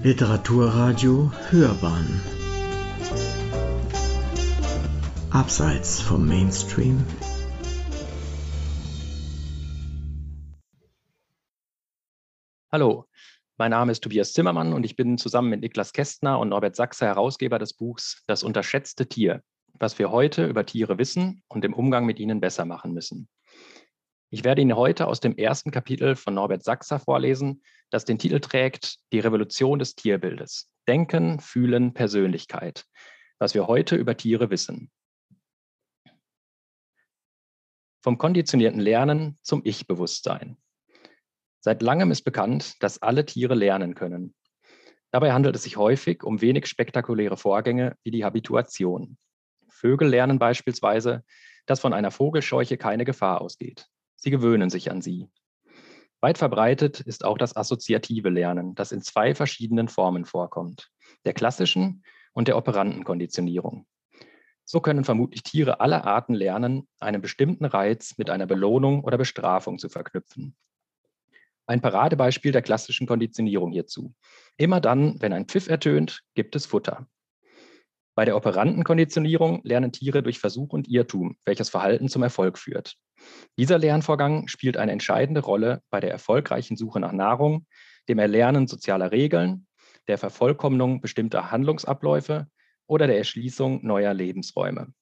Literaturradio Hörbahn Abseits vom Mainstream Hallo, mein Name ist Tobias Zimmermann und ich bin zusammen mit Niklas Kästner und Norbert Sachse Herausgeber des Buchs Das unterschätzte Tier, was wir heute über Tiere wissen und im Umgang mit ihnen besser machen müssen. Ich werde Ihnen heute aus dem ersten Kapitel von Norbert Sachser vorlesen, das den Titel trägt Die Revolution des Tierbildes. Denken, Fühlen, Persönlichkeit. Was wir heute über Tiere wissen. Vom konditionierten Lernen zum Ich-Bewusstsein. Seit langem ist bekannt, dass alle Tiere lernen können. Dabei handelt es sich häufig um wenig spektakuläre Vorgänge wie die Habituation. Vögel lernen beispielsweise, dass von einer Vogelscheuche keine Gefahr ausgeht. Sie gewöhnen sich an sie. Weit verbreitet ist auch das assoziative Lernen, das in zwei verschiedenen Formen vorkommt, der klassischen und der operanten Konditionierung. So können vermutlich Tiere aller Arten lernen, einen bestimmten Reiz mit einer Belohnung oder Bestrafung zu verknüpfen. Ein Paradebeispiel der klassischen Konditionierung hierzu. Immer dann, wenn ein Pfiff ertönt, gibt es Futter. Bei der operanten Konditionierung lernen Tiere durch Versuch und Irrtum, welches Verhalten zum Erfolg führt. Dieser Lernvorgang spielt eine entscheidende Rolle bei der erfolgreichen Suche nach Nahrung, dem Erlernen sozialer Regeln, der Vervollkommnung bestimmter Handlungsabläufe oder der Erschließung neuer Lebensräume.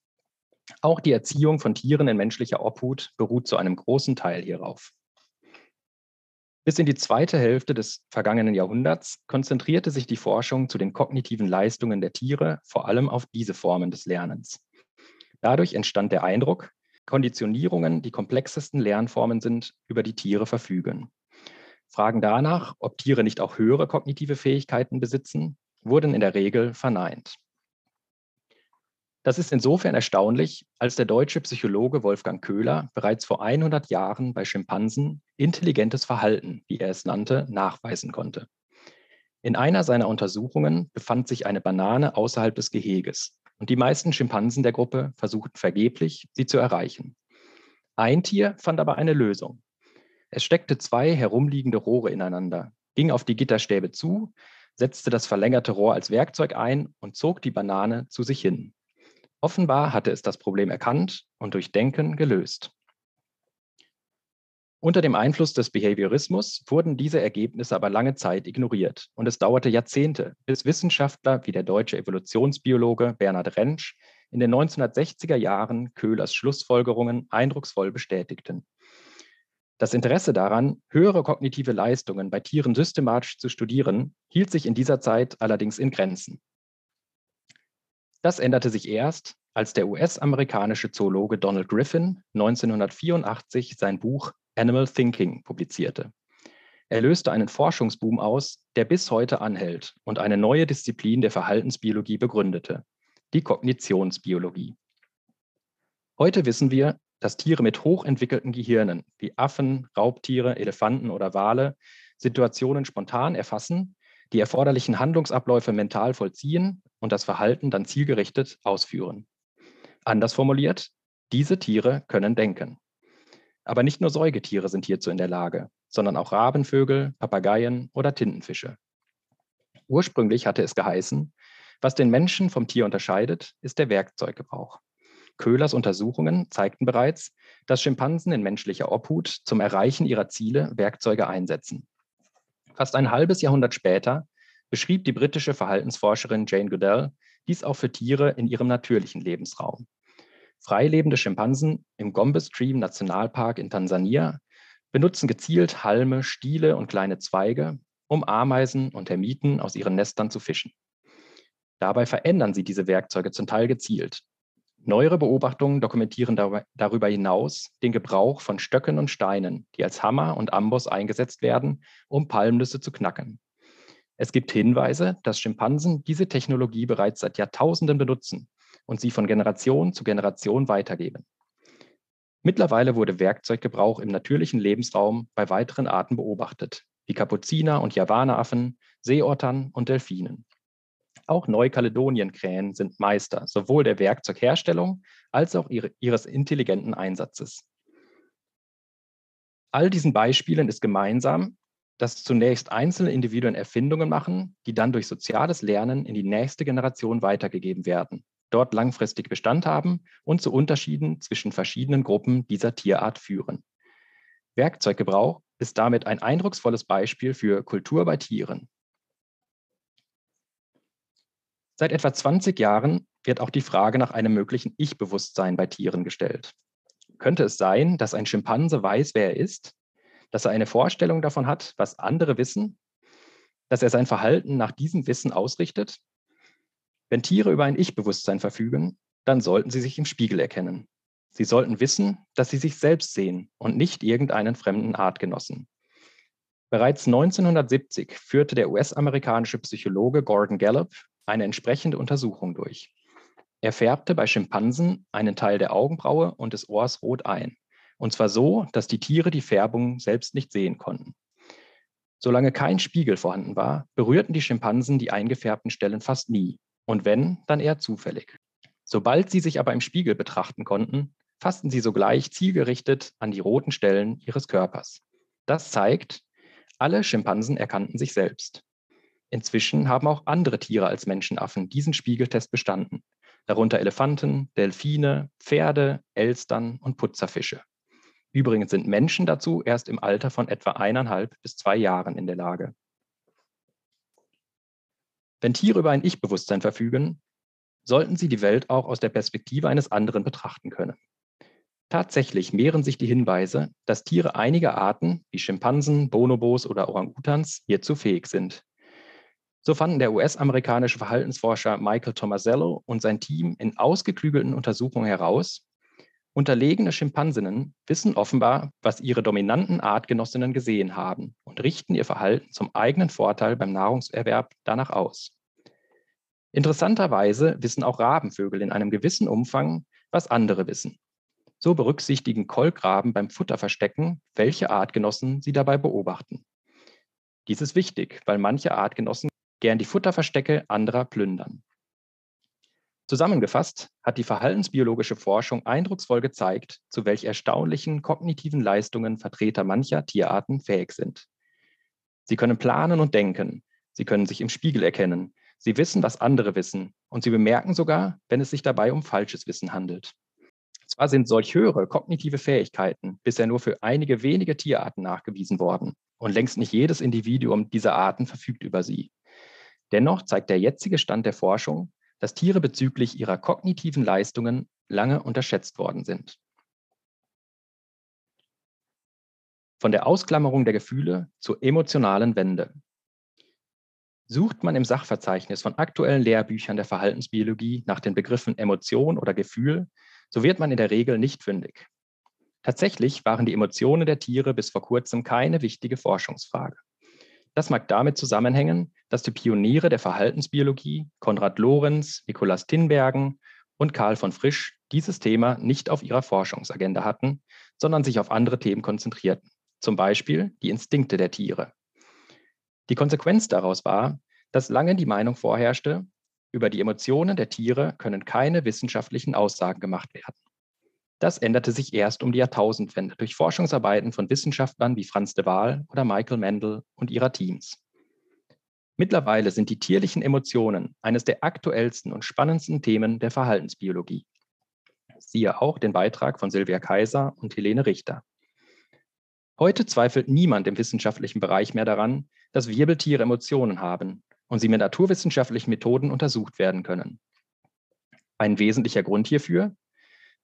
Auch die Erziehung von Tieren in menschlicher Obhut beruht zu einem großen Teil hierauf. Bis in die zweite Hälfte des vergangenen Jahrhunderts konzentrierte sich die Forschung zu den kognitiven Leistungen der Tiere vor allem auf diese Formen des Lernens. Dadurch entstand der Eindruck, Konditionierungen die komplexesten Lernformen sind, über die Tiere verfügen. Fragen danach, ob Tiere nicht auch höhere kognitive Fähigkeiten besitzen, wurden in der Regel verneint. Das ist insofern erstaunlich, als der deutsche Psychologe Wolfgang Köhler bereits vor 100 Jahren bei Schimpansen intelligentes Verhalten, wie er es nannte, nachweisen konnte. In einer seiner Untersuchungen befand sich eine Banane außerhalb des Geheges und die meisten Schimpansen der Gruppe versuchten vergeblich, sie zu erreichen. Ein Tier fand aber eine Lösung. Es steckte zwei herumliegende Rohre ineinander, ging auf die Gitterstäbe zu, setzte das verlängerte Rohr als Werkzeug ein und zog die Banane zu sich hin. Offenbar hatte es das Problem erkannt und durch Denken gelöst. Unter dem Einfluss des Behaviorismus wurden diese Ergebnisse aber lange Zeit ignoriert und es dauerte Jahrzehnte, bis Wissenschaftler wie der deutsche Evolutionsbiologe Bernhard Rentsch in den 1960er Jahren Köhlers Schlussfolgerungen eindrucksvoll bestätigten. Das Interesse daran, höhere kognitive Leistungen bei Tieren systematisch zu studieren, hielt sich in dieser Zeit allerdings in Grenzen. Das änderte sich erst, als der US-amerikanische Zoologe Donald Griffin 1984 sein Buch Animal Thinking publizierte. Er löste einen Forschungsboom aus, der bis heute anhält und eine neue Disziplin der Verhaltensbiologie begründete, die Kognitionsbiologie. Heute wissen wir, dass Tiere mit hochentwickelten Gehirnen wie Affen, Raubtiere, Elefanten oder Wale Situationen spontan erfassen die erforderlichen Handlungsabläufe mental vollziehen und das Verhalten dann zielgerichtet ausführen. Anders formuliert, diese Tiere können denken. Aber nicht nur Säugetiere sind hierzu in der Lage, sondern auch Rabenvögel, Papageien oder Tintenfische. Ursprünglich hatte es geheißen, was den Menschen vom Tier unterscheidet, ist der Werkzeuggebrauch. Köhlers Untersuchungen zeigten bereits, dass Schimpansen in menschlicher Obhut zum Erreichen ihrer Ziele Werkzeuge einsetzen. Fast ein halbes Jahrhundert später beschrieb die britische Verhaltensforscherin Jane Goodell dies auch für Tiere in ihrem natürlichen Lebensraum. Freilebende Schimpansen im Gombe Stream Nationalpark in Tansania benutzen gezielt Halme, Stiele und kleine Zweige, um Ameisen und Termiten aus ihren Nestern zu fischen. Dabei verändern sie diese Werkzeuge zum Teil gezielt, Neuere Beobachtungen dokumentieren darüber hinaus den Gebrauch von Stöcken und Steinen, die als Hammer und Amboss eingesetzt werden, um Palmnüsse zu knacken. Es gibt Hinweise, dass Schimpansen diese Technologie bereits seit Jahrtausenden benutzen und sie von Generation zu Generation weitergeben. Mittlerweile wurde Werkzeuggebrauch im natürlichen Lebensraum bei weiteren Arten beobachtet, wie Kapuziner und Javaneraffen, Seeottern und Delfinen. Auch Neukaledonienkrähen sind Meister sowohl der Werkzeugherstellung als auch ihre, ihres intelligenten Einsatzes. All diesen Beispielen ist gemeinsam, dass zunächst einzelne Individuen Erfindungen machen, die dann durch soziales Lernen in die nächste Generation weitergegeben werden, dort langfristig Bestand haben und zu Unterschieden zwischen verschiedenen Gruppen dieser Tierart führen. Werkzeuggebrauch ist damit ein eindrucksvolles Beispiel für Kultur bei Tieren. Seit etwa 20 Jahren wird auch die Frage nach einem möglichen Ich-Bewusstsein bei Tieren gestellt. Könnte es sein, dass ein Schimpanse weiß, wer er ist, dass er eine Vorstellung davon hat, was andere wissen, dass er sein Verhalten nach diesem Wissen ausrichtet? Wenn Tiere über ein Ich-Bewusstsein verfügen, dann sollten sie sich im Spiegel erkennen. Sie sollten wissen, dass sie sich selbst sehen und nicht irgendeinen fremden Artgenossen. Bereits 1970 führte der US-amerikanische Psychologe Gordon Gallup eine entsprechende Untersuchung durch. Er färbte bei Schimpansen einen Teil der Augenbraue und des Ohrs rot ein. Und zwar so, dass die Tiere die Färbung selbst nicht sehen konnten. Solange kein Spiegel vorhanden war, berührten die Schimpansen die eingefärbten Stellen fast nie. Und wenn, dann eher zufällig. Sobald sie sich aber im Spiegel betrachten konnten, fassten sie sogleich zielgerichtet an die roten Stellen ihres Körpers. Das zeigt, alle Schimpansen erkannten sich selbst. Inzwischen haben auch andere Tiere als Menschenaffen diesen Spiegeltest bestanden, darunter Elefanten, Delfine, Pferde, Elstern und Putzerfische. Übrigens sind Menschen dazu erst im Alter von etwa eineinhalb bis zwei Jahren in der Lage. Wenn Tiere über ein Ich-Bewusstsein verfügen, sollten sie die Welt auch aus der Perspektive eines anderen betrachten können. Tatsächlich mehren sich die Hinweise, dass Tiere einiger Arten, wie Schimpansen, Bonobos oder Orang-Utans, hierzu fähig sind. So fanden der US-amerikanische Verhaltensforscher Michael Tomasello und sein Team in ausgeklügelten Untersuchungen heraus, Unterlegene Schimpansinnen wissen offenbar, was ihre dominanten Artgenossinnen gesehen haben und richten ihr Verhalten zum eigenen Vorteil beim Nahrungserwerb danach aus. Interessanterweise wissen auch Rabenvögel in einem gewissen Umfang, was andere wissen. So berücksichtigen Kolkraben beim Futterverstecken, welche Artgenossen sie dabei beobachten. Dies ist wichtig, weil manche Artgenossen gern die Futterverstecke anderer plündern. Zusammengefasst hat die verhaltensbiologische Forschung eindrucksvoll gezeigt, zu welch erstaunlichen kognitiven Leistungen Vertreter mancher Tierarten fähig sind. Sie können planen und denken, sie können sich im Spiegel erkennen, sie wissen, was andere wissen und sie bemerken sogar, wenn es sich dabei um falsches Wissen handelt. Zwar sind solch höhere kognitive Fähigkeiten bisher nur für einige wenige Tierarten nachgewiesen worden und längst nicht jedes Individuum dieser Arten verfügt über sie. Dennoch zeigt der jetzige Stand der Forschung, dass Tiere bezüglich ihrer kognitiven Leistungen lange unterschätzt worden sind. Von der Ausklammerung der Gefühle zur emotionalen Wende. Sucht man im Sachverzeichnis von aktuellen Lehrbüchern der Verhaltensbiologie nach den Begriffen Emotion oder Gefühl, so wird man in der Regel nicht fündig. Tatsächlich waren die Emotionen der Tiere bis vor kurzem keine wichtige Forschungsfrage. Das mag damit zusammenhängen, dass die Pioniere der Verhaltensbiologie, Konrad Lorenz, Nikolaus Tinbergen und Karl von Frisch, dieses Thema nicht auf ihrer Forschungsagenda hatten, sondern sich auf andere Themen konzentrierten, zum Beispiel die Instinkte der Tiere. Die Konsequenz daraus war, dass lange die Meinung vorherrschte, über die Emotionen der Tiere können keine wissenschaftlichen Aussagen gemacht werden. Das änderte sich erst um die Jahrtausendwende durch Forschungsarbeiten von Wissenschaftlern wie Franz de Waal oder Michael Mendel und ihrer Teams. Mittlerweile sind die tierlichen Emotionen eines der aktuellsten und spannendsten Themen der Verhaltensbiologie. Siehe auch den Beitrag von Silvia Kaiser und Helene Richter. Heute zweifelt niemand im wissenschaftlichen Bereich mehr daran, dass Wirbeltiere Emotionen haben und sie mit naturwissenschaftlichen Methoden untersucht werden können. Ein wesentlicher Grund hierfür,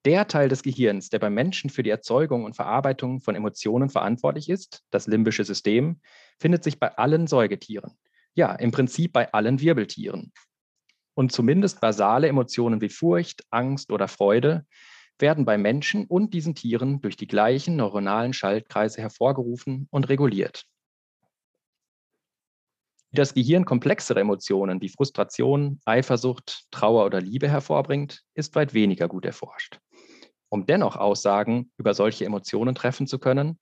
der Teil des Gehirns, der beim Menschen für die Erzeugung und Verarbeitung von Emotionen verantwortlich ist, das limbische System, findet sich bei allen Säugetieren. Ja, im Prinzip bei allen Wirbeltieren. Und zumindest basale Emotionen wie Furcht, Angst oder Freude werden bei Menschen und diesen Tieren durch die gleichen neuronalen Schaltkreise hervorgerufen und reguliert. Wie das Gehirn komplexere Emotionen wie Frustration, Eifersucht, Trauer oder Liebe hervorbringt, ist weit weniger gut erforscht. Um dennoch Aussagen über solche Emotionen treffen zu können,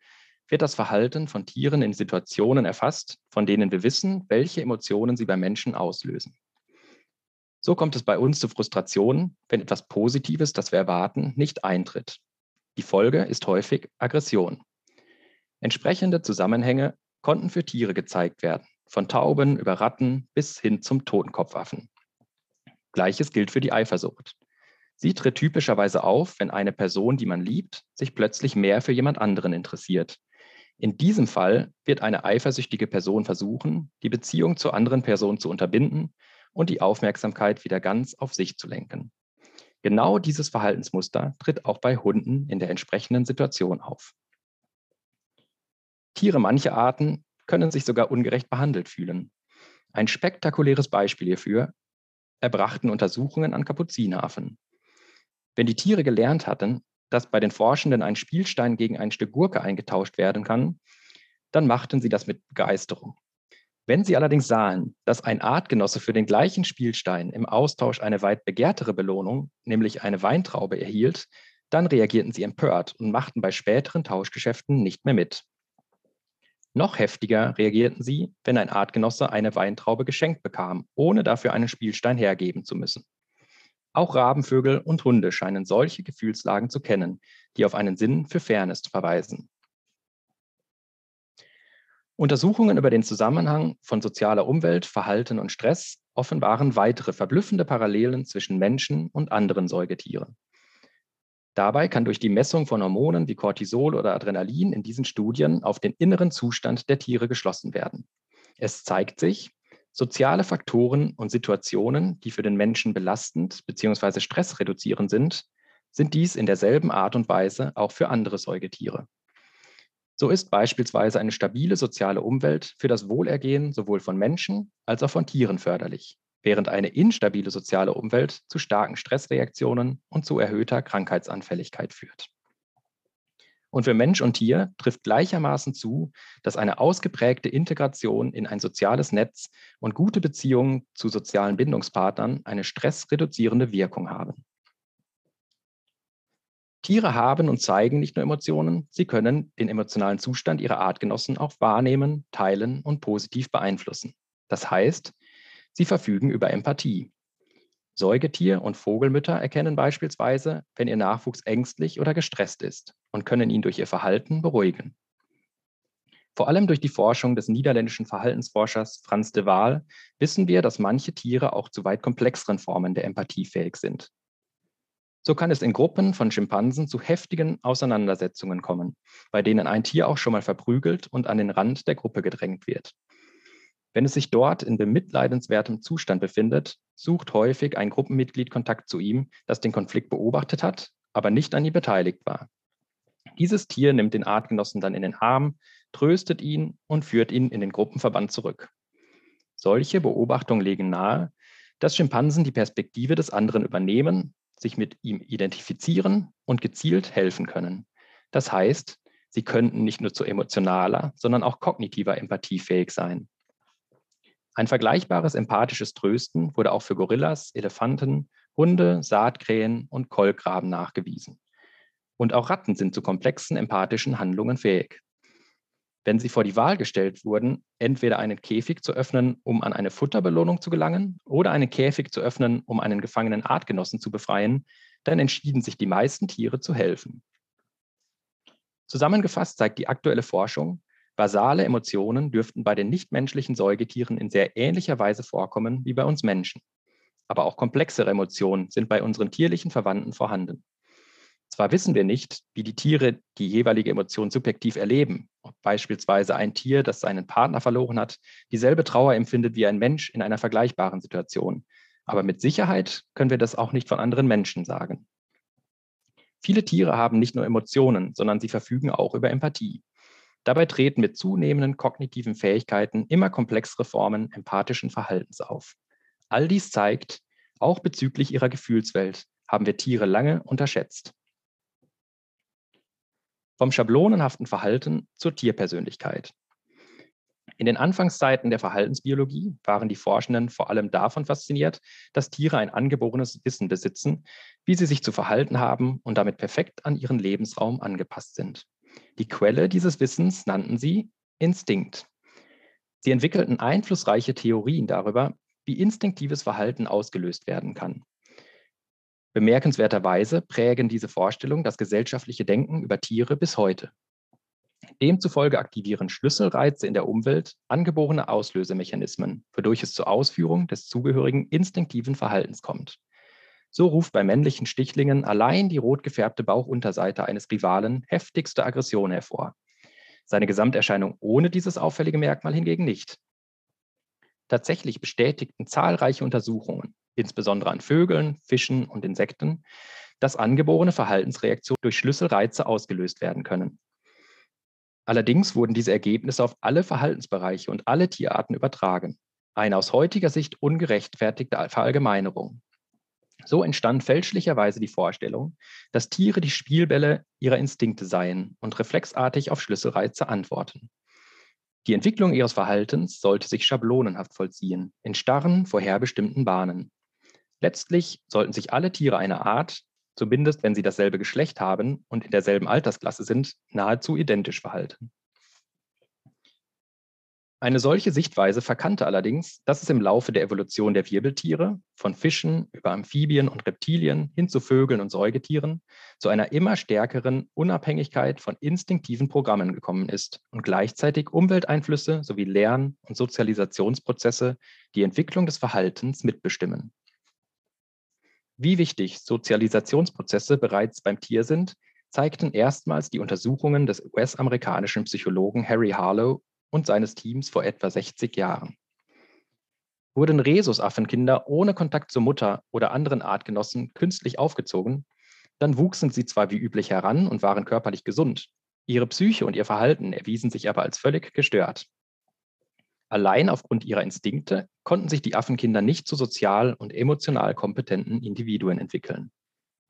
wird das Verhalten von Tieren in Situationen erfasst, von denen wir wissen, welche Emotionen sie bei Menschen auslösen. So kommt es bei uns zu Frustrationen, wenn etwas Positives, das wir erwarten, nicht eintritt. Die Folge ist häufig Aggression. Entsprechende Zusammenhänge konnten für Tiere gezeigt werden, von Tauben über Ratten bis hin zum Totenkopfaffen. Gleiches gilt für die Eifersucht. Sie tritt typischerweise auf, wenn eine Person, die man liebt, sich plötzlich mehr für jemand anderen interessiert. In diesem Fall wird eine eifersüchtige Person versuchen, die Beziehung zur anderen Person zu unterbinden und die Aufmerksamkeit wieder ganz auf sich zu lenken. Genau dieses Verhaltensmuster tritt auch bei Hunden in der entsprechenden Situation auf. Tiere mancher Arten können sich sogar ungerecht behandelt fühlen. Ein spektakuläres Beispiel hierfür erbrachten Untersuchungen an Kapuzineraffen. Wenn die Tiere gelernt hatten, dass bei den Forschenden ein Spielstein gegen ein Stück Gurke eingetauscht werden kann, dann machten sie das mit Begeisterung. Wenn sie allerdings sahen, dass ein Artgenosse für den gleichen Spielstein im Austausch eine weit begehrtere Belohnung, nämlich eine Weintraube, erhielt, dann reagierten sie empört und machten bei späteren Tauschgeschäften nicht mehr mit. Noch heftiger reagierten sie, wenn ein Artgenosse eine Weintraube geschenkt bekam, ohne dafür einen Spielstein hergeben zu müssen. Auch Rabenvögel und Hunde scheinen solche Gefühlslagen zu kennen, die auf einen Sinn für Fairness verweisen. Untersuchungen über den Zusammenhang von sozialer Umwelt, Verhalten und Stress offenbaren weitere verblüffende Parallelen zwischen Menschen und anderen Säugetieren. Dabei kann durch die Messung von Hormonen wie Cortisol oder Adrenalin in diesen Studien auf den inneren Zustand der Tiere geschlossen werden. Es zeigt sich, soziale Faktoren und Situationen, die für den Menschen belastend bzw. stressreduzierend sind, sind dies in derselben Art und Weise auch für andere Säugetiere. So ist beispielsweise eine stabile soziale Umwelt für das Wohlergehen sowohl von Menschen als auch von Tieren förderlich, während eine instabile soziale Umwelt zu starken Stressreaktionen und zu erhöhter Krankheitsanfälligkeit führt. Und für Mensch und Tier trifft gleichermaßen zu, dass eine ausgeprägte Integration in ein soziales Netz und gute Beziehungen zu sozialen Bindungspartnern eine stressreduzierende Wirkung haben. Tiere haben und zeigen nicht nur Emotionen, sie können den emotionalen Zustand ihrer Artgenossen auch wahrnehmen, teilen und positiv beeinflussen. Das heißt, sie verfügen über Empathie. Säugetier- und Vogelmütter erkennen beispielsweise, wenn ihr Nachwuchs ängstlich oder gestresst ist und können ihn durch ihr Verhalten beruhigen. Vor allem durch die Forschung des niederländischen Verhaltensforschers Frans de Waal wissen wir, dass manche Tiere auch zu weit komplexeren Formen der Empathie fähig sind. So kann es in Gruppen von Schimpansen zu heftigen Auseinandersetzungen kommen, bei denen ein Tier auch schon mal verprügelt und an den Rand der Gruppe gedrängt wird. Wenn es sich dort in bemitleidenswertem Zustand befindet, sucht häufig ein Gruppenmitglied Kontakt zu ihm, das den Konflikt beobachtet hat, aber nicht an ihm beteiligt war. Dieses Tier nimmt den Artgenossen dann in den Arm, tröstet ihn und führt ihn in den Gruppenverband zurück. Solche Beobachtungen legen nahe, dass Schimpansen die Perspektive des anderen übernehmen sich mit ihm identifizieren und gezielt helfen können. Das heißt, sie könnten nicht nur zu emotionaler, sondern auch kognitiver Empathie fähig sein. Ein vergleichbares empathisches Trösten wurde auch für Gorillas, Elefanten, Hunde, Saatkrähen und Kolkraben nachgewiesen. Und auch Ratten sind zu komplexen empathischen Handlungen fähig wenn sie vor die Wahl gestellt wurden, entweder einen Käfig zu öffnen, um an eine Futterbelohnung zu gelangen, oder einen Käfig zu öffnen, um einen gefangenen Artgenossen zu befreien, dann entschieden sich die meisten Tiere zu helfen. Zusammengefasst zeigt die aktuelle Forschung, basale Emotionen dürften bei den nichtmenschlichen Säugetieren in sehr ähnlicher Weise vorkommen wie bei uns Menschen. Aber auch komplexere Emotionen sind bei unseren tierlichen Verwandten vorhanden. Zwar wissen wir nicht, wie die Tiere die jeweilige Emotion subjektiv erleben, ob beispielsweise ein Tier, das seinen Partner verloren hat, dieselbe Trauer empfindet wie ein Mensch in einer vergleichbaren Situation. Aber mit Sicherheit können wir das auch nicht von anderen Menschen sagen. Viele Tiere haben nicht nur Emotionen, sondern sie verfügen auch über Empathie. Dabei treten mit zunehmenden kognitiven Fähigkeiten immer komplexere Formen empathischen Verhaltens auf. All dies zeigt, auch bezüglich ihrer Gefühlswelt haben wir Tiere lange unterschätzt. Vom schablonenhaften Verhalten zur Tierpersönlichkeit. In den Anfangszeiten der Verhaltensbiologie waren die Forschenden vor allem davon fasziniert, dass Tiere ein angeborenes Wissen besitzen, wie sie sich zu verhalten haben und damit perfekt an ihren Lebensraum angepasst sind. Die Quelle dieses Wissens nannten sie Instinkt. Sie entwickelten einflussreiche Theorien darüber, wie instinktives Verhalten ausgelöst werden kann. Bemerkenswerterweise prägen diese Vorstellungen das gesellschaftliche Denken über Tiere bis heute. Demzufolge aktivieren Schlüsselreize in der Umwelt angeborene Auslösemechanismen, wodurch es zur Ausführung des zugehörigen instinktiven Verhaltens kommt. So ruft bei männlichen Stichlingen allein die rot gefärbte Bauchunterseite eines Rivalen heftigste Aggression hervor. Seine Gesamterscheinung ohne dieses auffällige Merkmal hingegen nicht. Tatsächlich bestätigten zahlreiche Untersuchungen, insbesondere an Vögeln, Fischen und Insekten, dass angeborene Verhaltensreaktionen durch Schlüsselreize ausgelöst werden können. Allerdings wurden diese Ergebnisse auf alle Verhaltensbereiche und alle Tierarten übertragen. Eine aus heutiger Sicht ungerechtfertigte Verallgemeinerung. So entstand fälschlicherweise die Vorstellung, dass Tiere die Spielbälle ihrer Instinkte seien und reflexartig auf Schlüsselreize antworten. Die Entwicklung ihres Verhaltens sollte sich schablonenhaft vollziehen, in starren, vorherbestimmten Bahnen. Letztlich sollten sich alle Tiere einer Art, zumindest wenn sie dasselbe Geschlecht haben und in derselben Altersklasse sind, nahezu identisch verhalten. Eine solche Sichtweise verkannte allerdings, dass es im Laufe der Evolution der Wirbeltiere, von Fischen über Amphibien und Reptilien hin zu Vögeln und Säugetieren, zu einer immer stärkeren Unabhängigkeit von instinktiven Programmen gekommen ist und gleichzeitig Umwelteinflüsse sowie Lern- und Sozialisationsprozesse die Entwicklung des Verhaltens mitbestimmen. Wie wichtig Sozialisationsprozesse bereits beim Tier sind, zeigten erstmals die Untersuchungen des US-amerikanischen Psychologen Harry Harlow und seines Teams vor etwa 60 Jahren. Wurden Rhesusaffenkinder ohne Kontakt zur Mutter oder anderen Artgenossen künstlich aufgezogen, dann wuchsen sie zwar wie üblich heran und waren körperlich gesund, ihre Psyche und ihr Verhalten erwiesen sich aber als völlig gestört. Allein aufgrund ihrer Instinkte konnten sich die Affenkinder nicht zu sozial und emotional kompetenten Individuen entwickeln.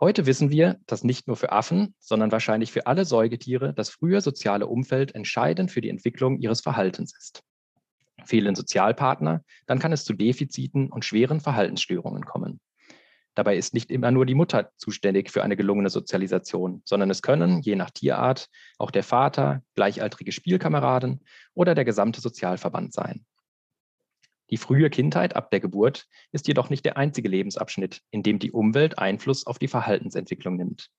Heute wissen wir, dass nicht nur für Affen, sondern wahrscheinlich für alle Säugetiere das frühe soziale Umfeld entscheidend für die Entwicklung ihres Verhaltens ist. Fehlen Sozialpartner, dann kann es zu Defiziten und schweren Verhaltensstörungen kommen. Dabei ist nicht immer nur die Mutter zuständig für eine gelungene Sozialisation, sondern es können, je nach Tierart, auch der Vater, gleichaltrige Spielkameraden oder der gesamte Sozialverband sein. Die frühe Kindheit ab der Geburt ist jedoch nicht der einzige Lebensabschnitt, in dem die Umwelt Einfluss auf die Verhaltensentwicklung nimmt.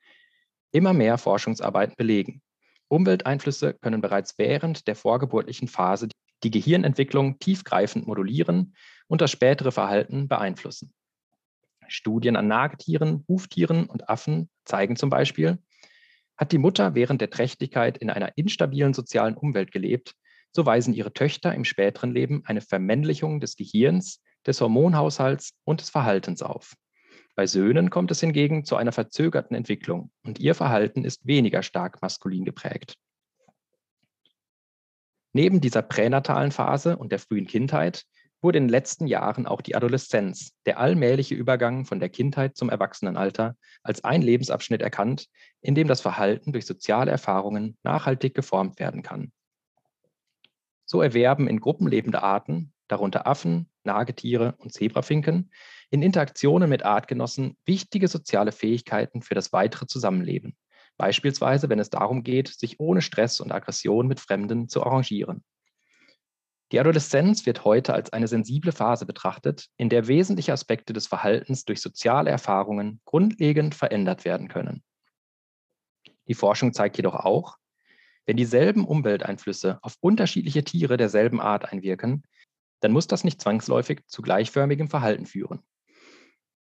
Immer mehr Forschungsarbeiten belegen, Umwelteinflüsse können bereits während der vorgeburtlichen Phase die Gehirnentwicklung tiefgreifend modulieren und das spätere Verhalten beeinflussen. Studien an Nagetieren, Huftieren und Affen zeigen zum Beispiel, hat die Mutter während der Trächtigkeit in einer instabilen sozialen Umwelt gelebt, so weisen ihre Töchter im späteren Leben eine Vermännlichung des Gehirns, des Hormonhaushalts und des Verhaltens auf. Bei Söhnen kommt es hingegen zu einer verzögerten Entwicklung und ihr Verhalten ist weniger stark maskulin geprägt. Neben dieser pränatalen Phase und der frühen Kindheit wurde in den letzten Jahren auch die Adoleszenz, der allmähliche Übergang von der Kindheit zum Erwachsenenalter, als ein Lebensabschnitt erkannt, in dem das Verhalten durch soziale Erfahrungen nachhaltig geformt werden kann. So erwerben in Gruppen lebende Arten, darunter Affen, Nagetiere und Zebrafinken, in Interaktionen mit Artgenossen wichtige soziale Fähigkeiten für das weitere Zusammenleben. Beispielsweise, wenn es darum geht, sich ohne Stress und Aggression mit Fremden zu arrangieren. Die Adoleszenz wird heute als eine sensible Phase betrachtet, in der wesentliche Aspekte des Verhaltens durch soziale Erfahrungen grundlegend verändert werden können. Die Forschung zeigt jedoch auch, wenn dieselben Umwelteinflüsse auf unterschiedliche Tiere derselben Art einwirken, dann muss das nicht zwangsläufig zu gleichförmigem Verhalten führen.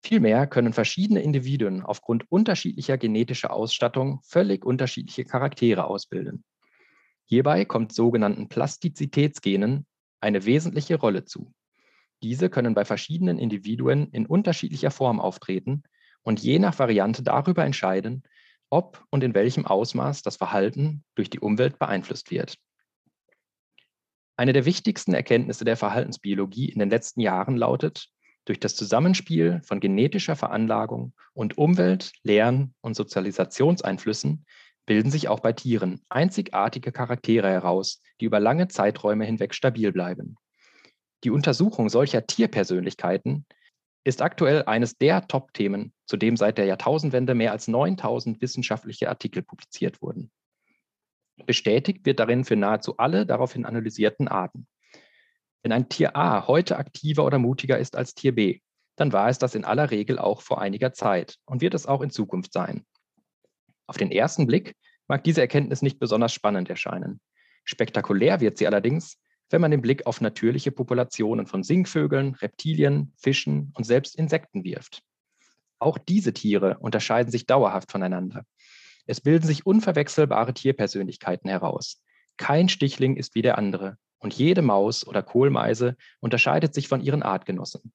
Vielmehr können verschiedene Individuen aufgrund unterschiedlicher genetischer Ausstattung völlig unterschiedliche Charaktere ausbilden. Hierbei kommt sogenannten Plastizitätsgenen eine wesentliche Rolle zu. Diese können bei verschiedenen Individuen in unterschiedlicher Form auftreten und je nach Variante darüber entscheiden, ob und in welchem Ausmaß das Verhalten durch die Umwelt beeinflusst wird. Eine der wichtigsten Erkenntnisse der Verhaltensbiologie in den letzten Jahren lautet, durch das Zusammenspiel von genetischer Veranlagung und Umwelt-, Lern- und Sozialisationseinflüssen bilden sich auch bei Tieren einzigartige Charaktere heraus, die über lange Zeiträume hinweg stabil bleiben. Die Untersuchung solcher Tierpersönlichkeiten ist aktuell eines der Top-Themen, zu dem seit der Jahrtausendwende mehr als 9000 wissenschaftliche Artikel publiziert wurden. Bestätigt wird darin für nahezu alle daraufhin analysierten Arten. Wenn ein Tier A heute aktiver oder mutiger ist als Tier B, dann war es das in aller Regel auch vor einiger Zeit und wird es auch in Zukunft sein. Auf den ersten Blick mag diese Erkenntnis nicht besonders spannend erscheinen. Spektakulär wird sie allerdings, wenn man den Blick auf natürliche Populationen von Singvögeln, Reptilien, Fischen und selbst Insekten wirft. Auch diese Tiere unterscheiden sich dauerhaft voneinander. Es bilden sich unverwechselbare Tierpersönlichkeiten heraus. Kein Stichling ist wie der andere und jede Maus oder Kohlmeise unterscheidet sich von ihren Artgenossen.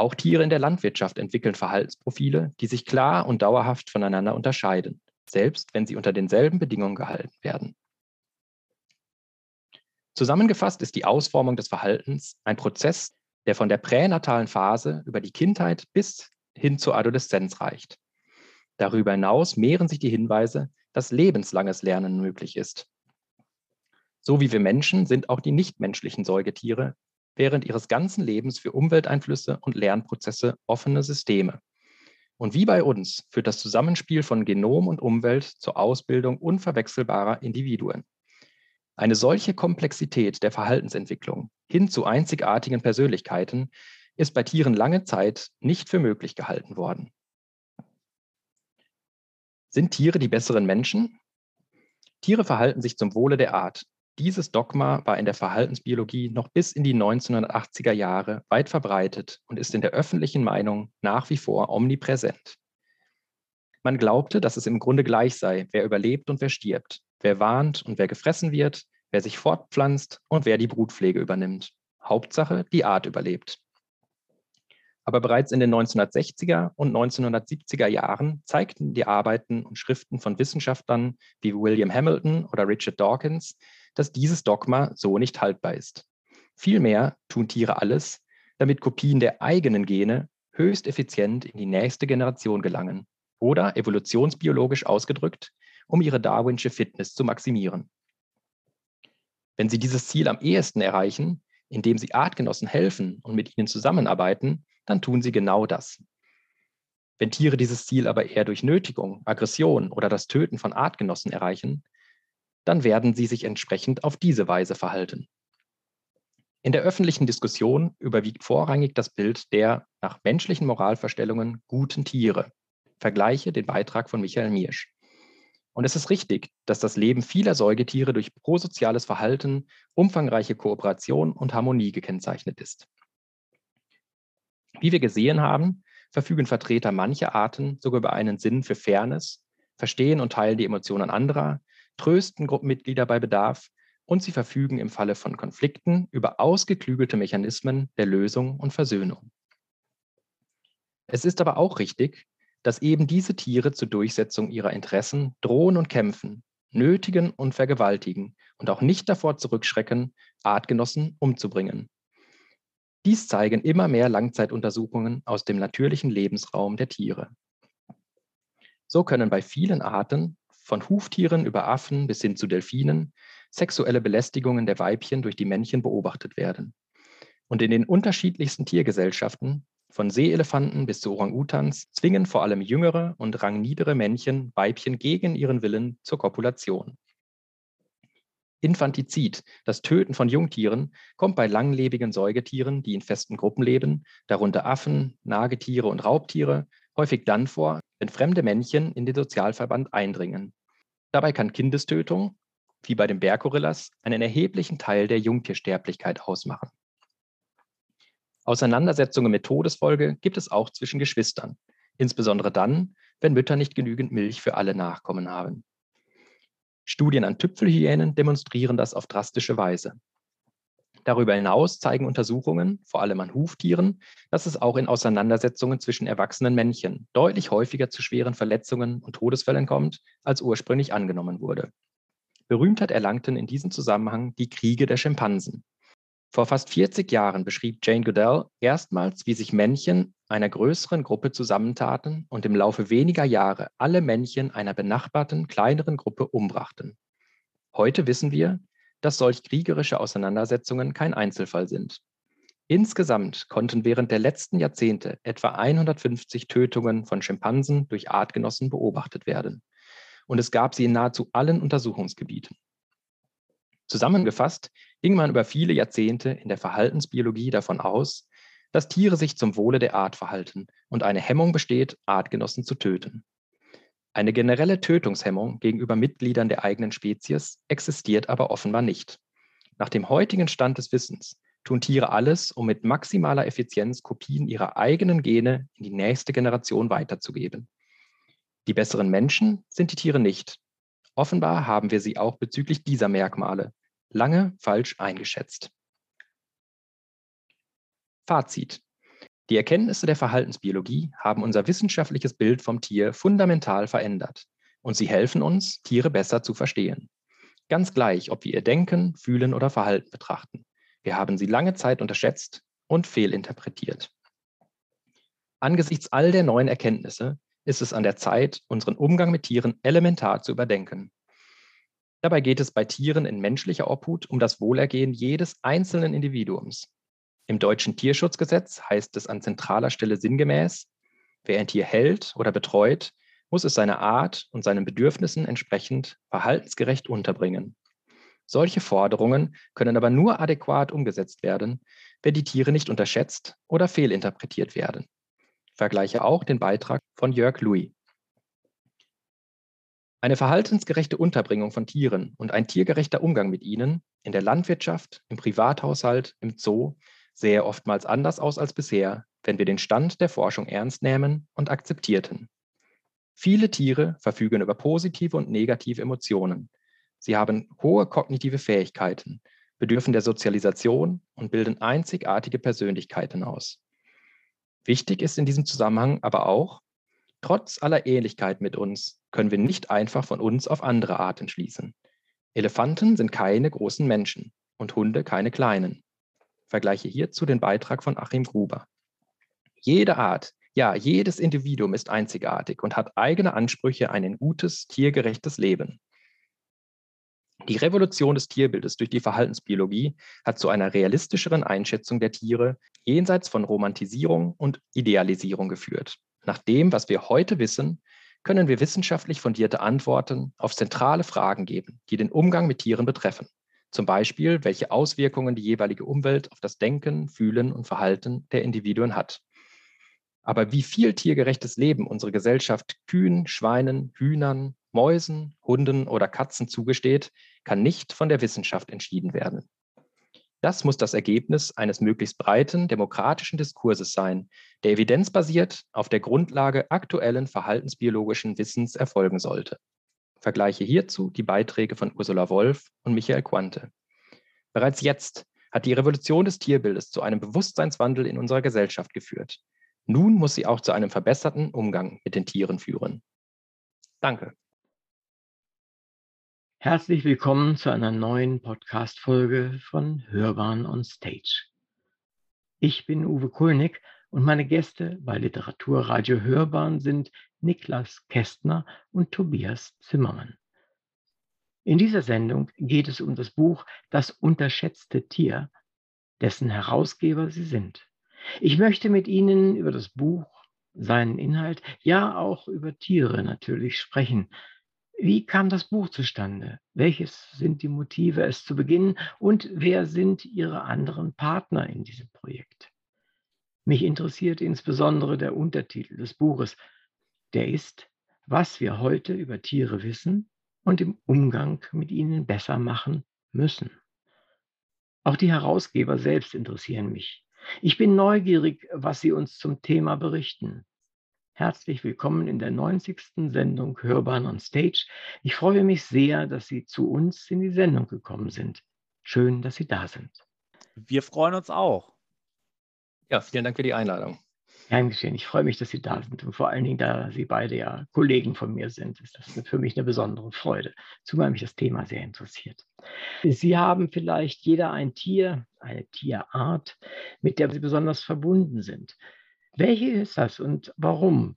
Auch Tiere in der Landwirtschaft entwickeln Verhaltensprofile, die sich klar und dauerhaft voneinander unterscheiden, selbst wenn sie unter denselben Bedingungen gehalten werden. Zusammengefasst ist die Ausformung des Verhaltens ein Prozess, der von der pränatalen Phase über die Kindheit bis hin zur Adoleszenz reicht. Darüber hinaus mehren sich die Hinweise, dass lebenslanges Lernen möglich ist. So wie wir Menschen sind auch die nichtmenschlichen Säugetiere während ihres ganzen Lebens für Umwelteinflüsse und Lernprozesse offene Systeme. Und wie bei uns führt das Zusammenspiel von Genom und Umwelt zur Ausbildung unverwechselbarer Individuen. Eine solche Komplexität der Verhaltensentwicklung hin zu einzigartigen Persönlichkeiten ist bei Tieren lange Zeit nicht für möglich gehalten worden. Sind Tiere die besseren Menschen? Tiere verhalten sich zum Wohle der Art. Dieses Dogma war in der Verhaltensbiologie noch bis in die 1980er Jahre weit verbreitet und ist in der öffentlichen Meinung nach wie vor omnipräsent. Man glaubte, dass es im Grunde gleich sei, wer überlebt und wer stirbt, wer warnt und wer gefressen wird, wer sich fortpflanzt und wer die Brutpflege übernimmt. Hauptsache, die Art überlebt. Aber bereits in den 1960er und 1970er Jahren zeigten die Arbeiten und Schriften von Wissenschaftlern wie William Hamilton oder Richard Dawkins, dass dieses Dogma so nicht haltbar ist. Vielmehr tun Tiere alles, damit Kopien der eigenen Gene höchst effizient in die nächste Generation gelangen oder evolutionsbiologisch ausgedrückt, um ihre darwinsche Fitness zu maximieren. Wenn sie dieses Ziel am ehesten erreichen, indem sie Artgenossen helfen und mit ihnen zusammenarbeiten, dann tun sie genau das. Wenn Tiere dieses Ziel aber eher durch Nötigung, Aggression oder das Töten von Artgenossen erreichen, dann werden sie sich entsprechend auf diese Weise verhalten. In der öffentlichen Diskussion überwiegt vorrangig das Bild der nach menschlichen Moralverstellungen guten Tiere. Vergleiche den Beitrag von Michael Miersch. Und es ist richtig, dass das Leben vieler Säugetiere durch prosoziales Verhalten, umfangreiche Kooperation und Harmonie gekennzeichnet ist. Wie wir gesehen haben, verfügen Vertreter mancher Arten sogar über einen Sinn für Fairness, verstehen und teilen die Emotionen anderer, trösten Gruppenmitglieder bei Bedarf und sie verfügen im Falle von Konflikten über ausgeklügelte Mechanismen der Lösung und Versöhnung. Es ist aber auch richtig, dass eben diese Tiere zur Durchsetzung ihrer Interessen drohen und kämpfen, nötigen und vergewaltigen und auch nicht davor zurückschrecken, Artgenossen umzubringen. Dies zeigen immer mehr Langzeituntersuchungen aus dem natürlichen Lebensraum der Tiere. So können bei vielen Arten von Huftieren über Affen bis hin zu Delfinen, sexuelle Belästigungen der Weibchen durch die Männchen beobachtet werden. Und in den unterschiedlichsten Tiergesellschaften, von Seeelefanten bis zu Orang-Utans, zwingen vor allem jüngere und rangniedere Männchen Weibchen gegen ihren Willen zur Kopulation. Infantizid, das Töten von Jungtieren, kommt bei langlebigen Säugetieren, die in festen Gruppen leben, darunter Affen, Nagetiere und Raubtiere, häufig dann vor, wenn fremde Männchen in den Sozialverband eindringen. Dabei kann Kindestötung, wie bei den Berggorillas, einen erheblichen Teil der Jungtiersterblichkeit ausmachen. Auseinandersetzungen mit Todesfolge gibt es auch zwischen Geschwistern, insbesondere dann, wenn Mütter nicht genügend Milch für alle Nachkommen haben. Studien an Tüpfelhyänen demonstrieren das auf drastische Weise. Darüber hinaus zeigen Untersuchungen, vor allem an Huftieren, dass es auch in Auseinandersetzungen zwischen erwachsenen Männchen deutlich häufiger zu schweren Verletzungen und Todesfällen kommt, als ursprünglich angenommen wurde. Berühmtheit erlangten in diesem Zusammenhang die Kriege der Schimpansen. Vor fast 40 Jahren beschrieb Jane Goodell erstmals, wie sich Männchen einer größeren Gruppe zusammentaten und im Laufe weniger Jahre alle Männchen einer benachbarten kleineren Gruppe umbrachten. Heute wissen wir, dass solch kriegerische Auseinandersetzungen kein Einzelfall sind. Insgesamt konnten während der letzten Jahrzehnte etwa 150 Tötungen von Schimpansen durch Artgenossen beobachtet werden. Und es gab sie in nahezu allen Untersuchungsgebieten. Zusammengefasst ging man über viele Jahrzehnte in der Verhaltensbiologie davon aus, dass Tiere sich zum Wohle der Art verhalten und eine Hemmung besteht, Artgenossen zu töten. Eine generelle Tötungshemmung gegenüber Mitgliedern der eigenen Spezies existiert aber offenbar nicht. Nach dem heutigen Stand des Wissens tun Tiere alles, um mit maximaler Effizienz Kopien ihrer eigenen Gene in die nächste Generation weiterzugeben. Die besseren Menschen sind die Tiere nicht. Offenbar haben wir sie auch bezüglich dieser Merkmale lange falsch eingeschätzt. Fazit. Die Erkenntnisse der Verhaltensbiologie haben unser wissenschaftliches Bild vom Tier fundamental verändert und sie helfen uns, Tiere besser zu verstehen. Ganz gleich, ob wir ihr Denken, Fühlen oder Verhalten betrachten. Wir haben sie lange Zeit unterschätzt und fehlinterpretiert. Angesichts all der neuen Erkenntnisse ist es an der Zeit, unseren Umgang mit Tieren elementar zu überdenken. Dabei geht es bei Tieren in menschlicher Obhut um das Wohlergehen jedes einzelnen Individuums. Im deutschen Tierschutzgesetz heißt es an zentraler Stelle sinngemäß, wer ein Tier hält oder betreut, muss es seiner Art und seinen Bedürfnissen entsprechend verhaltensgerecht unterbringen. Solche Forderungen können aber nur adäquat umgesetzt werden, wenn die Tiere nicht unterschätzt oder fehlinterpretiert werden. Vergleiche auch den Beitrag von Jörg Louis. Eine verhaltensgerechte Unterbringung von Tieren und ein tiergerechter Umgang mit ihnen in der Landwirtschaft, im Privathaushalt, im Zoo sähe oftmals anders aus als bisher, wenn wir den Stand der Forschung ernst nehmen und akzeptierten. Viele Tiere verfügen über positive und negative Emotionen. Sie haben hohe kognitive Fähigkeiten, bedürfen der Sozialisation und bilden einzigartige Persönlichkeiten aus. Wichtig ist in diesem Zusammenhang aber auch, trotz aller Ähnlichkeit mit uns können wir nicht einfach von uns auf andere Arten schließen. Elefanten sind keine großen Menschen und Hunde keine kleinen. Vergleiche hierzu den Beitrag von Achim Gruber. Jede Art, ja, jedes Individuum ist einzigartig und hat eigene Ansprüche an ein gutes, tiergerechtes Leben. Die Revolution des Tierbildes durch die Verhaltensbiologie hat zu einer realistischeren Einschätzung der Tiere jenseits von Romantisierung und Idealisierung geführt. Nach dem, was wir heute wissen, können wir wissenschaftlich fundierte Antworten auf zentrale Fragen geben, die den Umgang mit Tieren betreffen. Zum Beispiel, welche Auswirkungen die jeweilige Umwelt auf das Denken, Fühlen und Verhalten der Individuen hat. Aber wie viel tiergerechtes Leben unsere Gesellschaft Kühen, Schweinen, Hühnern, Mäusen, Hunden oder Katzen zugesteht, kann nicht von der Wissenschaft entschieden werden. Das muss das Ergebnis eines möglichst breiten demokratischen Diskurses sein, der evidenzbasiert auf der Grundlage aktuellen verhaltensbiologischen Wissens erfolgen sollte. Vergleiche hierzu die Beiträge von Ursula Wolf und Michael Quante. Bereits jetzt hat die Revolution des Tierbildes zu einem Bewusstseinswandel in unserer Gesellschaft geführt. Nun muss sie auch zu einem verbesserten Umgang mit den Tieren führen. Danke. Herzlich willkommen zu einer neuen Podcast-Folge von Hörbahn on Stage. Ich bin Uwe Kulnig und meine Gäste bei Literaturradio Hörbahn sind Niklas Kästner und Tobias Zimmermann. In dieser Sendung geht es um das Buch Das unterschätzte Tier, dessen Herausgeber sie sind. Ich möchte mit Ihnen über das Buch, seinen Inhalt, ja auch über Tiere natürlich sprechen. Wie kam das Buch zustande? Welches sind die Motive, es zu beginnen? Und wer sind Ihre anderen Partner in diesem Projekt? Mich interessiert insbesondere der Untertitel des Buches, der ist, was wir heute über Tiere wissen und im Umgang mit ihnen besser machen müssen. Auch die Herausgeber selbst interessieren mich. Ich bin neugierig, was sie uns zum Thema berichten. Herzlich willkommen in der 90. Sendung Hörbahn on Stage. Ich freue mich sehr, dass Sie zu uns in die Sendung gekommen sind. Schön, dass Sie da sind. Wir freuen uns auch. Ja, vielen Dank für die Einladung. Gern. Ich freue mich, dass Sie da sind. Und vor allen Dingen, da Sie beide ja Kollegen von mir sind, ist das für mich eine besondere Freude, zumal mich das Thema sehr interessiert. Sie haben vielleicht jeder ein Tier, eine Tierart, mit der Sie besonders verbunden sind. Welche ist das und warum?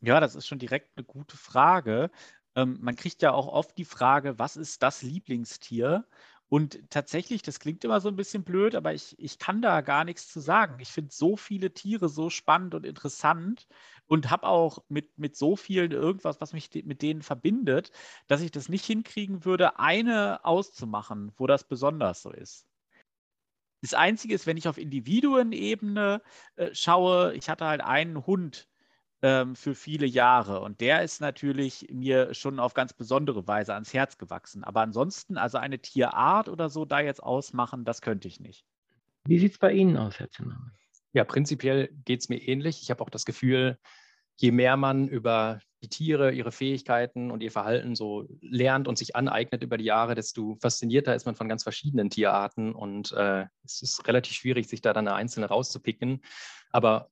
Ja, das ist schon direkt eine gute Frage. Ähm, man kriegt ja auch oft die Frage, was ist das Lieblingstier? Und tatsächlich, das klingt immer so ein bisschen blöd, aber ich, ich kann da gar nichts zu sagen. Ich finde so viele Tiere so spannend und interessant und habe auch mit, mit so vielen irgendwas, was mich mit denen verbindet, dass ich das nicht hinkriegen würde, eine auszumachen, wo das besonders so ist. Das Einzige ist, wenn ich auf Individuenebene äh, schaue, ich hatte halt einen Hund, ähm, für viele Jahre. Und der ist natürlich mir schon auf ganz besondere Weise ans Herz gewachsen. Aber ansonsten, also eine Tierart oder so da jetzt ausmachen, das könnte ich nicht. Wie sieht es bei Ihnen aus, Herr Zimmermann? Ja, prinzipiell geht es mir ähnlich. Ich habe auch das Gefühl, je mehr man über die Tiere, ihre Fähigkeiten und ihr Verhalten so lernt und sich aneignet über die Jahre, desto faszinierter ist man von ganz verschiedenen Tierarten. Und äh, es ist relativ schwierig, sich da dann eine einzelne rauszupicken. Aber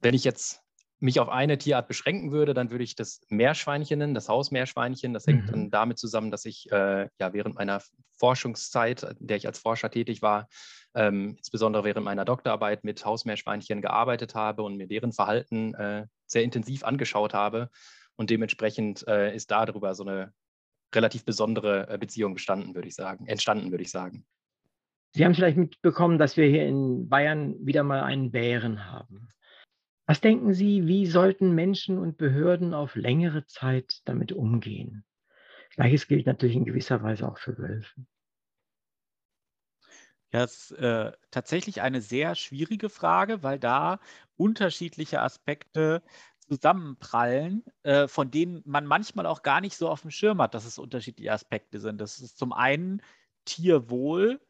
wenn ich jetzt mich auf eine Tierart beschränken würde, dann würde ich das Meerschweinchen nennen, das Hausmeerschweinchen. Das hängt mhm. dann damit zusammen, dass ich äh, ja während meiner Forschungszeit, in der ich als Forscher tätig war, ähm, insbesondere während meiner Doktorarbeit mit Hausmeerschweinchen gearbeitet habe und mir deren Verhalten äh, sehr intensiv angeschaut habe. Und dementsprechend äh, ist darüber so eine relativ besondere äh, Beziehung bestanden, würde ich sagen, entstanden, würde ich sagen. Sie haben vielleicht mitbekommen, dass wir hier in Bayern wieder mal einen Bären haben. Was denken Sie, wie sollten Menschen und Behörden auf längere Zeit damit umgehen? Gleiches gilt natürlich in gewisser Weise auch für Wölfe. Ja, es ist äh, tatsächlich eine sehr schwierige Frage, weil da unterschiedliche Aspekte zusammenprallen, äh, von denen man manchmal auch gar nicht so auf dem Schirm hat, dass es unterschiedliche Aspekte sind. Das ist zum einen Tierwohl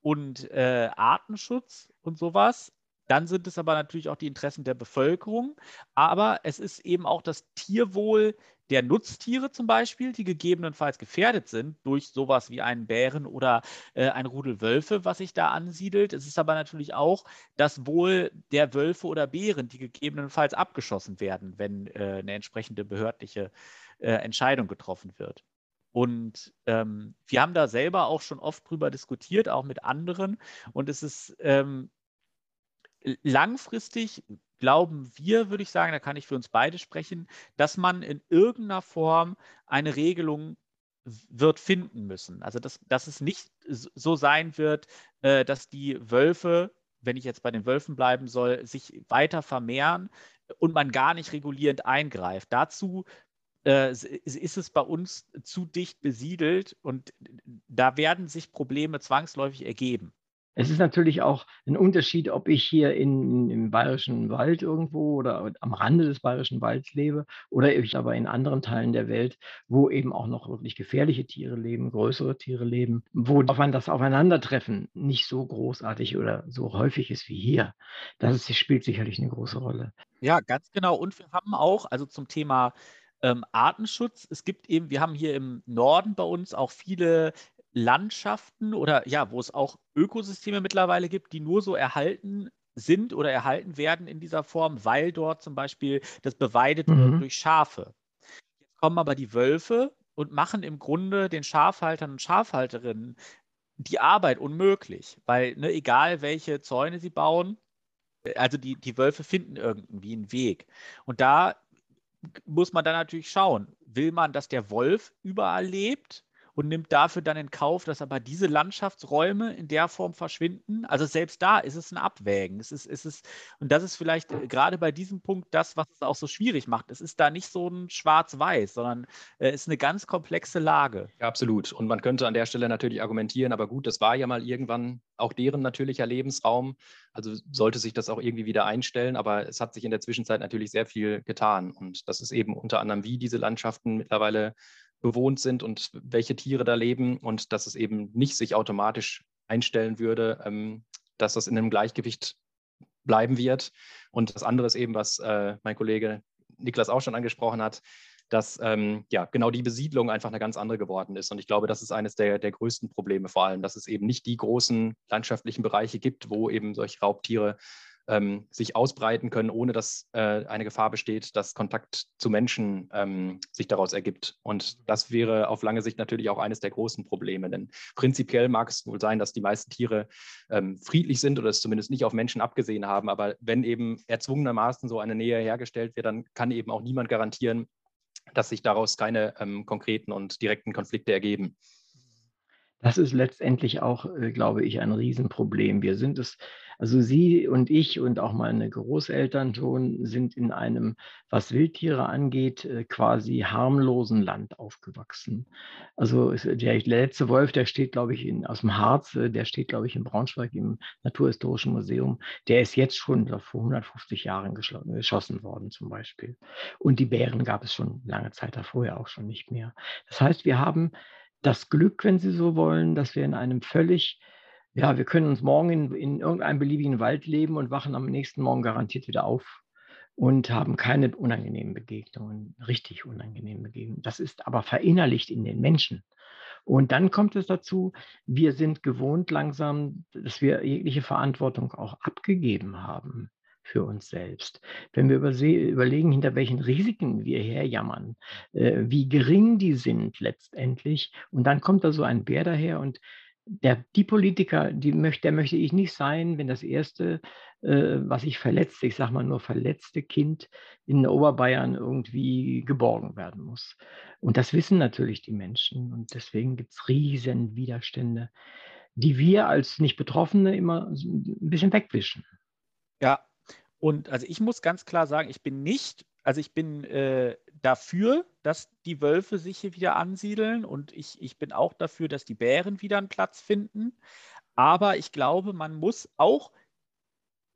und äh, Artenschutz und sowas. Dann sind es aber natürlich auch die Interessen der Bevölkerung. Aber es ist eben auch das Tierwohl der Nutztiere zum Beispiel, die gegebenenfalls gefährdet sind durch sowas wie einen Bären oder äh, ein Rudel Wölfe, was sich da ansiedelt. Es ist aber natürlich auch das Wohl der Wölfe oder Bären, die gegebenenfalls abgeschossen werden, wenn äh, eine entsprechende behördliche äh, Entscheidung getroffen wird. Und ähm, wir haben da selber auch schon oft drüber diskutiert, auch mit anderen. Und es ist ähm, langfristig glauben wir, würde ich sagen, da kann ich für uns beide sprechen, dass man in irgendeiner Form eine Regelung wird finden müssen. Also dass, dass es nicht so sein wird, äh, dass die Wölfe, wenn ich jetzt bei den Wölfen bleiben soll, sich weiter vermehren und man gar nicht regulierend eingreift. Dazu äh, ist es bei uns zu dicht besiedelt und da werden sich Probleme zwangsläufig ergeben. Es ist natürlich auch ein Unterschied, ob ich hier in, im bayerischen Wald irgendwo oder am Rande des bayerischen Walds lebe oder ich aber in anderen Teilen der Welt, wo eben auch noch wirklich gefährliche Tiere leben, größere Tiere leben, wo das Aufeinandertreffen nicht so großartig oder so häufig ist wie hier. Das ist, spielt sicherlich eine große Rolle. Ja, ganz genau. Und wir haben auch, also zum Thema ähm, Artenschutz. Es gibt eben, wir haben hier im Norden bei uns auch viele Landschaften oder ja, wo es auch Ökosysteme mittlerweile gibt, die nur so erhalten sind oder erhalten werden in dieser Form, weil dort zum Beispiel das beweidet mhm. wird durch Schafe. Jetzt kommen aber die Wölfe und machen im Grunde den Schafhaltern und Schafhalterinnen die Arbeit unmöglich, weil ne, egal welche Zäune sie bauen, also die, die Wölfe finden irgendwie einen Weg. Und da muss man dann natürlich schauen, will man, dass der Wolf überall lebt und nimmt dafür dann in Kauf, dass aber diese Landschaftsräume in der Form verschwinden. Also selbst da ist es ein Abwägen. Es ist, es ist, und das ist vielleicht äh, gerade bei diesem Punkt das, was es auch so schwierig macht. Es ist da nicht so ein Schwarz-Weiß, sondern es äh, ist eine ganz komplexe Lage. Ja, absolut. Und man könnte an der Stelle natürlich argumentieren, aber gut, das war ja mal irgendwann auch deren natürlicher Lebensraum. Also sollte sich das auch irgendwie wieder einstellen, aber es hat sich in der Zwischenzeit natürlich sehr viel getan. Und das ist eben unter anderem, wie diese Landschaften mittlerweile bewohnt sind und welche Tiere da leben und dass es eben nicht sich automatisch einstellen würde, ähm, dass das in einem Gleichgewicht bleiben wird. Und das andere ist eben, was äh, mein Kollege Niklas auch schon angesprochen hat, dass ähm, ja genau die Besiedlung einfach eine ganz andere geworden ist. Und ich glaube, das ist eines der, der größten Probleme vor allem, dass es eben nicht die großen landschaftlichen Bereiche gibt, wo eben solche Raubtiere ähm, sich ausbreiten können, ohne dass äh, eine Gefahr besteht, dass Kontakt zu Menschen ähm, sich daraus ergibt. Und das wäre auf lange Sicht natürlich auch eines der großen Probleme. Denn prinzipiell mag es wohl sein, dass die meisten Tiere ähm, friedlich sind oder es zumindest nicht auf Menschen abgesehen haben. Aber wenn eben erzwungenermaßen so eine Nähe hergestellt wird, dann kann eben auch niemand garantieren, dass sich daraus keine ähm, konkreten und direkten Konflikte ergeben. Das ist letztendlich auch, äh, glaube ich, ein Riesenproblem. Wir sind es, also Sie und ich und auch meine Großeltern schon sind in einem, was Wildtiere angeht, äh, quasi harmlosen Land aufgewachsen. Also der letzte Wolf, der steht, glaube ich, in, aus dem Harz, äh, der steht, glaube ich, in Braunschweig im Naturhistorischen Museum. Der ist jetzt schon vor 150 Jahren geschossen worden zum Beispiel. Und die Bären gab es schon lange Zeit davor ja auch schon nicht mehr. Das heißt, wir haben das Glück, wenn Sie so wollen, dass wir in einem völlig, ja, wir können uns morgen in, in irgendeinem beliebigen Wald leben und wachen am nächsten Morgen garantiert wieder auf und haben keine unangenehmen Begegnungen, richtig unangenehmen Begegnungen. Das ist aber verinnerlicht in den Menschen. Und dann kommt es dazu, wir sind gewohnt langsam, dass wir jegliche Verantwortung auch abgegeben haben für uns selbst. Wenn wir überlegen, hinter welchen Risiken wir herjammern, äh, wie gering die sind letztendlich, und dann kommt da so ein Bär daher und der, die Politiker, die möchte, der möchte ich nicht sein, wenn das erste, äh, was ich verletze, ich sage mal nur verletzte Kind in Oberbayern irgendwie geborgen werden muss. Und das wissen natürlich die Menschen und deswegen gibt es riesen Widerstände, die wir als Nicht-Betroffene immer ein bisschen wegwischen. Ja, und also ich muss ganz klar sagen, ich bin nicht, also ich bin äh, dafür, dass die Wölfe sich hier wieder ansiedeln und ich, ich bin auch dafür, dass die Bären wieder einen Platz finden. Aber ich glaube, man muss auch,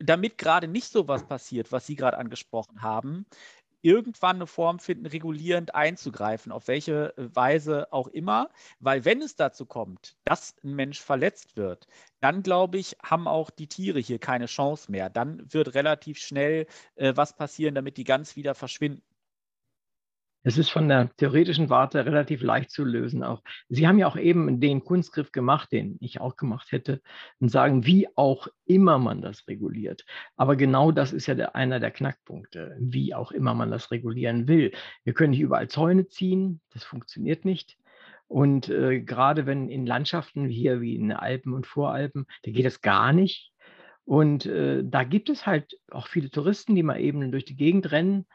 damit gerade nicht so was passiert, was Sie gerade angesprochen haben, irgendwann eine Form finden, regulierend einzugreifen, auf welche Weise auch immer. Weil wenn es dazu kommt, dass ein Mensch verletzt wird, dann glaube ich, haben auch die Tiere hier keine Chance mehr. Dann wird relativ schnell äh, was passieren, damit die ganz wieder verschwinden. Es ist von der theoretischen Warte relativ leicht zu lösen. Auch Sie haben ja auch eben den Kunstgriff gemacht, den ich auch gemacht hätte, und sagen, wie auch immer man das reguliert. Aber genau das ist ja der, einer der Knackpunkte, wie auch immer man das regulieren will. Wir können nicht überall Zäune ziehen, das funktioniert nicht. Und äh, gerade wenn in Landschaften hier wie in Alpen und Voralpen, da geht das gar nicht. Und äh, da gibt es halt auch viele Touristen, die mal eben durch die Gegend rennen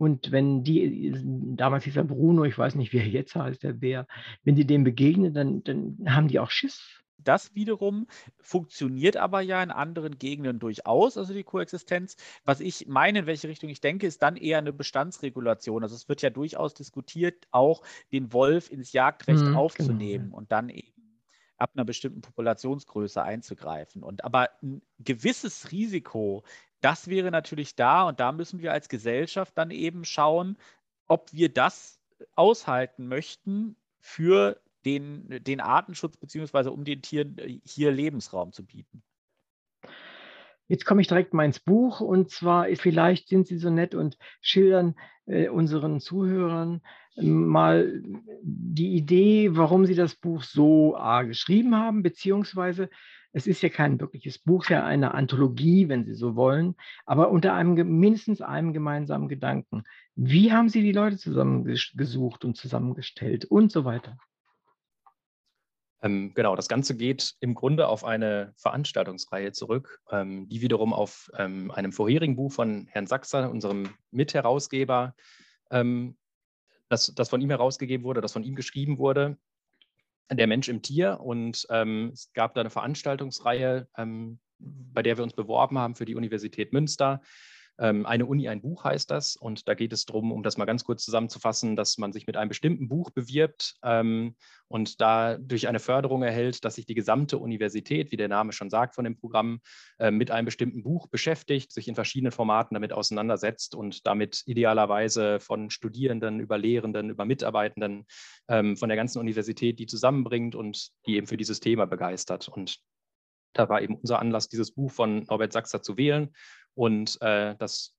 und wenn die, damals hieß er Bruno, ich weiß nicht, wie er jetzt heißt, der Bär, wenn die dem begegnen, dann, dann haben die auch Schiss. Das wiederum funktioniert aber ja in anderen Gegenden durchaus, also die Koexistenz. Was ich meine, in welche Richtung ich denke, ist dann eher eine Bestandsregulation. Also es wird ja durchaus diskutiert, auch den Wolf ins Jagdrecht mhm, aufzunehmen genau. und dann eben ab einer bestimmten Populationsgröße einzugreifen. Und aber ein gewisses Risiko das wäre natürlich da und da müssen wir als Gesellschaft dann eben schauen, ob wir das aushalten möchten für den, den Artenschutz, beziehungsweise um den Tieren äh, hier Lebensraum zu bieten. Jetzt komme ich direkt mal ins Buch und zwar vielleicht sind Sie so nett und schildern äh, unseren Zuhörern mal die Idee, warum Sie das Buch so A geschrieben haben, beziehungsweise es ist ja kein wirkliches Buch, ja eine Anthologie, wenn Sie so wollen, aber unter einem mindestens einem gemeinsamen Gedanken. Wie haben Sie die Leute zusammengesucht und zusammengestellt und so weiter? Ähm, genau, das Ganze geht im Grunde auf eine Veranstaltungsreihe zurück, ähm, die wiederum auf ähm, einem vorherigen Buch von Herrn Sachser, unserem Mitherausgeber, ähm, das, das von ihm herausgegeben wurde, das von ihm geschrieben wurde, der Mensch im Tier. Und ähm, es gab da eine Veranstaltungsreihe, ähm, bei der wir uns beworben haben für die Universität Münster. Ähm, eine Uni, ein Buch heißt das. Und da geht es darum, um das mal ganz kurz zusammenzufassen, dass man sich mit einem bestimmten Buch bewirbt ähm, und dadurch eine Förderung erhält, dass sich die gesamte Universität, wie der Name schon sagt von dem Programm, äh, mit einem bestimmten Buch beschäftigt, sich in verschiedenen Formaten damit auseinandersetzt und damit idealerweise von Studierenden über Lehrenden, über Mitarbeitenden ähm, von der ganzen Universität die zusammenbringt und die eben für dieses Thema begeistert. Und da war eben unser Anlass, dieses Buch von Norbert Sachser zu wählen. Und äh, das,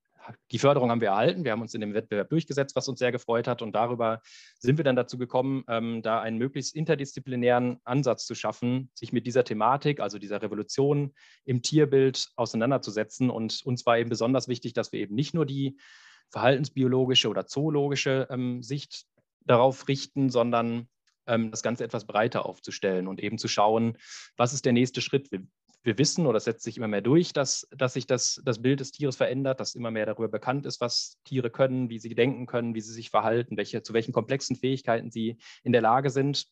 die Förderung haben wir erhalten. Wir haben uns in dem Wettbewerb durchgesetzt, was uns sehr gefreut hat. Und darüber sind wir dann dazu gekommen, ähm, da einen möglichst interdisziplinären Ansatz zu schaffen, sich mit dieser Thematik, also dieser Revolution im Tierbild auseinanderzusetzen. Und uns war eben besonders wichtig, dass wir eben nicht nur die verhaltensbiologische oder zoologische ähm, Sicht darauf richten, sondern das Ganze etwas breiter aufzustellen und eben zu schauen, was ist der nächste Schritt. Wir, wir wissen oder es setzt sich immer mehr durch, dass, dass sich das, das Bild des Tieres verändert, dass immer mehr darüber bekannt ist, was Tiere können, wie sie denken können, wie sie sich verhalten, welche, zu welchen komplexen Fähigkeiten sie in der Lage sind.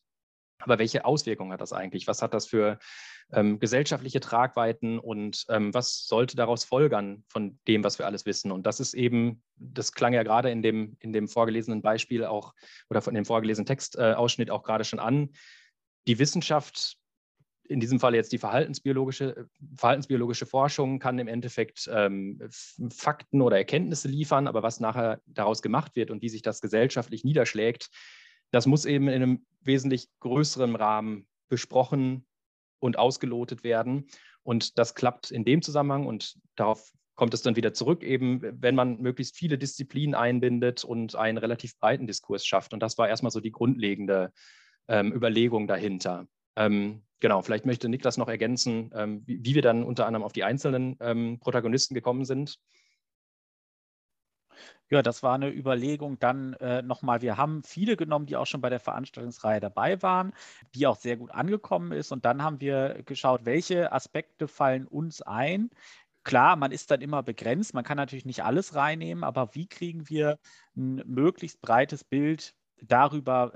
Aber welche Auswirkungen hat das eigentlich? Was hat das für ähm, gesellschaftliche Tragweiten und ähm, was sollte daraus folgern von dem, was wir alles wissen? Und das ist eben, das klang ja gerade in dem, in dem vorgelesenen Beispiel auch oder von dem vorgelesenen Textausschnitt äh, auch gerade schon an. Die Wissenschaft in diesem Fall jetzt die verhaltensbiologische, verhaltensbiologische Forschung kann im Endeffekt ähm, Fakten oder Erkenntnisse liefern, aber was nachher daraus gemacht wird und wie sich das gesellschaftlich niederschlägt, das muss eben in einem wesentlich größeren Rahmen besprochen und ausgelotet werden. Und das klappt in dem Zusammenhang und darauf kommt es dann wieder zurück, eben wenn man möglichst viele Disziplinen einbindet und einen relativ breiten Diskurs schafft. Und das war erstmal so die grundlegende ähm, Überlegung dahinter. Ähm, genau, vielleicht möchte Niklas noch ergänzen, ähm, wie, wie, wir dann unter anderem auf die einzelnen ähm, Protagonisten gekommen sind. Ja, das war eine Überlegung. Dann äh, nochmal, wir haben viele genommen, die auch schon bei der Veranstaltungsreihe dabei waren, die auch sehr gut angekommen ist. Und dann haben wir geschaut, welche Aspekte fallen uns ein. Klar, man ist dann immer begrenzt, man kann natürlich nicht alles reinnehmen, aber wie kriegen wir ein möglichst breites Bild darüber,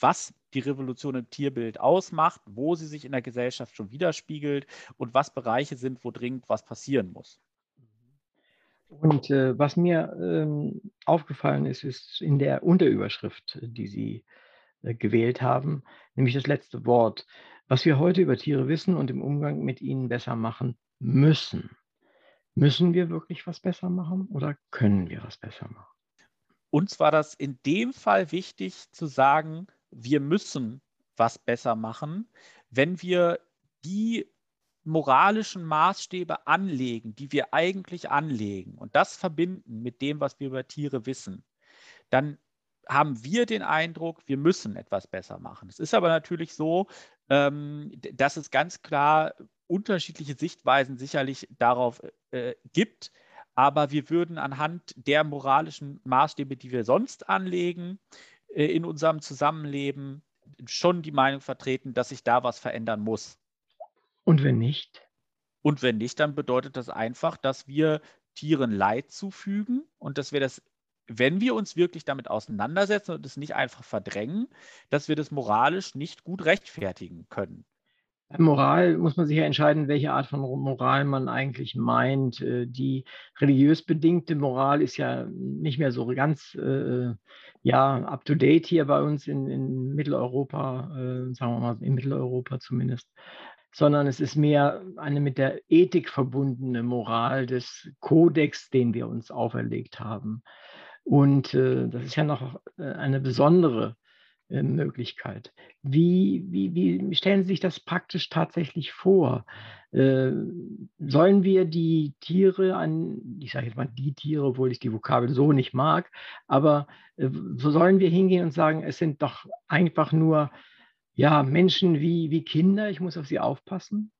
was die Revolution im Tierbild ausmacht, wo sie sich in der Gesellschaft schon widerspiegelt und was Bereiche sind, wo dringend was passieren muss. Und äh, was mir ähm, aufgefallen ist, ist in der Unterüberschrift, die Sie äh, gewählt haben, nämlich das letzte Wort, was wir heute über Tiere wissen und im Umgang mit ihnen besser machen müssen. Müssen wir wirklich was besser machen oder können wir was besser machen? Uns war das in dem Fall wichtig zu sagen, wir müssen was besser machen, wenn wir die moralischen Maßstäbe anlegen, die wir eigentlich anlegen und das verbinden mit dem, was wir über Tiere wissen, dann haben wir den Eindruck, wir müssen etwas besser machen. Es ist aber natürlich so, ähm, dass es ganz klar unterschiedliche Sichtweisen sicherlich darauf äh, gibt, aber wir würden anhand der moralischen Maßstäbe, die wir sonst anlegen, äh, in unserem Zusammenleben schon die Meinung vertreten, dass sich da was verändern muss. Und wenn nicht? Und wenn nicht, dann bedeutet das einfach, dass wir Tieren Leid zufügen und dass wir das, wenn wir uns wirklich damit auseinandersetzen und es nicht einfach verdrängen, dass wir das moralisch nicht gut rechtfertigen können. Moral muss man sich ja entscheiden, welche Art von Moral man eigentlich meint. Äh, die religiös bedingte Moral ist ja nicht mehr so ganz äh, ja, up to date hier bei uns in, in Mitteleuropa, äh, sagen wir mal in Mitteleuropa zumindest, sondern es ist mehr eine mit der Ethik verbundene Moral des Kodex, den wir uns auferlegt haben. Und äh, das ist ja noch äh, eine besondere äh, Möglichkeit. Wie, wie, wie stellen Sie sich das praktisch tatsächlich vor? Äh, sollen wir die Tiere an, ich sage jetzt mal die Tiere, obwohl ich die Vokabel so nicht mag, aber äh, so sollen wir hingehen und sagen, es sind doch einfach nur ja, Menschen wie, wie Kinder, ich muss auf sie aufpassen?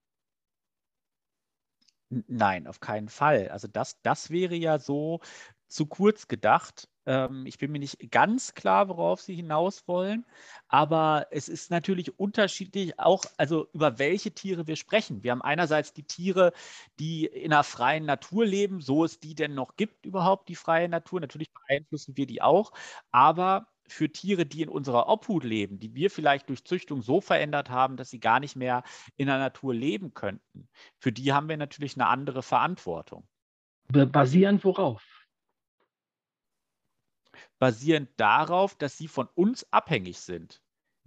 Nein, auf keinen Fall. Also das, das wäre ja so zu kurz gedacht. Ähm, ich bin mir nicht ganz klar, worauf Sie hinaus wollen, aber es ist natürlich unterschiedlich, auch also über welche Tiere wir sprechen. Wir haben einerseits die Tiere, die in der freien Natur leben, so es die denn noch gibt überhaupt, die freie Natur. Natürlich beeinflussen wir die auch, aber für Tiere, die in unserer Obhut leben, die wir vielleicht durch Züchtung so verändert haben, dass sie gar nicht mehr in der Natur leben könnten, für die haben wir natürlich eine andere Verantwortung. Basierend worauf? basierend darauf, dass sie von uns abhängig sind.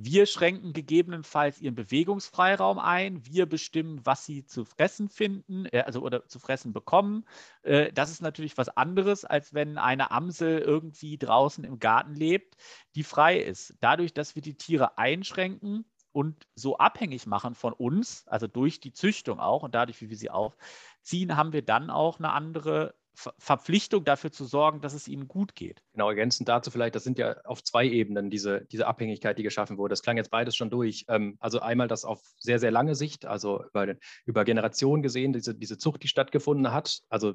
Wir schränken gegebenenfalls ihren Bewegungsfreiraum ein. Wir bestimmen, was sie zu fressen finden, äh, also oder zu fressen bekommen. Äh, das ist natürlich was anderes, als wenn eine Amsel irgendwie draußen im Garten lebt, die frei ist. Dadurch, dass wir die Tiere einschränken und so abhängig machen von uns, also durch die Züchtung auch und dadurch, wie wir sie aufziehen, haben wir dann auch eine andere Verpflichtung dafür zu sorgen, dass es ihnen gut geht. Genau, ergänzend dazu vielleicht, das sind ja auf zwei Ebenen diese, diese Abhängigkeit, die geschaffen wurde. Das klang jetzt beides schon durch. Ähm, also einmal das auf sehr, sehr lange Sicht, also über, über Generationen gesehen, diese, diese Zucht, die stattgefunden hat. Also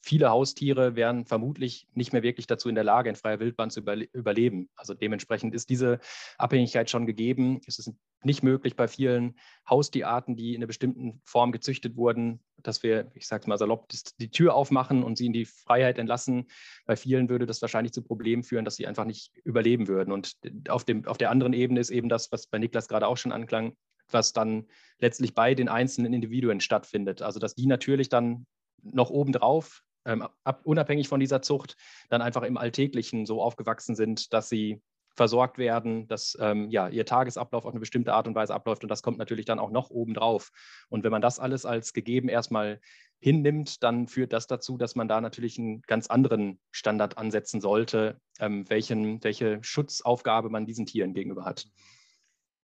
viele Haustiere wären vermutlich nicht mehr wirklich dazu in der Lage, in freier Wildbahn zu überle überleben. Also dementsprechend ist diese Abhängigkeit schon gegeben. Es ist nicht möglich bei vielen Haustierarten, die in einer bestimmten Form gezüchtet wurden, dass wir, ich sage mal salopp, die Tür aufmachen und sie in die Freiheit entlassen. Bei vielen würde das wahrscheinlich zu Problemen führen, dass sie einfach nicht überleben würden. Und auf, dem, auf der anderen Ebene ist eben das, was bei Niklas gerade auch schon anklang, was dann letztlich bei den einzelnen Individuen stattfindet. Also dass die natürlich dann noch obendrauf, ähm, ab, unabhängig von dieser Zucht, dann einfach im Alltäglichen so aufgewachsen sind, dass sie versorgt werden, dass ähm, ja, ihr Tagesablauf auf eine bestimmte Art und Weise abläuft und das kommt natürlich dann auch noch obendrauf. Und wenn man das alles als gegeben erstmal hinnimmt, dann führt das dazu, dass man da natürlich einen ganz anderen Standard ansetzen sollte, ähm, welchen, welche Schutzaufgabe man diesen Tieren gegenüber hat.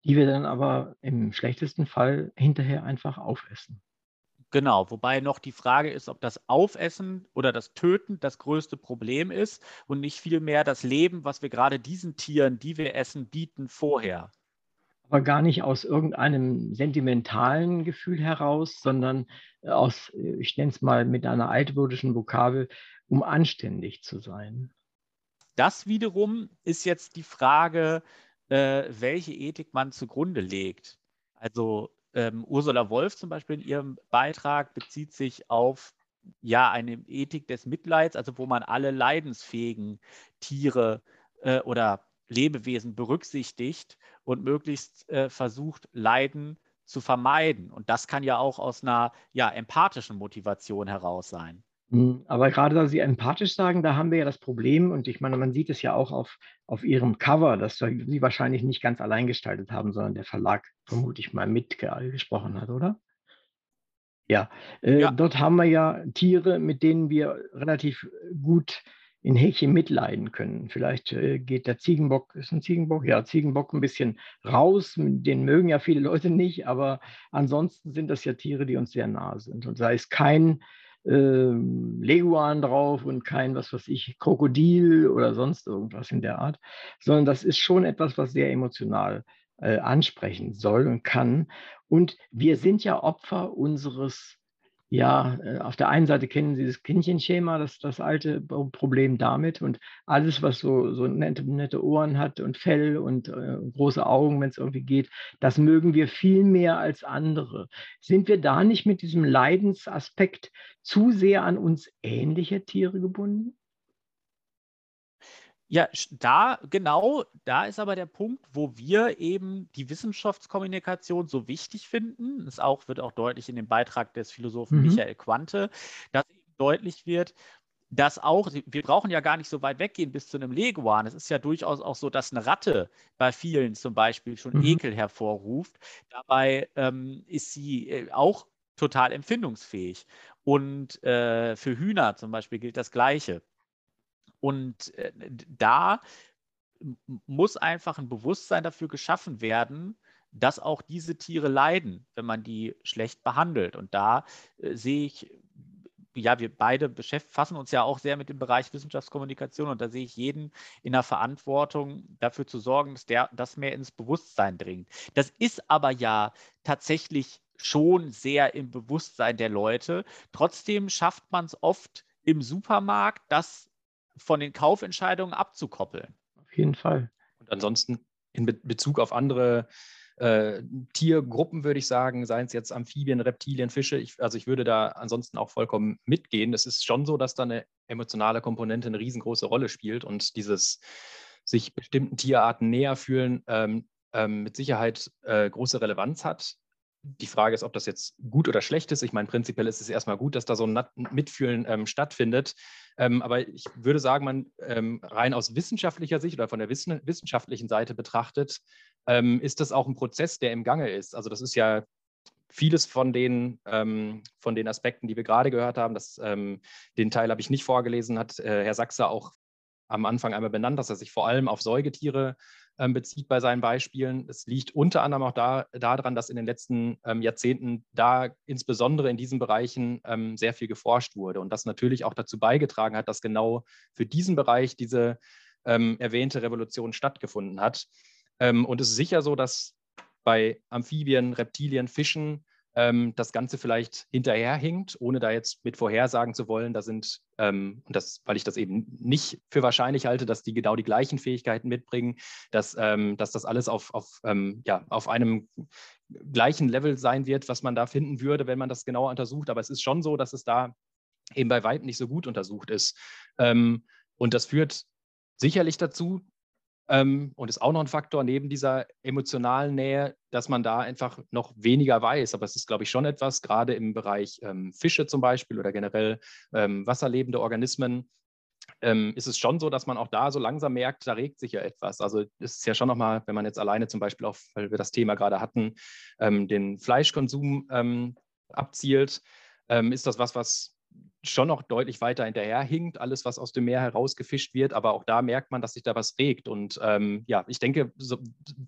Die wir dann aber im schlechtesten Fall hinterher einfach aufessen. Genau, wobei noch die Frage ist, ob das Aufessen oder das Töten das größte Problem ist und nicht vielmehr das Leben, was wir gerade diesen Tieren, die wir essen, bieten vorher. Aber gar nicht aus irgendeinem sentimentalen Gefühl heraus, sondern aus, ich nenne es mal mit einer altmodischen Vokabel, um anständig zu sein. Das wiederum ist jetzt die Frage, äh, welche Ethik man zugrunde legt. Also ähm, Ursula Wolf zum Beispiel in ihrem Beitrag bezieht sich auf ja eine Ethik des Mitleids, also wo man alle leidensfähigen Tiere äh, oder Lebewesen berücksichtigt und möglichst äh, versucht, Leiden zu vermeiden. Und das kann ja auch aus einer ja, empathischen Motivation heraus sein. Hm, aber gerade da Sie empathisch sagen, da haben wir ja das Problem, und ich meine, man sieht es ja auch auf, auf Ihrem Cover, dass Sie wahrscheinlich nicht ganz allein gestaltet haben, sondern der Verlag vermute ich mal mitgesprochen hat, oder? Ja, äh, ja. dort haben wir ja Tiere, mit denen wir relativ gut in Häkchen mitleiden können. Vielleicht äh, geht der Ziegenbock, ist ein Ziegenbock? Ja, Ziegenbock ein bisschen raus. Den mögen ja viele Leute nicht, aber ansonsten sind das ja Tiere, die uns sehr nah sind. Und da ist kein äh, Leguan drauf und kein, was weiß ich, Krokodil oder sonst irgendwas in der Art, sondern das ist schon etwas, was sehr emotional äh, ansprechen soll und kann. Und wir sind ja Opfer unseres ja, äh, auf der einen Seite kennen Sie das Kindchenschema, das, das alte Problem damit und alles, was so, so nette, nette Ohren hat und Fell und äh, große Augen, wenn es irgendwie geht, das mögen wir viel mehr als andere. Sind wir da nicht mit diesem Leidensaspekt zu sehr an uns ähnliche Tiere gebunden? Ja, da, genau, da ist aber der Punkt, wo wir eben die Wissenschaftskommunikation so wichtig finden. Es auch, wird auch deutlich in dem Beitrag des Philosophen mhm. Michael Quante, dass deutlich wird, dass auch, wir brauchen ja gar nicht so weit weggehen bis zu einem Leguan. Es ist ja durchaus auch so, dass eine Ratte bei vielen zum Beispiel schon mhm. Ekel hervorruft. Dabei ähm, ist sie äh, auch total empfindungsfähig. Und äh, für Hühner zum Beispiel gilt das Gleiche. Und äh, da muss einfach ein Bewusstsein dafür geschaffen werden, dass auch diese Tiere leiden, wenn man die schlecht behandelt. Und da äh, sehe ich, ja, wir beide befassen uns ja auch sehr mit dem Bereich Wissenschaftskommunikation und da sehe ich jeden in der Verantwortung, dafür zu sorgen, dass der das mehr ins Bewusstsein dringt. Das ist aber ja tatsächlich schon sehr im Bewusstsein der Leute. Trotzdem schafft man es oft im Supermarkt, dass von den Kaufentscheidungen abzukoppeln. Auf jeden Fall. Und ansonsten in Be Bezug auf andere äh, Tiergruppen würde ich sagen, seien es jetzt Amphibien, Reptilien, Fische. Ich, also ich würde da ansonsten auch vollkommen mitgehen. Es ist schon so, dass da eine emotionale Komponente eine riesengroße Rolle spielt und dieses sich bestimmten Tierarten näher fühlen ähm, ähm, mit Sicherheit äh, große Relevanz hat. Die Frage ist, ob das jetzt gut oder schlecht ist. Ich meine, prinzipiell ist es erstmal gut, dass da so ein Mitfühlen ähm, stattfindet. Ähm, aber ich würde sagen, man ähm, rein aus wissenschaftlicher Sicht oder von der wissen, wissenschaftlichen Seite betrachtet, ähm, ist das auch ein Prozess, der im Gange ist. Also das ist ja vieles von den, ähm, von den Aspekten, die wir gerade gehört haben. Das, ähm, den Teil habe ich nicht vorgelesen, hat äh, Herr Sachse auch am Anfang einmal benannt, dass er sich vor allem auf Säugetiere bezieht bei seinen Beispielen. Es liegt unter anderem auch da, daran, dass in den letzten ähm, Jahrzehnten da insbesondere in diesen Bereichen ähm, sehr viel geforscht wurde und das natürlich auch dazu beigetragen hat, dass genau für diesen Bereich diese ähm, erwähnte Revolution stattgefunden hat. Ähm, und es ist sicher so, dass bei Amphibien, Reptilien, Fischen ähm, das Ganze vielleicht hinterherhinkt, ohne da jetzt mit vorhersagen zu wollen, da sind, ähm, und das, weil ich das eben nicht für wahrscheinlich halte, dass die genau die gleichen Fähigkeiten mitbringen, dass, ähm, dass das alles auf, auf, ähm, ja, auf einem gleichen Level sein wird, was man da finden würde, wenn man das genauer untersucht. Aber es ist schon so, dass es da eben bei weitem nicht so gut untersucht ist. Ähm, und das führt sicherlich dazu, ähm, und ist auch noch ein Faktor neben dieser emotionalen Nähe, dass man da einfach noch weniger weiß. Aber es ist, glaube ich, schon etwas, gerade im Bereich ähm, Fische zum Beispiel oder generell ähm, wasserlebende Organismen, ähm, ist es schon so, dass man auch da so langsam merkt, da regt sich ja etwas. Also es ist ja schon nochmal, wenn man jetzt alleine zum Beispiel auf, weil wir das Thema gerade hatten, ähm, den Fleischkonsum ähm, abzielt, ist das was, was schon noch deutlich weiter hinterherhinkt, alles, was aus dem Meer herausgefischt wird. Aber auch da merkt man, dass sich da was regt. Und ähm, ja, ich denke, so,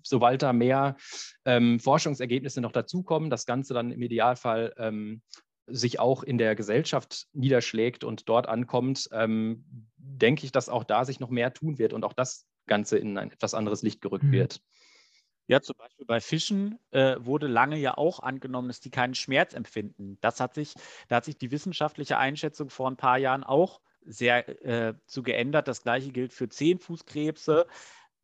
sobald da mehr ähm, Forschungsergebnisse noch dazukommen, das Ganze dann im Idealfall ähm, sich auch in der Gesellschaft niederschlägt und dort ankommt, ähm, denke ich, dass auch da sich noch mehr tun wird und auch das Ganze in ein etwas anderes Licht gerückt mhm. wird. Ja, zum Beispiel bei Fischen äh, wurde lange ja auch angenommen, dass die keinen Schmerz empfinden. Das hat sich, da hat sich die wissenschaftliche Einschätzung vor ein paar Jahren auch sehr äh, zu geändert. Das gleiche gilt für Zehnfußkrebse,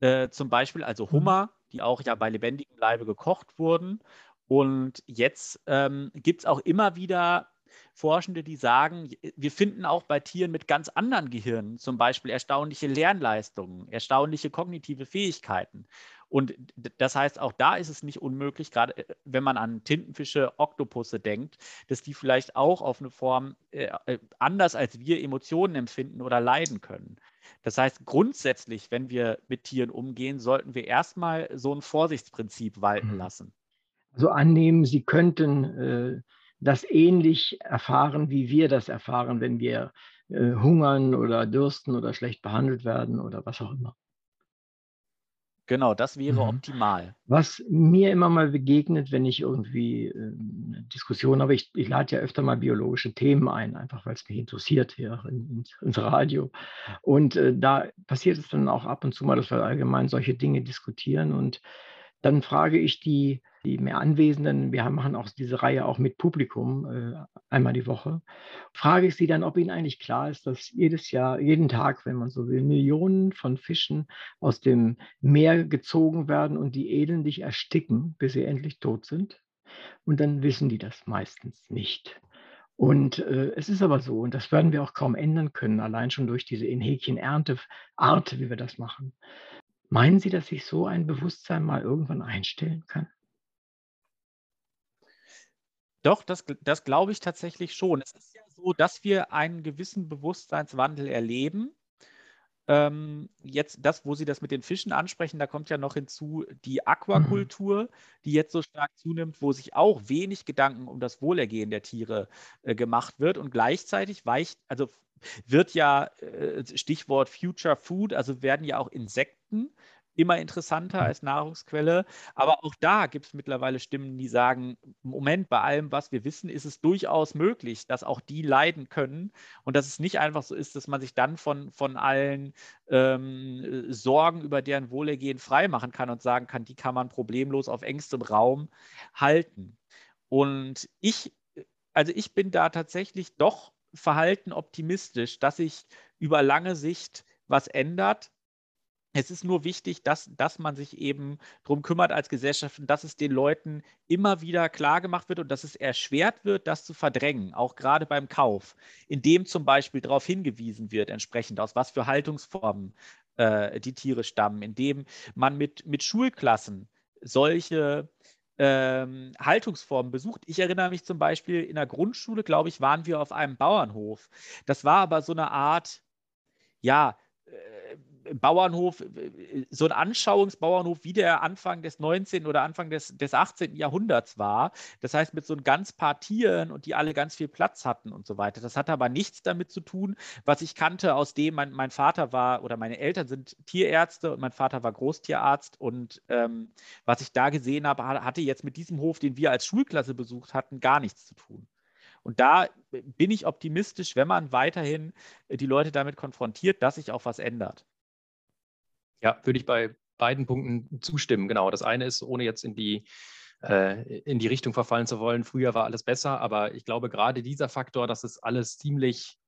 äh, zum Beispiel, also mhm. Hummer, die auch ja bei lebendigem Leibe gekocht wurden. Und jetzt ähm, gibt es auch immer wieder Forschende, die sagen, wir finden auch bei Tieren mit ganz anderen Gehirnen zum Beispiel erstaunliche Lernleistungen, erstaunliche kognitive Fähigkeiten. Und das heißt, auch da ist es nicht unmöglich, gerade äh, wenn man an Tintenfische, Oktopusse denkt, dass die vielleicht auch auf eine Form äh, äh, anders als wir Emotionen empfinden oder leiden können. Das heißt, grundsätzlich, wenn wir mit Tieren umgehen, sollten wir erstmal so ein Vorsichtsprinzip walten mhm. lassen. Also annehmen, sie könnten äh, das ähnlich erfahren, wie wir das erfahren, wenn wir äh, hungern oder dürsten oder schlecht behandelt werden oder was auch immer. Genau, das wäre mhm. optimal. Was mir immer mal begegnet, wenn ich irgendwie äh, eine Diskussion habe, ich, ich lade ja öfter mal biologische Themen ein, einfach weil es mich interessiert hier in, ins Radio. Und äh, da passiert es dann auch ab und zu mal, dass wir allgemein solche Dinge diskutieren. Und dann frage ich die die mehr Anwesenden, wir machen auch diese Reihe auch mit Publikum äh, einmal die Woche, frage ich sie dann, ob ihnen eigentlich klar ist, dass jedes Jahr, jeden Tag, wenn man so will, Millionen von Fischen aus dem Meer gezogen werden und die elendig ersticken, bis sie endlich tot sind. Und dann wissen die das meistens nicht. Und äh, es ist aber so, und das werden wir auch kaum ändern können, allein schon durch diese in Häkchen Ernteart, wie wir das machen. Meinen Sie, dass sich so ein Bewusstsein mal irgendwann einstellen kann? Doch, das, das glaube ich tatsächlich schon. Es ist ja so, dass wir einen gewissen Bewusstseinswandel erleben. Ähm, jetzt das, wo Sie das mit den Fischen ansprechen, da kommt ja noch hinzu die mhm. Aquakultur, die jetzt so stark zunimmt, wo sich auch wenig Gedanken um das Wohlergehen der Tiere äh, gemacht wird und gleichzeitig weicht, also wird ja äh, Stichwort Future Food, also werden ja auch Insekten immer interessanter mhm. als Nahrungsquelle. Aber auch da gibt es mittlerweile Stimmen, die sagen, Moment, bei allem, was wir wissen, ist es durchaus möglich, dass auch die leiden können und dass es nicht einfach so ist, dass man sich dann von, von allen ähm, Sorgen über deren Wohlergehen freimachen kann und sagen kann, die kann man problemlos auf engstem Raum halten. Und ich, also ich bin da tatsächlich doch verhalten optimistisch, dass sich über lange Sicht was ändert es ist nur wichtig, dass, dass man sich eben darum kümmert als Gesellschaft, dass es den Leuten immer wieder klar gemacht wird und dass es erschwert wird, das zu verdrängen, auch gerade beim Kauf, indem zum Beispiel darauf hingewiesen wird, entsprechend aus was für Haltungsformen äh, die Tiere stammen, indem man mit, mit Schulklassen solche ähm, Haltungsformen besucht. Ich erinnere mich zum Beispiel in der Grundschule, glaube ich, waren wir auf einem Bauernhof. Das war aber so eine Art, ja, Bauernhof, äh, so ein Anschauungsbauernhof, wie der Anfang des 19. oder Anfang des, des 18. Jahrhunderts war. Das heißt, mit so ein ganz paar Tieren und die alle ganz viel Platz hatten und so weiter. Das hat aber nichts damit zu tun, was ich kannte, aus dem mein, mein Vater war oder meine Eltern sind Tierärzte und mein Vater war Großtierarzt. Und ähm, was ich da gesehen habe, hatte jetzt mit diesem Hof, den wir als Schulklasse besucht hatten, gar nichts zu tun. Und da bin ich optimistisch, wenn man weiterhin die Leute damit konfrontiert, dass sich auch was ändert. Ja, würde ich bei beiden Punkten zustimmen. Genau. Das eine ist, ohne jetzt in die äh, in die Richtung verfallen zu wollen, früher war alles besser, aber ich glaube gerade dieser Faktor, dass es alles ziemlich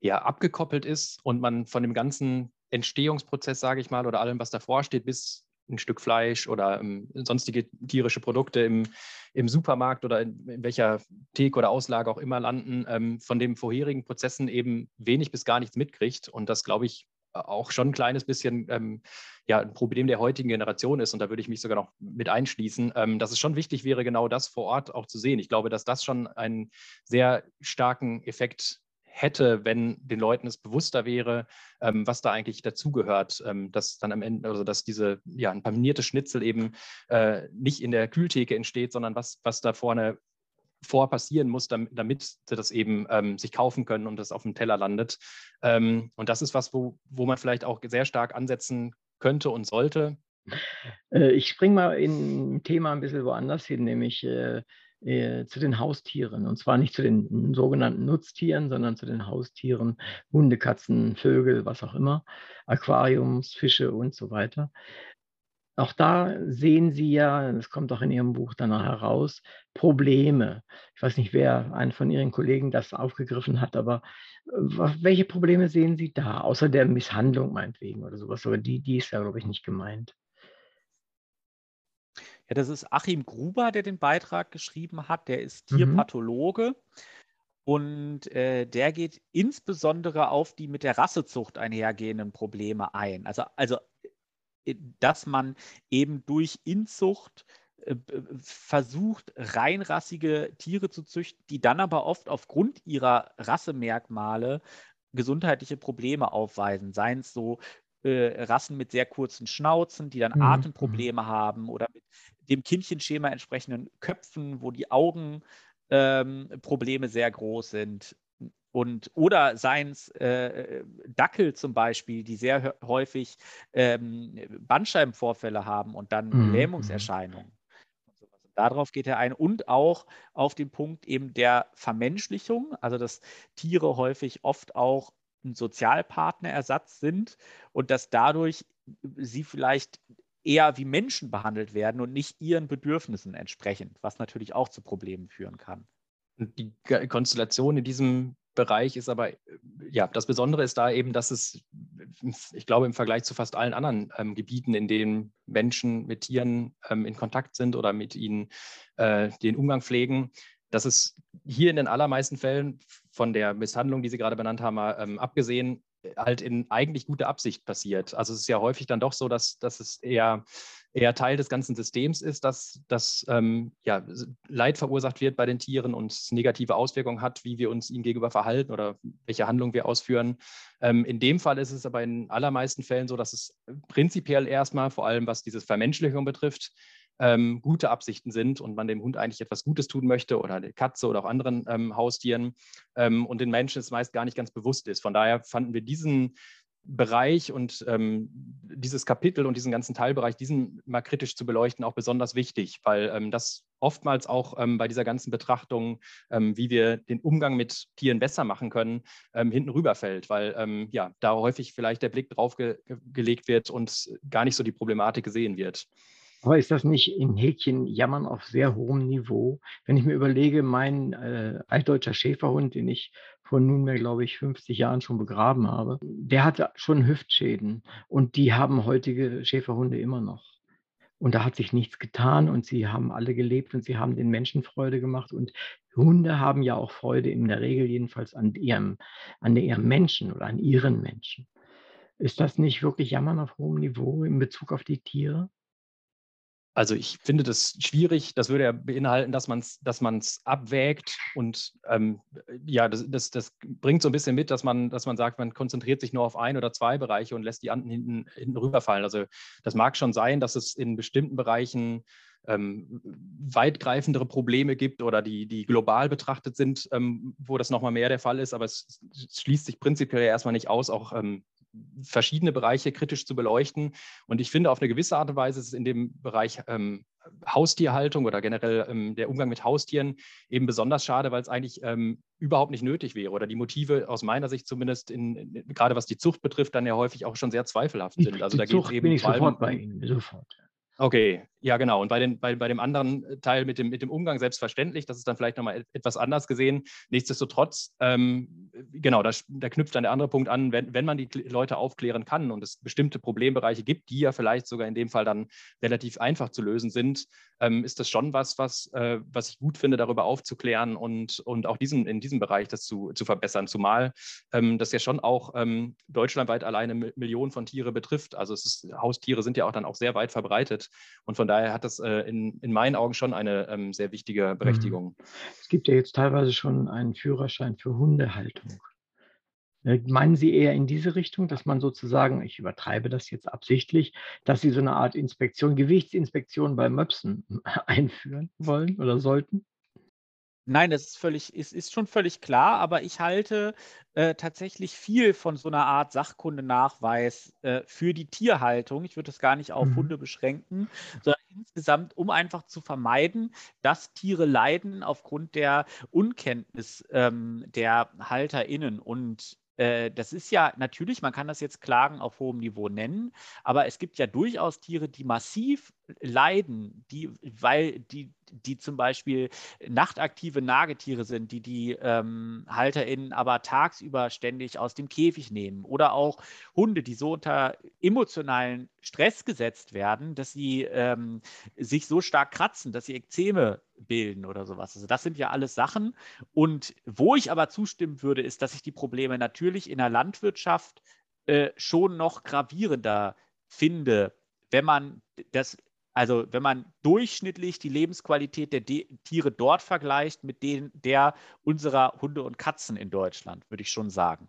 ja, abgekoppelt ist und man von dem ganzen Entstehungsprozess, sage ich mal, oder allem, was davor steht, bis ein Stück Fleisch oder ähm, sonstige tierische Produkte im, im Supermarkt oder in, in welcher Theke oder Auslage auch immer landen, ähm, von den vorherigen Prozessen eben wenig bis gar nichts mitkriegt. Und das, glaube ich, auch schon ein kleines bisschen ähm, ja, ein Problem der heutigen Generation ist, und da würde ich mich sogar noch mit einschließen, ähm, dass es schon wichtig wäre, genau das vor Ort auch zu sehen. Ich glaube, dass das schon einen sehr starken Effekt hätte, wenn den Leuten es bewusster wäre, ähm, was da eigentlich dazugehört, ähm, dass dann am Ende, also dass diese, ja, ein paminiertes Schnitzel eben äh, nicht in der Kühltheke entsteht, sondern was, was da vorne vor passieren muss, damit, sie das eben ähm, sich kaufen können und das auf dem Teller landet. Ähm, und das ist was, wo, wo man vielleicht auch sehr stark ansetzen könnte und sollte. Äh, ich springe mal in ein Thema ein bisschen woanders hin, nämlich äh, äh, zu den Haustieren. Und zwar nicht zu den sogenannten Nutztieren, sondern zu den Haustieren, Hunde, Katzen, Vögel, was auch immer, Aquariums, Fische und so weiter. Auch da sehen Sie ja, das kommt auch in Ihrem Buch danach heraus, Probleme. Ich weiß nicht, wer einen von Ihren Kollegen das aufgegriffen hat, aber äh, welche Probleme sehen Sie da, außer der Misshandlung meinetwegen oder sowas? Aber die, die ist ja, glaube ich, nicht gemeint. Ja, das ist Achim Gruber, der den Beitrag geschrieben hat. Der ist mhm. Tierpathologe. Mhm. Und äh, der geht insbesondere auf die mit der Rassezucht einhergehenden Probleme ein. Also, also dass man eben durch Inzucht äh, versucht, reinrassige Tiere zu züchten, die dann aber oft aufgrund ihrer Rassemerkmale gesundheitliche Probleme aufweisen, seien es so äh, Rassen mit sehr kurzen Schnauzen, die dann mhm. Atemprobleme haben oder mit dem Kindchenschema entsprechenden Köpfen, wo die Augenprobleme ähm, sehr groß sind. Und, oder seien es äh, Dackel zum Beispiel, die sehr häufig ähm, Bandscheibenvorfälle haben und dann mhm. Lähmungserscheinungen. Darauf geht er ein und auch auf den Punkt eben der Vermenschlichung, also dass Tiere häufig oft auch ein Sozialpartnerersatz sind und dass dadurch sie vielleicht eher wie Menschen behandelt werden und nicht ihren Bedürfnissen entsprechend, was natürlich auch zu Problemen führen kann. Die Konstellation in diesem Bereich ist aber, ja, das Besondere ist da eben, dass es, ich glaube, im Vergleich zu fast allen anderen ähm, Gebieten, in denen Menschen mit Tieren ähm, in Kontakt sind oder mit ihnen äh, den Umgang pflegen, dass es hier in den allermeisten Fällen von der Misshandlung, die Sie gerade benannt haben, ähm, abgesehen, halt in eigentlich guter Absicht passiert. Also es ist ja häufig dann doch so, dass, dass es eher, eher Teil des ganzen Systems ist, dass, dass ähm, ja, Leid verursacht wird bei den Tieren und negative Auswirkungen hat, wie wir uns ihnen gegenüber verhalten oder welche Handlungen wir ausführen. Ähm, in dem Fall ist es aber in allermeisten Fällen so, dass es prinzipiell erstmal, vor allem was diese Vermenschlichung betrifft, ähm, gute Absichten sind und man dem Hund eigentlich etwas Gutes tun möchte oder der Katze oder auch anderen ähm, Haustieren ähm, und den Menschen es meist gar nicht ganz bewusst ist. Von daher fanden wir diesen Bereich und ähm, dieses Kapitel und diesen ganzen Teilbereich, diesen mal kritisch zu beleuchten, auch besonders wichtig, weil ähm, das oftmals auch ähm, bei dieser ganzen Betrachtung, ähm, wie wir den Umgang mit Tieren besser machen können, ähm, hinten rüberfällt, weil ähm, ja, da häufig vielleicht der Blick drauf ge gelegt wird und gar nicht so die Problematik gesehen wird. Aber ist das nicht in Häkchen Jammern auf sehr hohem Niveau? Wenn ich mir überlege, mein äh, altdeutscher Schäferhund, den ich vor nunmehr, glaube ich, 50 Jahren schon begraben habe, der hatte schon Hüftschäden und die haben heutige Schäferhunde immer noch. Und da hat sich nichts getan und sie haben alle gelebt und sie haben den Menschen Freude gemacht. Und Hunde haben ja auch Freude, in der Regel jedenfalls an ihrem, an ihrem Menschen oder an ihren Menschen. Ist das nicht wirklich Jammern auf hohem Niveau in Bezug auf die Tiere? Also ich finde das schwierig. Das würde ja beinhalten, dass man es dass man's abwägt und ähm, ja, das, das, das, bringt so ein bisschen mit, dass man, dass man sagt, man konzentriert sich nur auf ein oder zwei Bereiche und lässt die anderen hinten, hinten rüberfallen. Also das mag schon sein, dass es in bestimmten Bereichen ähm, weitgreifendere Probleme gibt oder die, die global betrachtet sind, ähm, wo das nochmal mehr der Fall ist, aber es, es schließt sich prinzipiell erstmal nicht aus, auch ähm, verschiedene Bereiche kritisch zu beleuchten. Und ich finde, auf eine gewisse Art und Weise ist es in dem Bereich ähm, Haustierhaltung oder generell ähm, der Umgang mit Haustieren eben besonders schade, weil es eigentlich ähm, überhaupt nicht nötig wäre oder die Motive aus meiner Sicht zumindest, in, in, gerade was die Zucht betrifft, dann ja häufig auch schon sehr zweifelhaft sind. Also die da geht es eben bin ich sofort bei Ihnen, sofort. Okay, Ja, genau. Und bei, den, bei, bei dem anderen äh, Teil mit dem, mit dem Umgang selbstverständlich, das ist dann vielleicht nochmal etwas anders gesehen. Nichtsdestotrotz, ähm, genau, da, da, knüpft dann der andere Punkt an, wenn, wenn man die Leute aufklären kann und es bestimmte Problembereiche gibt, die ja vielleicht sogar in dem Fall dann relativ einfach zu lösen sind, ähm, ist das schon was, was, äh, was ich gut finde, darüber aufzuklären und, und auch diesen, in diesem Bereich das zu, zu verbessern. Zumal ähm, das ja schon auch ähm, deutschlandweit alleine Millionen von Tiere betrifft. Also ist, Haustiere sind ja auch dann auch sehr weit verbreitet und von daher hat das äh, in, in meinen Augen schon eine ähm, sehr wichtige mhm. Berechtigung. Es gibt ja jetzt teilweise schon einen Führerschein für Hundehaltung. Äh, meinen Sie eher in diese Richtung, dass man sozusagen, ich übertreibe das jetzt absichtlich, dass Sie so eine Art Inspektion, Gewichtsinspektion bei Möpsen einführen wollen oder sollten? Nein, das ist völlig, ist, ist schon völlig klar, aber ich halte äh, tatsächlich viel von so einer Art Sachkundenachweis äh, für die Tierhaltung. Ich würde es gar nicht auf mhm. Hunde beschränken, sondern insgesamt, um einfach zu vermeiden, dass Tiere leiden aufgrund der Unkenntnis ähm, der HalterInnen. Und äh, das ist ja natürlich, man kann das jetzt Klagen auf hohem Niveau nennen, aber es gibt ja durchaus Tiere, die massiv leiden, die, weil die, die zum Beispiel nachtaktive Nagetiere sind, die die ähm, HalterInnen aber tagsüber ständig aus dem Käfig nehmen. Oder auch Hunde, die so unter emotionalen Stress gesetzt werden, dass sie ähm, sich so stark kratzen, dass sie Ekzeme bilden oder sowas. Also das sind ja alles Sachen. Und wo ich aber zustimmen würde, ist, dass ich die Probleme natürlich in der Landwirtschaft äh, schon noch gravierender finde, wenn man das also wenn man durchschnittlich die Lebensqualität der De Tiere dort vergleicht mit denen der unserer Hunde und Katzen in Deutschland, würde ich schon sagen.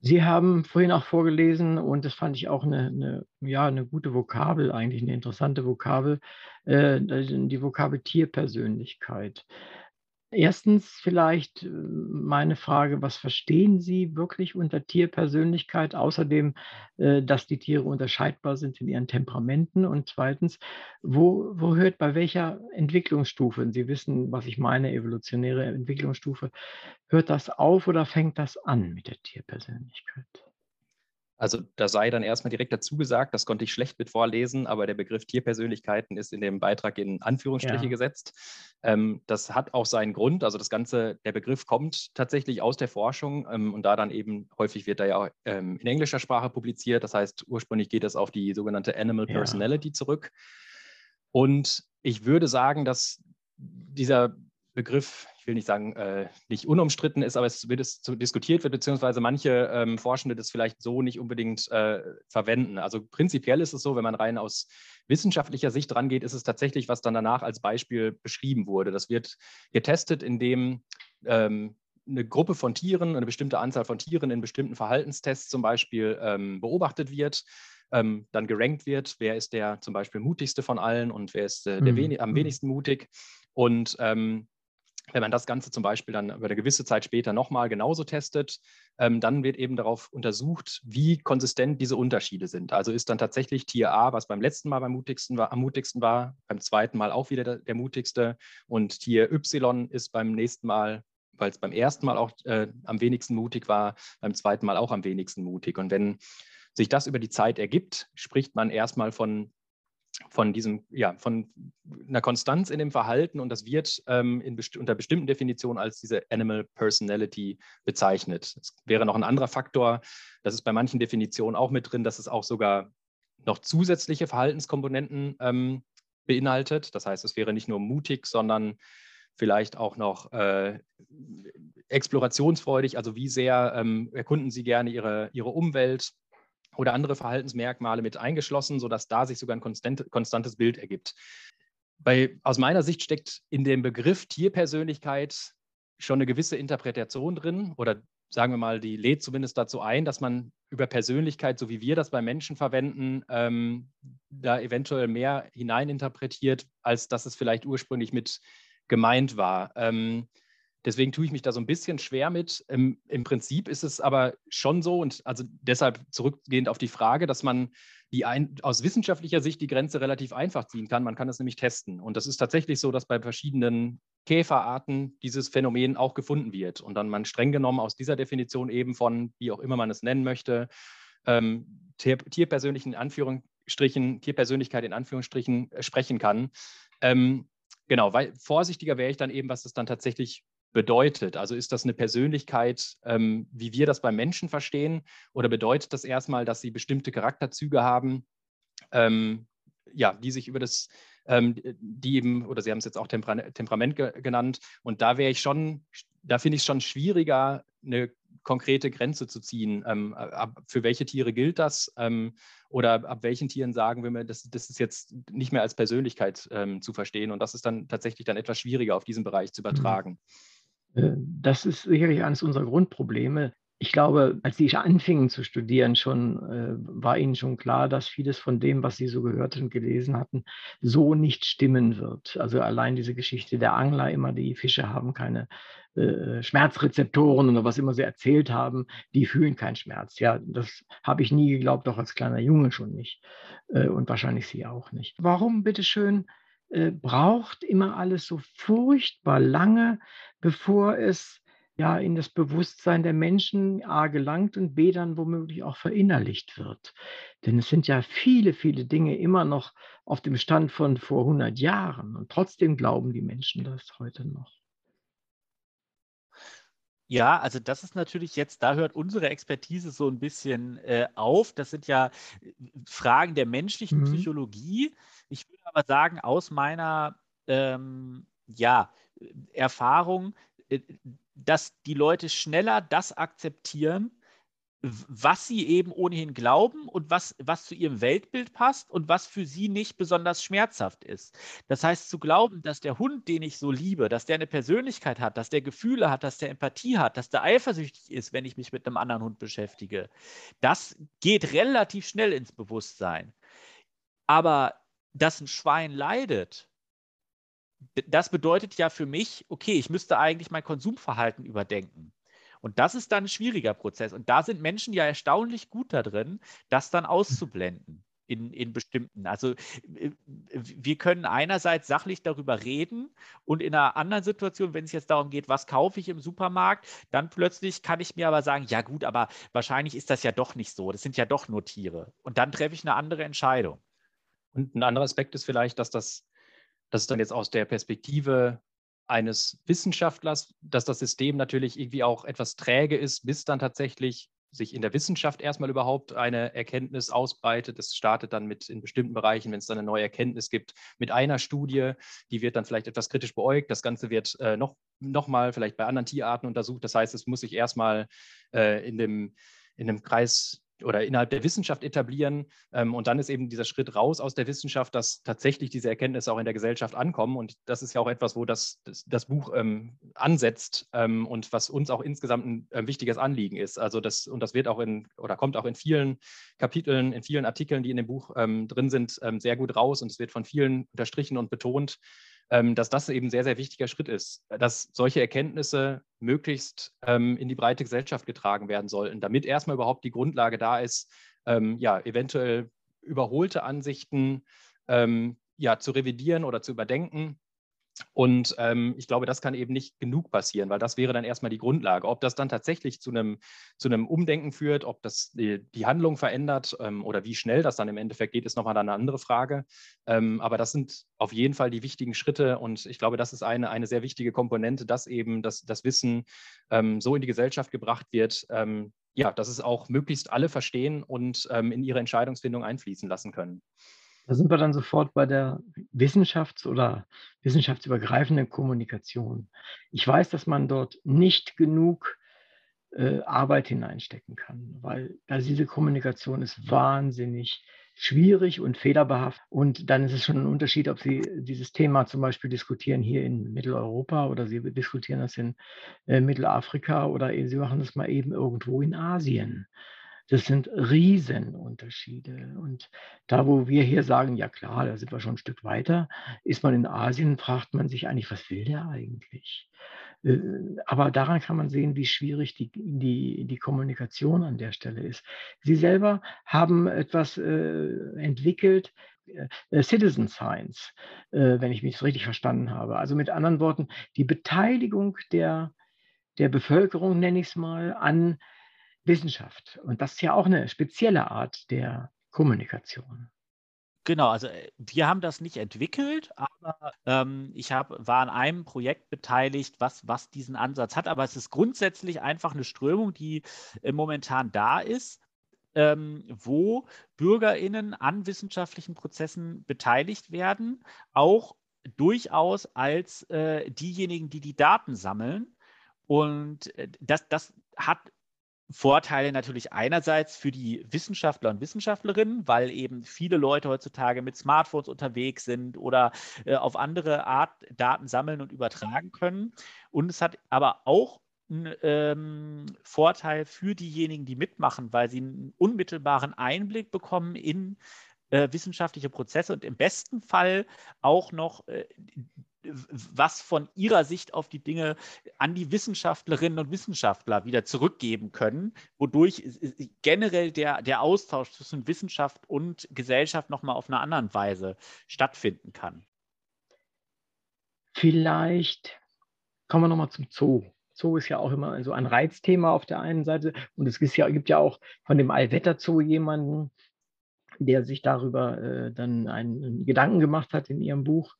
Sie haben vorhin auch vorgelesen, und das fand ich auch eine, eine ja, eine gute Vokabel, eigentlich eine interessante Vokabel, äh, die Vokabel Tierpersönlichkeit. Erstens vielleicht äh, meine Frage, was verstehen Sie wirklich unter Tierpersönlichkeit? Außerdem, äh, dass die Tiere unterscheidbar sind in ihren Temperamenten. Und zweitens, wo, wo hört bei welcher Entwicklungsstufe, Sie wissen, was ich meine, evolutionäre Entwicklungsstufe, hört das auf oder fängt das an mit der Tierpersönlichkeit? Also da sei dann erstmal direkt dazu gesagt, das konnte ich schlecht mit vorlesen, aber der Begriff Tierpersönlichkeiten ist in dem Beitrag in Anführungsstriche ja. gesetzt. Ähm, das hat auch seinen Grund. Also das Ganze, der Begriff kommt tatsächlich aus der Forschung ähm, und da dann eben häufig wird er ja auch ähm, in englischer Sprache publiziert. Das heißt, ursprünglich geht es auf die sogenannte Animal Personality ja. zurück. Und ich würde sagen, dass dieser Begriff, will nicht sagen, äh, nicht unumstritten ist, aber es wird es diskutiert wird, beziehungsweise manche ähm, Forschende das vielleicht so nicht unbedingt äh, verwenden. Also prinzipiell ist es so, wenn man rein aus wissenschaftlicher Sicht rangeht, ist es tatsächlich, was dann danach als Beispiel beschrieben wurde. Das wird getestet, indem ähm, eine Gruppe von Tieren, eine bestimmte Anzahl von Tieren in bestimmten Verhaltenstests zum Beispiel ähm, beobachtet wird. Ähm, dann gerankt wird, wer ist der zum Beispiel mutigste von allen und wer ist äh, der mhm. wenig, am mhm. wenigsten mutig. Und ähm, wenn man das Ganze zum Beispiel dann über eine gewisse Zeit später nochmal genauso testet, ähm, dann wird eben darauf untersucht, wie konsistent diese Unterschiede sind. Also ist dann tatsächlich Tier A, was beim letzten Mal beim mutigsten war, am mutigsten war, beim zweiten Mal auch wieder der, der mutigste und Tier Y ist beim nächsten Mal, weil es beim ersten Mal auch äh, am wenigsten mutig war, beim zweiten Mal auch am wenigsten mutig. Und wenn sich das über die Zeit ergibt, spricht man erstmal von von diesem, ja, von einer Konstanz in dem Verhalten und das wird ähm, best unter bestimmten Definitionen als diese Animal Personality bezeichnet. Es wäre noch ein anderer Faktor, das ist bei manchen Definitionen auch mit drin, dass es auch sogar noch zusätzliche Verhaltenskomponenten ähm, beinhaltet. Das heißt, es wäre nicht nur mutig, sondern vielleicht auch noch äh, explorationsfreudig, also wie sehr ähm, erkunden Sie gerne Ihre, Ihre Umwelt, oder andere Verhaltensmerkmale mit eingeschlossen, sodass da sich sogar ein konstant, konstantes Bild ergibt. Bei, aus meiner Sicht steckt in dem Begriff Tierpersönlichkeit schon eine gewisse Interpretation drin oder sagen wir mal, die lädt zumindest dazu ein, dass man über Persönlichkeit, so wie wir das bei Menschen verwenden, ähm, da eventuell mehr hineininterpretiert, als dass es vielleicht ursprünglich mit gemeint war. Ähm, Deswegen tue ich mich da so ein bisschen schwer mit. Im, Im, Prinzip ist es aber schon so und also deshalb zurückgehend auf die Frage, dass man die ein, aus wissenschaftlicher Sicht die Grenze relativ einfach ziehen kann. Man kann es nämlich testen. Und das ist tatsächlich so, dass bei verschiedenen Käferarten dieses Phänomen auch gefunden wird. Und dann man streng genommen aus dieser Definition eben von, wie auch immer man es nennen möchte, ähm, tierpersönlichen Anführung, Anführungsstrichen, Tierpersönlichkeit in Anführungsstrichen äh, sprechen kann. Ähm, genau, weil vorsichtiger wäre ich dann eben, was es dann tatsächlich bedeutet. Also ist das eine Persönlichkeit, ähm, wie wir das beim Menschen verstehen, oder bedeutet das erstmal, dass sie bestimmte Charakterzüge haben, ähm, ja, die sich über das, ähm, die eben, oder Sie haben es jetzt auch Tempera Temperament ge genannt, und da wäre ich schon, da finde ich es schon schwieriger, eine konkrete Grenze zu ziehen. Ähm, ab, für welche Tiere gilt das? Ähm, oder ab welchen Tieren sagen wir, das, das ist jetzt nicht mehr als Persönlichkeit ähm, zu verstehen. Und das ist dann tatsächlich dann etwas schwieriger auf diesen Bereich zu mhm. übertragen. Äh, das ist sicherlich eines unserer Grundprobleme ich glaube, als Sie anfingen zu studieren, schon äh, war Ihnen schon klar, dass vieles von dem, was Sie so gehört und gelesen hatten, so nicht stimmen wird. Also allein diese Geschichte der Angler immer, die Fische haben keine äh, Schmerzrezeptoren oder was immer sie erzählt haben, die fühlen keinen Schmerz. Ja, das habe ich nie geglaubt, auch als kleiner Junge schon nicht äh, und wahrscheinlich Sie auch nicht. Warum, bitteschön, äh, braucht immer alles so furchtbar lange, bevor es ja in das Bewusstsein der Menschen A gelangt und B dann womöglich auch verinnerlicht wird. Denn es sind ja viele, viele Dinge immer noch auf dem Stand von vor 100 Jahren und trotzdem glauben die Menschen das heute noch. Ja, also das ist natürlich jetzt, da hört unsere Expertise so ein bisschen äh, auf. Das sind ja äh, Fragen der menschlichen mhm. Psychologie. Ich würde aber sagen, aus meiner ähm, ja, Erfahrung, äh, dass die Leute schneller das akzeptieren, was sie eben ohnehin glauben und was, was zu ihrem Weltbild passt und was für sie nicht besonders schmerzhaft ist. Das heißt, zu glauben, dass der Hund, den ich so liebe, dass der eine Persönlichkeit hat, dass der Gefühle hat, dass der Empathie hat, dass der eifersüchtig ist, wenn ich mich mit einem anderen Hund beschäftige, das geht relativ schnell ins Bewusstsein. Aber dass ein Schwein leidet, das bedeutet ja für mich, okay, ich müsste eigentlich mein Konsumverhalten überdenken. Und das ist dann ein schwieriger Prozess. Und da sind Menschen ja erstaunlich gut da drin, das dann auszublenden in, in bestimmten. Also äh, wir können einerseits sachlich darüber reden und in einer anderen Situation, wenn es jetzt darum geht, was kaufe ich im Supermarkt, dann plötzlich kann ich mir aber sagen, ja gut, aber wahrscheinlich ist das ja doch nicht so. Das sind ja doch nur Tiere. Und dann treffe ich eine andere Entscheidung. Und ein anderer Aspekt ist vielleicht, dass das das ist dann jetzt aus der Perspektive eines Wissenschaftlers, dass das System natürlich irgendwie auch etwas träge ist, bis dann tatsächlich sich in der Wissenschaft erstmal überhaupt eine Erkenntnis ausbreitet. Das startet dann mit in bestimmten Bereichen, wenn es dann eine neue Erkenntnis gibt, mit einer Studie, die wird dann vielleicht etwas kritisch beäugt. Das Ganze wird äh, noch, noch mal vielleicht bei anderen Tierarten untersucht. Das heißt, es muss sich erstmal äh, in, dem, in dem Kreis oder innerhalb der Wissenschaft etablieren. Ähm, und dann ist eben dieser Schritt raus aus der Wissenschaft, dass tatsächlich diese Erkenntnisse auch in der Gesellschaft ankommen. Und das ist ja auch etwas, wo das, das, das Buch ähm, ansetzt ähm, und was uns auch insgesamt ein äh, wichtiges Anliegen ist. Also das, und das wird auch in oder kommt auch in vielen Kapiteln, in vielen Artikeln, die in dem Buch ähm, drin sind, ähm, sehr gut raus. Und es wird von vielen unterstrichen und betont, ähm, dass das eben ein sehr, sehr wichtiger Schritt ist, dass solche Erkenntnisse möglichst ähm, in die breite Gesellschaft getragen werden sollten, damit erstmal überhaupt die Grundlage da ist, ähm, ja, eventuell überholte Ansichten ja, zu revidieren oder zu überdenken und ähm, ich glaube, das kann eben nicht genug passieren, weil das wäre dann erstmal die Grundlage. Ob das dann tatsächlich zu einem, zu einem Umdenken führt, ob das die, die Handlung verändert ähm, oder wie schnell das dann im Endeffekt geht, ist nochmal eine andere Frage. Ähm, aber das sind auf jeden Fall die wichtigen Schritte und ich glaube, das ist eine, eine sehr wichtige Komponente, dass eben das, das Wissen ähm, so in die Gesellschaft gebracht wird, ähm, ja, dass es auch möglichst alle verstehen und ähm, in ihre Entscheidungsfindung einfließen lassen können. Da sind wir dann sofort bei der wissenschafts- oder wissenschaftsübergreifenden Kommunikation. Ich weiß, dass man dort nicht genug äh, Arbeit hineinstecken kann, weil also diese Kommunikation ist wahnsinnig schwierig und fehlerbehaftet. Und dann ist es schon ein Unterschied, ob Sie dieses Thema zum Beispiel diskutieren hier in Mitteleuropa oder Sie diskutieren das in äh, Mittelafrika oder Sie machen das mal eben irgendwo in Asien. Das sind Riesenunterschiede. Und da, wo wir hier sagen, ja klar, da sind wir schon ein Stück weiter, ist man in Asien, fragt man sich eigentlich, was will der eigentlich? Äh, aber daran kann man sehen, wie schwierig die, die, die Kommunikation an der Stelle ist. Sie selber haben etwas äh, entwickelt, äh, Citizen Science, äh, wenn ich mich richtig verstanden habe. Also mit anderen Worten, die Beteiligung der, der Bevölkerung, nenne ich es mal, an Wissenschaft. Und das ist ja auch eine spezielle Art der Kommunikation. Genau, also äh, wir haben das nicht entwickelt, aber ähm, ich hab, war an einem Projekt beteiligt, was, was diesen Ansatz hat. Aber es ist grundsätzlich einfach eine Strömung, die äh, momentan da ist, ähm, wo BürgerInnen an wissenschaftlichen Prozessen beteiligt werden, auch durchaus als äh, diejenigen, die die Daten sammeln. Und äh, das, das hat Vorteile natürlich einerseits für die Wissenschaftler und Wissenschaftlerinnen, weil eben viele Leute heutzutage mit Smartphones unterwegs sind oder äh, auf andere Art Daten sammeln und übertragen können. Und es hat aber auch einen ähm, Vorteil für diejenigen, die mitmachen, weil sie einen unmittelbaren Einblick bekommen in äh, wissenschaftliche Prozesse und im besten Fall auch noch äh, was von ihrer Sicht auf die Dinge an die Wissenschaftlerinnen und Wissenschaftler wieder zurückgeben können, wodurch generell der, der Austausch zwischen Wissenschaft und Gesellschaft nochmal auf eine andere Weise stattfinden kann. Vielleicht kommen wir nochmal zum Zoo. Zoo ist ja auch immer so ein Reizthema auf der einen Seite und es ja, gibt ja auch von dem Allwetterzoo jemanden, der sich darüber äh, dann einen Gedanken gemacht hat in ihrem Buch.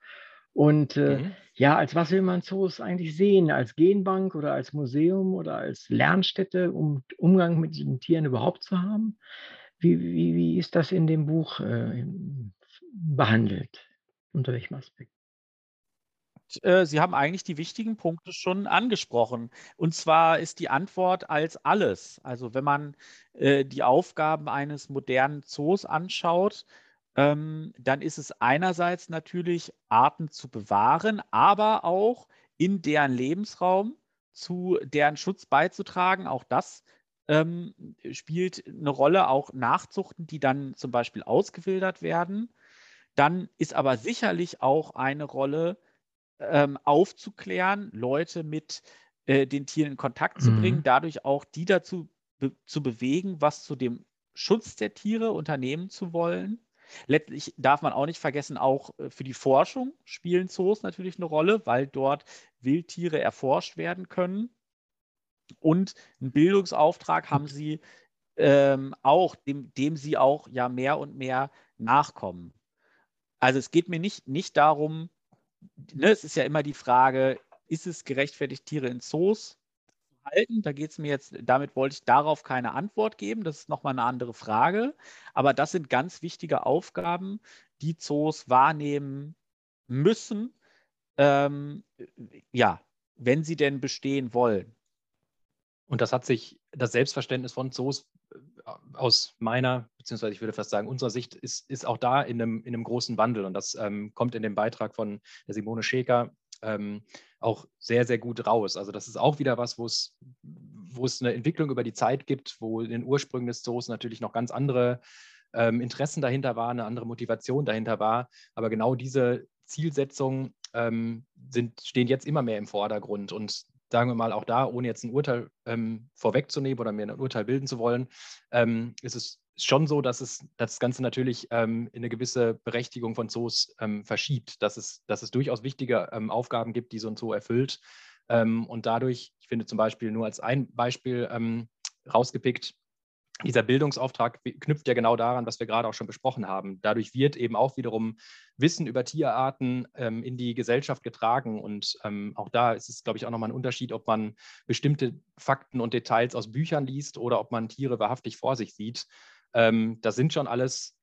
Und äh, mhm. ja, als was will man Zoos eigentlich sehen? Als Genbank oder als Museum oder als Lernstätte, um Umgang mit den Tieren überhaupt zu haben? Wie, wie, wie ist das in dem Buch äh, behandelt? Unter welchem Aspekt? Äh, Sie haben eigentlich die wichtigen Punkte schon angesprochen. Und zwar ist die Antwort als alles. Also wenn man äh, die Aufgaben eines modernen Zoos anschaut, ähm, dann ist es einerseits natürlich, Arten zu bewahren, aber auch in deren Lebensraum zu deren Schutz beizutragen. Auch das ähm, spielt eine Rolle, auch Nachzuchten, die dann zum Beispiel ausgewildert werden. Dann ist aber sicherlich auch eine Rolle, ähm, aufzuklären, Leute mit äh, den Tieren in Kontakt zu bringen, mhm. dadurch auch die dazu be zu bewegen, was zu dem Schutz der Tiere unternehmen zu wollen. Letztlich darf man auch nicht vergessen, auch äh, für die Forschung spielen Zoos natürlich eine Rolle, weil dort Wildtiere erforscht werden können. Und einen Bildungsauftrag haben sie ähm, auch, dem, dem sie auch ja mehr und mehr nachkommen. Also es geht mir nicht, nicht darum, ne, es ist ja immer die Frage, ist es gerechtfertigt, Tiere in Zoos halten. Da geht es mir jetzt, damit wollte ich darauf keine Antwort geben. Das ist nochmal eine andere Frage. Aber das sind ganz wichtige Aufgaben, die Zoos wahrnehmen müssen, ähm, ja, wenn sie denn bestehen wollen. Und das hat sich, das Selbstverständnis von Zoos aus meiner, beziehungsweise ich würde fast sagen, unserer Sicht ist, ist auch da in einem, in einem großen Wandel. Und das ähm, kommt in dem Beitrag von der Simone Schäker ähm, auch sehr, sehr gut raus. Also das ist auch wieder was, wo es, wo es eine Entwicklung über die Zeit gibt, wo in den Ursprüngen des Zoos natürlich noch ganz andere ähm, Interessen dahinter waren, eine andere Motivation dahinter war. Aber genau diese Zielsetzungen ähm, sind, stehen jetzt immer mehr im Vordergrund. Und sagen wir mal auch da, ohne jetzt ein Urteil ähm, vorwegzunehmen oder mir ein Urteil bilden zu wollen, ähm, ist es schon so, dass es das Ganze natürlich ähm, in eine gewisse Berechtigung von Zoos ähm, verschiebt, dass es, dass es durchaus wichtige ähm, Aufgaben gibt, die so ein Zoo erfüllt. Ähm, und dadurch, ich finde zum Beispiel nur als ein Beispiel rausgepickt, dieser Bildungsauftrag knüpft ja genau daran, was wir gerade auch schon besprochen haben. Dadurch wird eben auch wiederum Wissen über Tierarten ähm, in die Gesellschaft getragen. Und ähm, auch da ist es, glaube ich, auch nochmal ein Unterschied, ob man bestimmte Fakten und Details aus Büchern liest oder ob man Tiere wahrhaftig vor sich sieht. Ähm, das sind schon alles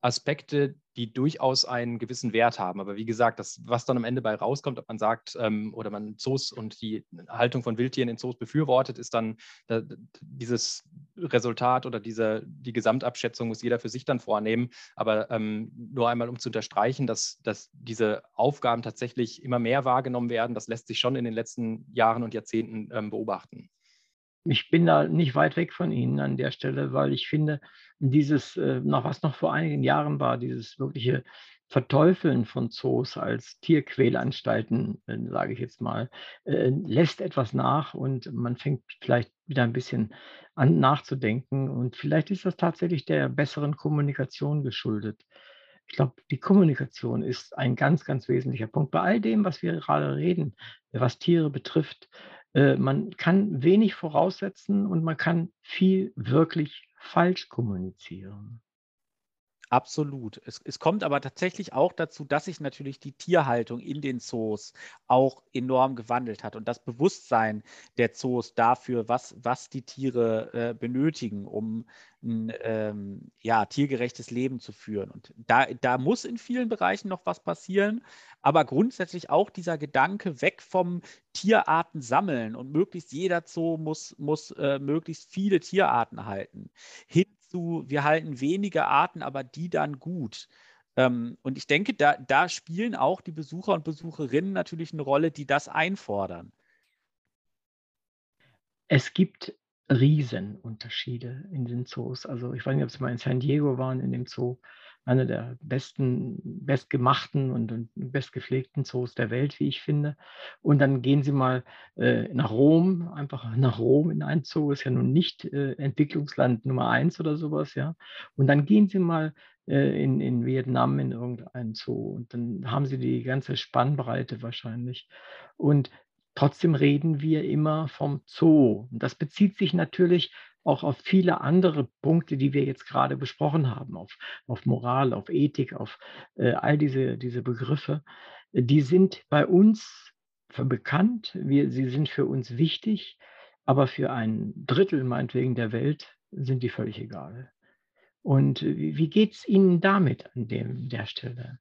Aspekte, die durchaus einen gewissen Wert haben. Aber wie gesagt, das, was dann am Ende bei rauskommt, ob man sagt ähm, oder man Zoos und die Haltung von Wildtieren in Zoos befürwortet, ist dann da, dieses Resultat oder diese, die Gesamtabschätzung muss jeder für sich dann vornehmen. Aber ähm, nur einmal, um zu unterstreichen, dass, dass diese Aufgaben tatsächlich immer mehr wahrgenommen werden, das lässt sich schon in den letzten Jahren und Jahrzehnten ähm, beobachten ich bin da nicht weit weg von Ihnen an der Stelle, weil ich finde, dieses, äh, noch was noch vor einigen Jahren war, dieses wirkliche Verteufeln von Zoos als Tierquälanstalten, äh, sage ich jetzt mal, äh, lässt etwas nach und man fängt vielleicht wieder ein bisschen an nachzudenken. Und vielleicht ist das tatsächlich der besseren Kommunikation geschuldet. Ich glaube, die Kommunikation ist ein ganz, ganz wesentlicher Punkt. Bei all dem, was wir gerade reden, was Tiere betrifft, äh, man kann wenig voraussetzen und man kann viel wirklich falsch kommunizieren. Absolut. Es, es, kommt aber tatsächlich auch dazu, dass sich natürlich die Tierhaltung in den Zoos auch enorm gewandelt hat und das Bewusstsein der Zoos dafür, was, was die Tiere äh, benötigen, um ein ähm, ja, tiergerechtes Leben zu führen. Und da, da muss in vielen Bereichen noch was passieren, aber grundsätzlich auch dieser Gedanke weg vom Tierarten sammeln und möglichst jeder Zoo muss, muss äh, möglichst viele Tierarten halten, hin zu, wir halten wenige Arten, aber die dann gut. Ähm, und ich denke, da, da spielen auch die Besucher und Besucherinnen natürlich eine Rolle, die das einfordern. Es gibt Riesenunterschiede in den Zoos. Also ich weiß nicht, ob Sie mal in San Diego waren, in dem Zoo einer der besten, bestgemachten und, bestgepflegten Zoos der Welt, wie ich finde. Und dann gehen Sie mal äh, nach Rom, einfach nach Rom in ein Zoo, ist ja nun nicht äh, Entwicklungsland Nummer eins oder sowas, ja. Und dann gehen Sie mal äh, in, in Vietnam in irgendein Zoo und dann haben Sie die ganze Spannbreite wahrscheinlich. Und Trotzdem reden wir immer vom Zoo. Und das bezieht sich natürlich auch auf viele andere Punkte, die wir jetzt gerade besprochen haben, auf, auf Moral, auf Ethik, auf äh, all diese, diese Begriffe. Die sind bei uns bekannt, wir, sie sind für uns wichtig, aber für ein Drittel meinetwegen der Welt sind die völlig egal. Und wie geht es Ihnen damit an dem, der Stelle?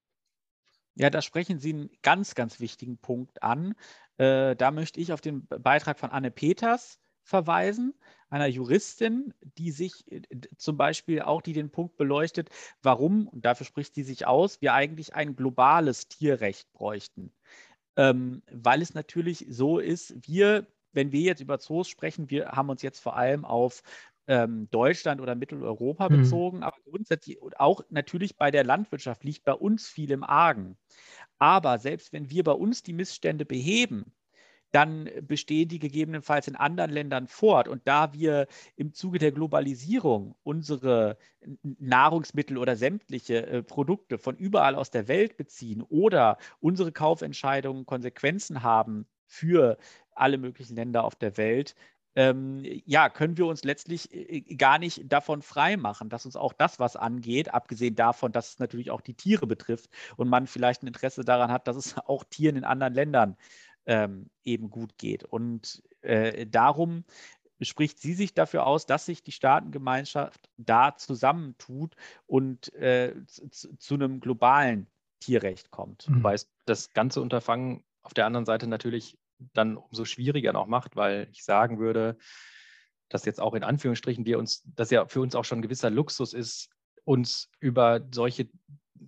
Ja, da sprechen Sie einen ganz, ganz wichtigen Punkt an. Äh, da möchte ich auf den Beitrag von Anne Peters verweisen, einer Juristin, die sich äh, zum Beispiel auch, die den Punkt beleuchtet, warum, und dafür spricht sie sich aus, wir eigentlich ein globales Tierrecht bräuchten. Ähm, weil es natürlich so ist, wir, wenn wir jetzt über Zoos sprechen, wir haben uns jetzt vor allem auf ähm, Deutschland oder Mitteleuropa mhm. bezogen, aber grundsätzlich auch natürlich bei der Landwirtschaft liegt bei uns viel im Argen. Aber selbst wenn wir bei uns die Missstände beheben, dann bestehen die gegebenenfalls in anderen Ländern fort. Und da wir im Zuge der Globalisierung unsere Nahrungsmittel oder sämtliche äh, Produkte von überall aus der Welt beziehen oder unsere Kaufentscheidungen Konsequenzen haben für alle möglichen Länder auf der Welt, ähm, ja, können wir uns letztlich äh, gar nicht davon freimachen, dass uns auch das was angeht, abgesehen davon, dass es natürlich auch die Tiere betrifft und man vielleicht ein Interesse daran hat, dass es auch Tieren in anderen Ländern ähm, eben gut geht. Und äh, darum spricht sie sich dafür aus, dass sich die Staatengemeinschaft da zusammentut und äh, zu, zu, einem globalen Tierrecht kommt. Mhm. Wobei es das ganze Unterfangen auf der anderen Seite natürlich dann umso schwieriger noch macht, weil ich sagen würde, dass jetzt auch in Anführungsstrichen wir uns, dass ja für uns auch schon ein gewisser Luxus ist, uns über solche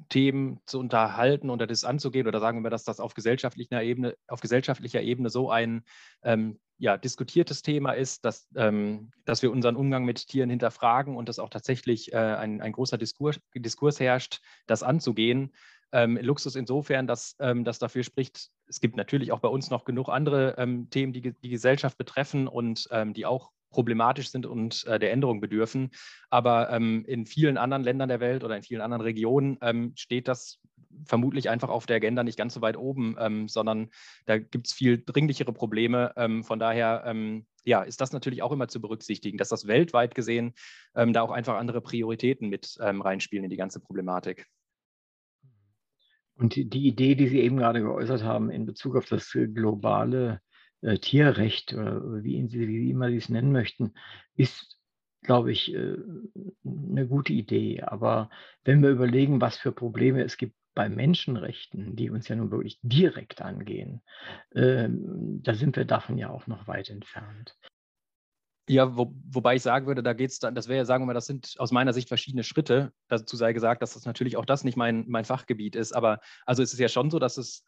Themen zu unterhalten oder das anzugehen oder sagen wir, dass das auf gesellschaftlicher Ebene, auf gesellschaftlicher Ebene so ein ähm, ja, diskutiertes Thema ist, dass, ähm, dass wir unseren Umgang mit Tieren hinterfragen und dass auch tatsächlich äh, ein, ein großer Diskurs, Diskurs herrscht, das anzugehen. Ähm, Luxus insofern, dass ähm, das dafür spricht, es gibt natürlich auch bei uns noch genug andere ähm, Themen, die die Gesellschaft betreffen und ähm, die auch problematisch sind und äh, der Änderung bedürfen. Aber ähm, in vielen anderen Ländern der Welt oder in vielen anderen Regionen ähm, steht das vermutlich einfach auf der Agenda nicht ganz so weit oben, ähm, sondern da gibt es viel dringlichere Probleme. Ähm, von daher ähm, ja, ist das natürlich auch immer zu berücksichtigen, dass das weltweit gesehen ähm, da auch einfach andere Prioritäten mit reinspielen in die ganze Problematik. Und die Idee, die Sie eben gerade geäußert haben in Bezug auf das globale äh, Tierrecht oder wie, wie immer Sie es nennen möchten, ist, glaube ich, äh, eine gute Idee. Aber wenn wir überlegen, was für Probleme es gibt bei Menschenrechten, die uns ja nun wirklich direkt angehen, äh, da sind wir davon ja auch noch weit entfernt. Ja, wo, wobei ich sagen würde, da geht es dann, das wäre ja, sagen wir mal, das sind aus meiner Sicht verschiedene Schritte. Dazu sei gesagt, dass das natürlich auch das nicht mein, mein Fachgebiet ist. Aber also es ist ja schon so, dass es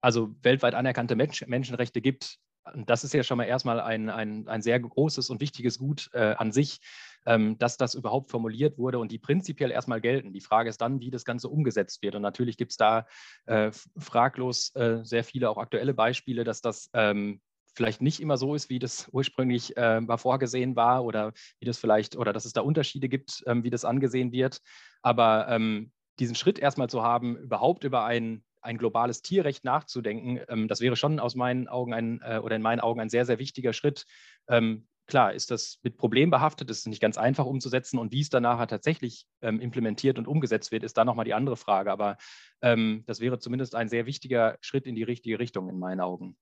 also weltweit anerkannte Mensch, Menschenrechte gibt, das ist ja schon mal erstmal ein, ein, ein sehr großes und wichtiges Gut äh, an sich, ähm, dass das überhaupt formuliert wurde und die prinzipiell erstmal gelten. Die Frage ist dann, wie das Ganze umgesetzt wird. Und natürlich gibt es da äh, fraglos äh, sehr viele auch aktuelle Beispiele, dass das ähm, vielleicht nicht immer so ist, wie das ursprünglich äh, mal vorgesehen war oder wie das vielleicht, oder dass es da Unterschiede gibt, ähm, wie das angesehen wird. Aber ähm, diesen Schritt erstmal zu haben, überhaupt über ein ein globales Tierrecht nachzudenken, ähm, das wäre schon aus meinen Augen ein, äh, oder in meinen Augen ein sehr, sehr wichtiger Schritt, ähm, klar, ist das mit Problemen behaftet, ist es nicht ganz einfach umzusetzen und wie es dann nachher tatsächlich ähm, implementiert und umgesetzt wird, ist dann nochmal die andere Frage. Aber ähm, das wäre zumindest ein sehr wichtiger Schritt in die richtige Richtung in meinen Augen.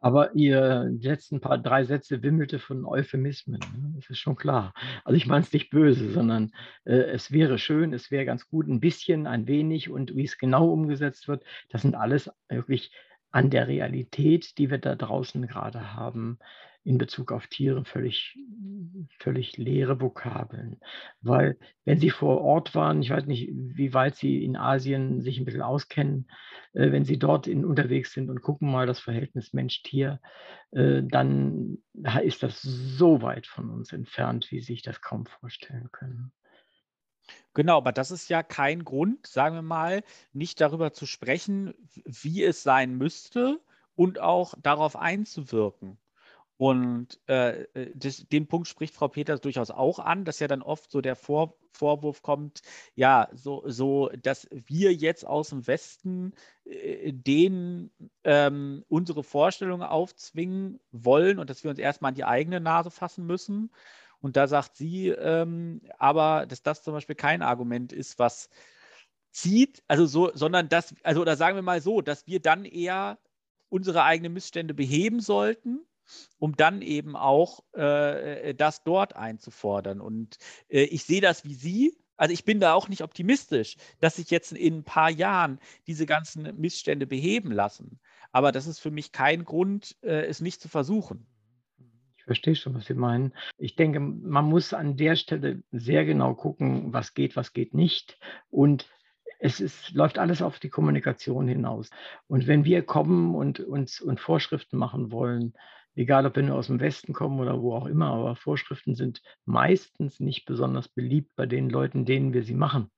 Aber ihr letzten paar drei Sätze wimmelte von Euphemismen. Ne? Das ist schon klar. Also ich meine es nicht böse, sondern äh, es wäre schön, es wäre ganz gut, ein bisschen, ein wenig und wie es genau umgesetzt wird, das sind alles wirklich an der Realität, die wir da draußen gerade haben, in Bezug auf Tiere völlig, völlig leere Vokabeln. Weil wenn Sie vor Ort waren, ich weiß nicht, wie weit Sie in Asien sich ein bisschen auskennen, äh, wenn Sie dort in, unterwegs sind und gucken mal das Verhältnis Mensch-Tier, äh, dann ist das so weit von uns entfernt, wie Sie sich das kaum vorstellen können. Genau, aber das ist ja kein Grund, sagen wir mal, nicht darüber zu sprechen, wie es sein müsste und auch darauf einzuwirken. Und äh, äh, das, den Punkt spricht Frau Peters durchaus auch an, dass ja dann oft so der Vor Vorwurf kommt, ja, so, so, dass wir jetzt aus dem Westen äh, denen ähm, unsere Vorstellungen aufzwingen wollen und dass wir uns erstmal an die eigene Nase fassen müssen. Und da sagt sie ähm, aber, dass das zum Beispiel kein Argument ist, was zieht, also so, sondern dass, also oder sagen wir mal so, dass wir dann eher unsere eigenen Missstände beheben sollten um dann eben auch äh, das dort einzufordern. Und äh, ich sehe das wie Sie. Also ich bin da auch nicht optimistisch, dass sich jetzt in ein paar Jahren diese ganzen Missstände beheben lassen. Aber das ist für mich kein Grund, äh, es nicht zu versuchen. Ich verstehe schon, was Sie meinen. Ich denke, man muss an der Stelle sehr genau gucken, was geht, was geht nicht. Und es ist, läuft alles auf die Kommunikation hinaus. Und wenn wir kommen und uns und Vorschriften machen wollen, egal ob wir nur aus dem Westen kommen oder wo auch immer, aber Vorschriften sind meistens nicht besonders beliebt bei den Leuten, denen wir sie machen.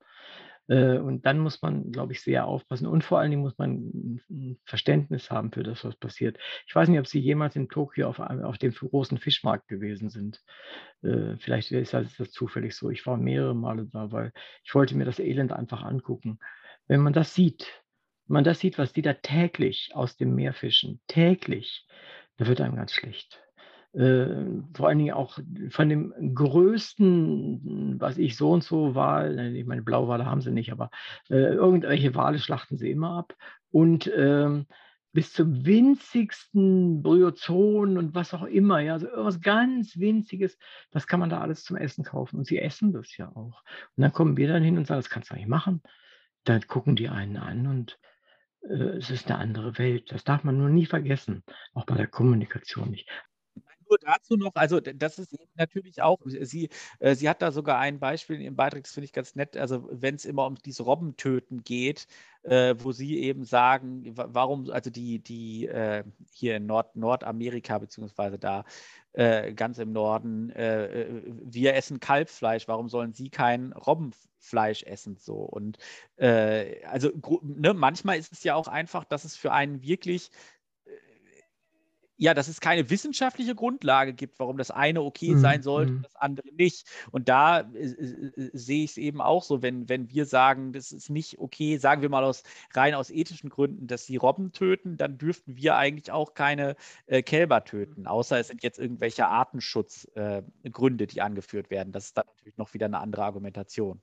Äh, und dann muss man, glaube ich, sehr aufpassen. Und vor allen Dingen muss man ein Verständnis haben für das, was passiert. Ich weiß nicht, ob Sie jemals in Tokio auf, auf dem großen Fischmarkt gewesen sind. Äh, vielleicht ist das, ist das zufällig so. Ich war mehrere Male da, weil ich wollte mir das Elend einfach angucken. Wenn man das sieht, wenn man das sieht, was die da täglich aus dem Meer fischen, täglich, da wird einem ganz schlecht. Äh, vor allen Dingen auch von dem größten, was ich so und so Wal, ich meine, Blauwale haben sie nicht, aber äh, irgendwelche Wale schlachten sie immer ab. Und ähm, bis zum winzigsten Bryozon und was auch immer, ja, also irgendwas ganz Winziges, das kann man da alles zum Essen kaufen. Und sie essen das ja auch. Und dann kommen wir dann hin und sagen, das kannst du nicht machen. Dann gucken die einen an und äh, es ist eine andere Welt. Das darf man nur nie vergessen, auch bei der Kommunikation nicht. Nur dazu noch, also das ist natürlich auch, sie, äh, sie hat da sogar ein Beispiel im Beitrag, das finde ich ganz nett, also wenn es immer um dieses Robbentöten geht, äh, wo sie eben sagen, warum, also die, die äh, hier in Nord Nordamerika, beziehungsweise da äh, ganz im Norden, äh, äh, wir essen Kalbfleisch, warum sollen sie kein Robbenfleisch essen? So und äh, also ne, manchmal ist es ja auch einfach, dass es für einen wirklich ja, dass es keine wissenschaftliche Grundlage gibt, warum das eine okay mhm. sein sollte und mhm. das andere nicht. Und da äh, äh, sehe ich es eben auch so, wenn, wenn wir sagen, das ist nicht okay, sagen wir mal aus rein aus ethischen Gründen, dass sie Robben töten, dann dürften wir eigentlich auch keine äh, Kälber töten, außer es sind jetzt irgendwelche Artenschutzgründe, äh, die angeführt werden. Das ist dann natürlich noch wieder eine andere Argumentation.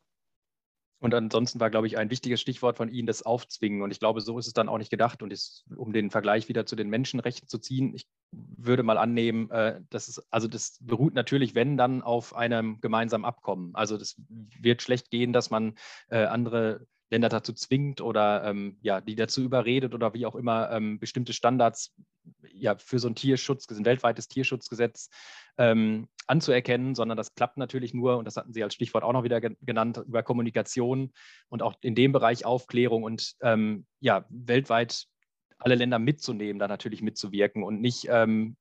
Und ansonsten war, glaube ich, ein wichtiges Stichwort von Ihnen das Aufzwingen. Und ich glaube, so ist es dann auch nicht gedacht. Und ist, um den Vergleich wieder zu den Menschenrechten zu ziehen, ich würde mal annehmen, äh, dass es, also das beruht natürlich, wenn dann, auf einem gemeinsamen Abkommen. Also das wird schlecht gehen, dass man äh, andere Länder dazu zwingt oder ähm, ja, die dazu überredet oder wie auch immer ähm, bestimmte Standards ja, für so ein Tierschutz, ein weltweites Tierschutzgesetz ähm, anzuerkennen, sondern das klappt natürlich nur, und das hatten Sie als Stichwort auch noch wieder genannt, über Kommunikation und auch in dem Bereich Aufklärung und ähm, ja, weltweit alle Länder mitzunehmen, da natürlich mitzuwirken und nicht ähm,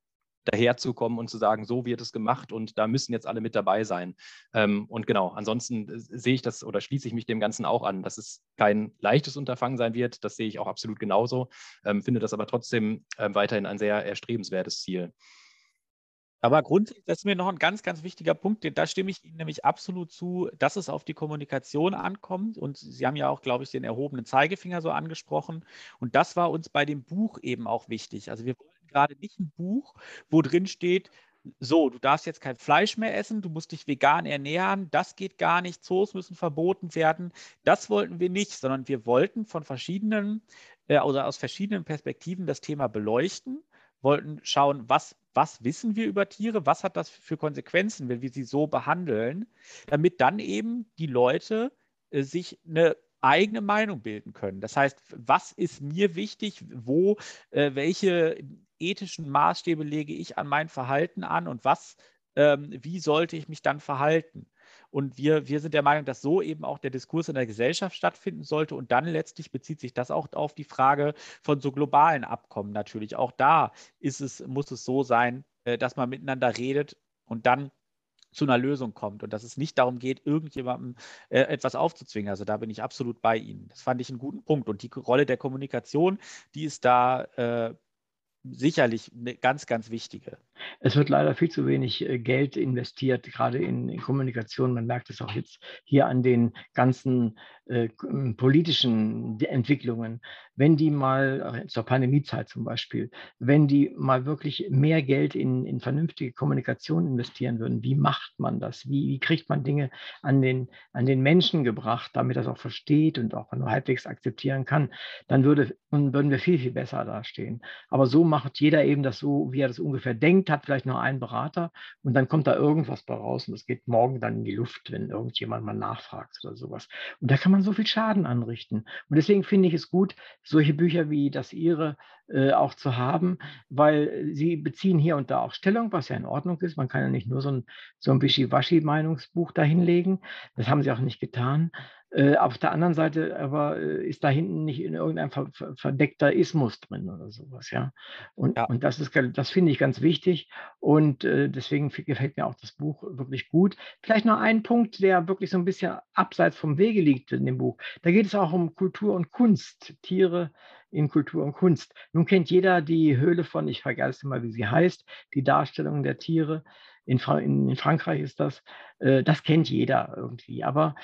daherzukommen und zu sagen, so wird es gemacht und da müssen jetzt alle mit dabei sein. Ähm, und genau, ansonsten äh, sehe ich das oder schließe ich mich dem Ganzen auch an, dass es kein leichtes Unterfangen sein wird. Das sehe ich auch absolut genauso, ähm, finde das aber trotzdem äh, weiterhin ein sehr erstrebenswertes Ziel. Aber grundsätzlich, das ist mir noch ein ganz, ganz wichtiger Punkt, da stimme ich Ihnen nämlich absolut zu, dass es auf die Kommunikation ankommt. Und Sie haben ja auch, glaube ich, den erhobenen Zeigefinger so angesprochen. Und das war uns bei dem Buch eben auch wichtig. Also wir wollten gerade nicht ein Buch, wo drin steht, so, du darfst jetzt kein Fleisch mehr essen, du musst dich vegan ernähren, das geht gar nicht, Zoos müssen verboten werden. Das wollten wir nicht, sondern wir wollten von verschiedenen äh, oder aus verschiedenen Perspektiven das Thema beleuchten, wollten schauen, was was wissen wir über Tiere, was hat das für Konsequenzen, wenn wir sie so behandeln, damit dann eben die Leute äh, sich eine eigene Meinung bilden können. Das heißt, was ist mir wichtig, wo, äh, welche ethischen Maßstäbe lege ich an mein Verhalten an und was, ähm, wie sollte ich mich dann verhalten? Und wir, wir sind der Meinung, dass so eben auch der Diskurs in der Gesellschaft stattfinden sollte. Und dann letztlich bezieht sich das auch auf die Frage von so globalen Abkommen natürlich. Auch da ist es, muss es so sein, äh, dass man miteinander redet und dann zu einer Lösung kommt und dass es nicht darum geht, irgendjemandem äh, etwas aufzuzwingen. Also da bin ich absolut bei Ihnen. Das fand ich einen guten Punkt. Und die Rolle der Kommunikation, die ist da äh, sicherlich eine ganz, ganz wichtige. Es wird leider viel zu wenig äh, Geld investiert, gerade in, in Kommunikation. Man merkt es auch jetzt hier an den ganzen äh, politischen Entwicklungen. Wenn die mal, äh, zur Pandemiezeit zum Beispiel, wenn die mal wirklich mehr Geld in, in vernünftige Kommunikation investieren würden, wie macht man das? Wie, wie kriegt man Dinge an den, an den Menschen gebracht, damit das auch versteht und auch nur halbwegs akzeptieren kann, dann würde, würden wir viel, viel besser dastehen. Aber so macht jeder eben das so, wie er das ungefähr denkt, hat vielleicht nur einen Berater und dann kommt da irgendwas bei raus und das geht morgen dann in die Luft, wenn irgendjemand mal nachfragt oder sowas. Und da kann man so viel Schaden anrichten. Und deswegen finde ich es gut, solche Bücher wie das Ihre äh, auch zu haben, weil sie beziehen hier und da auch Stellung, was ja in Ordnung ist. Man kann ja nicht nur so ein, so ein Wischiwaschi-Meinungsbuch dahinlegen. Das haben sie auch nicht getan. Äh, auf der anderen Seite aber äh, ist da hinten nicht in irgendein ver ver verdeckter Ismus drin oder sowas, ja. Und, ja. und das ist, das finde ich ganz wichtig und äh, deswegen gefällt mir auch das Buch wirklich gut. Vielleicht noch ein Punkt, der wirklich so ein bisschen abseits vom Wege liegt in dem Buch. Da geht es auch um Kultur und Kunst, Tiere in Kultur und Kunst. Nun kennt jeder die Höhle von, ich vergesse mal, wie sie heißt, die Darstellung der Tiere. In, Fra in, in Frankreich ist das. Äh, das kennt jeder irgendwie. Aber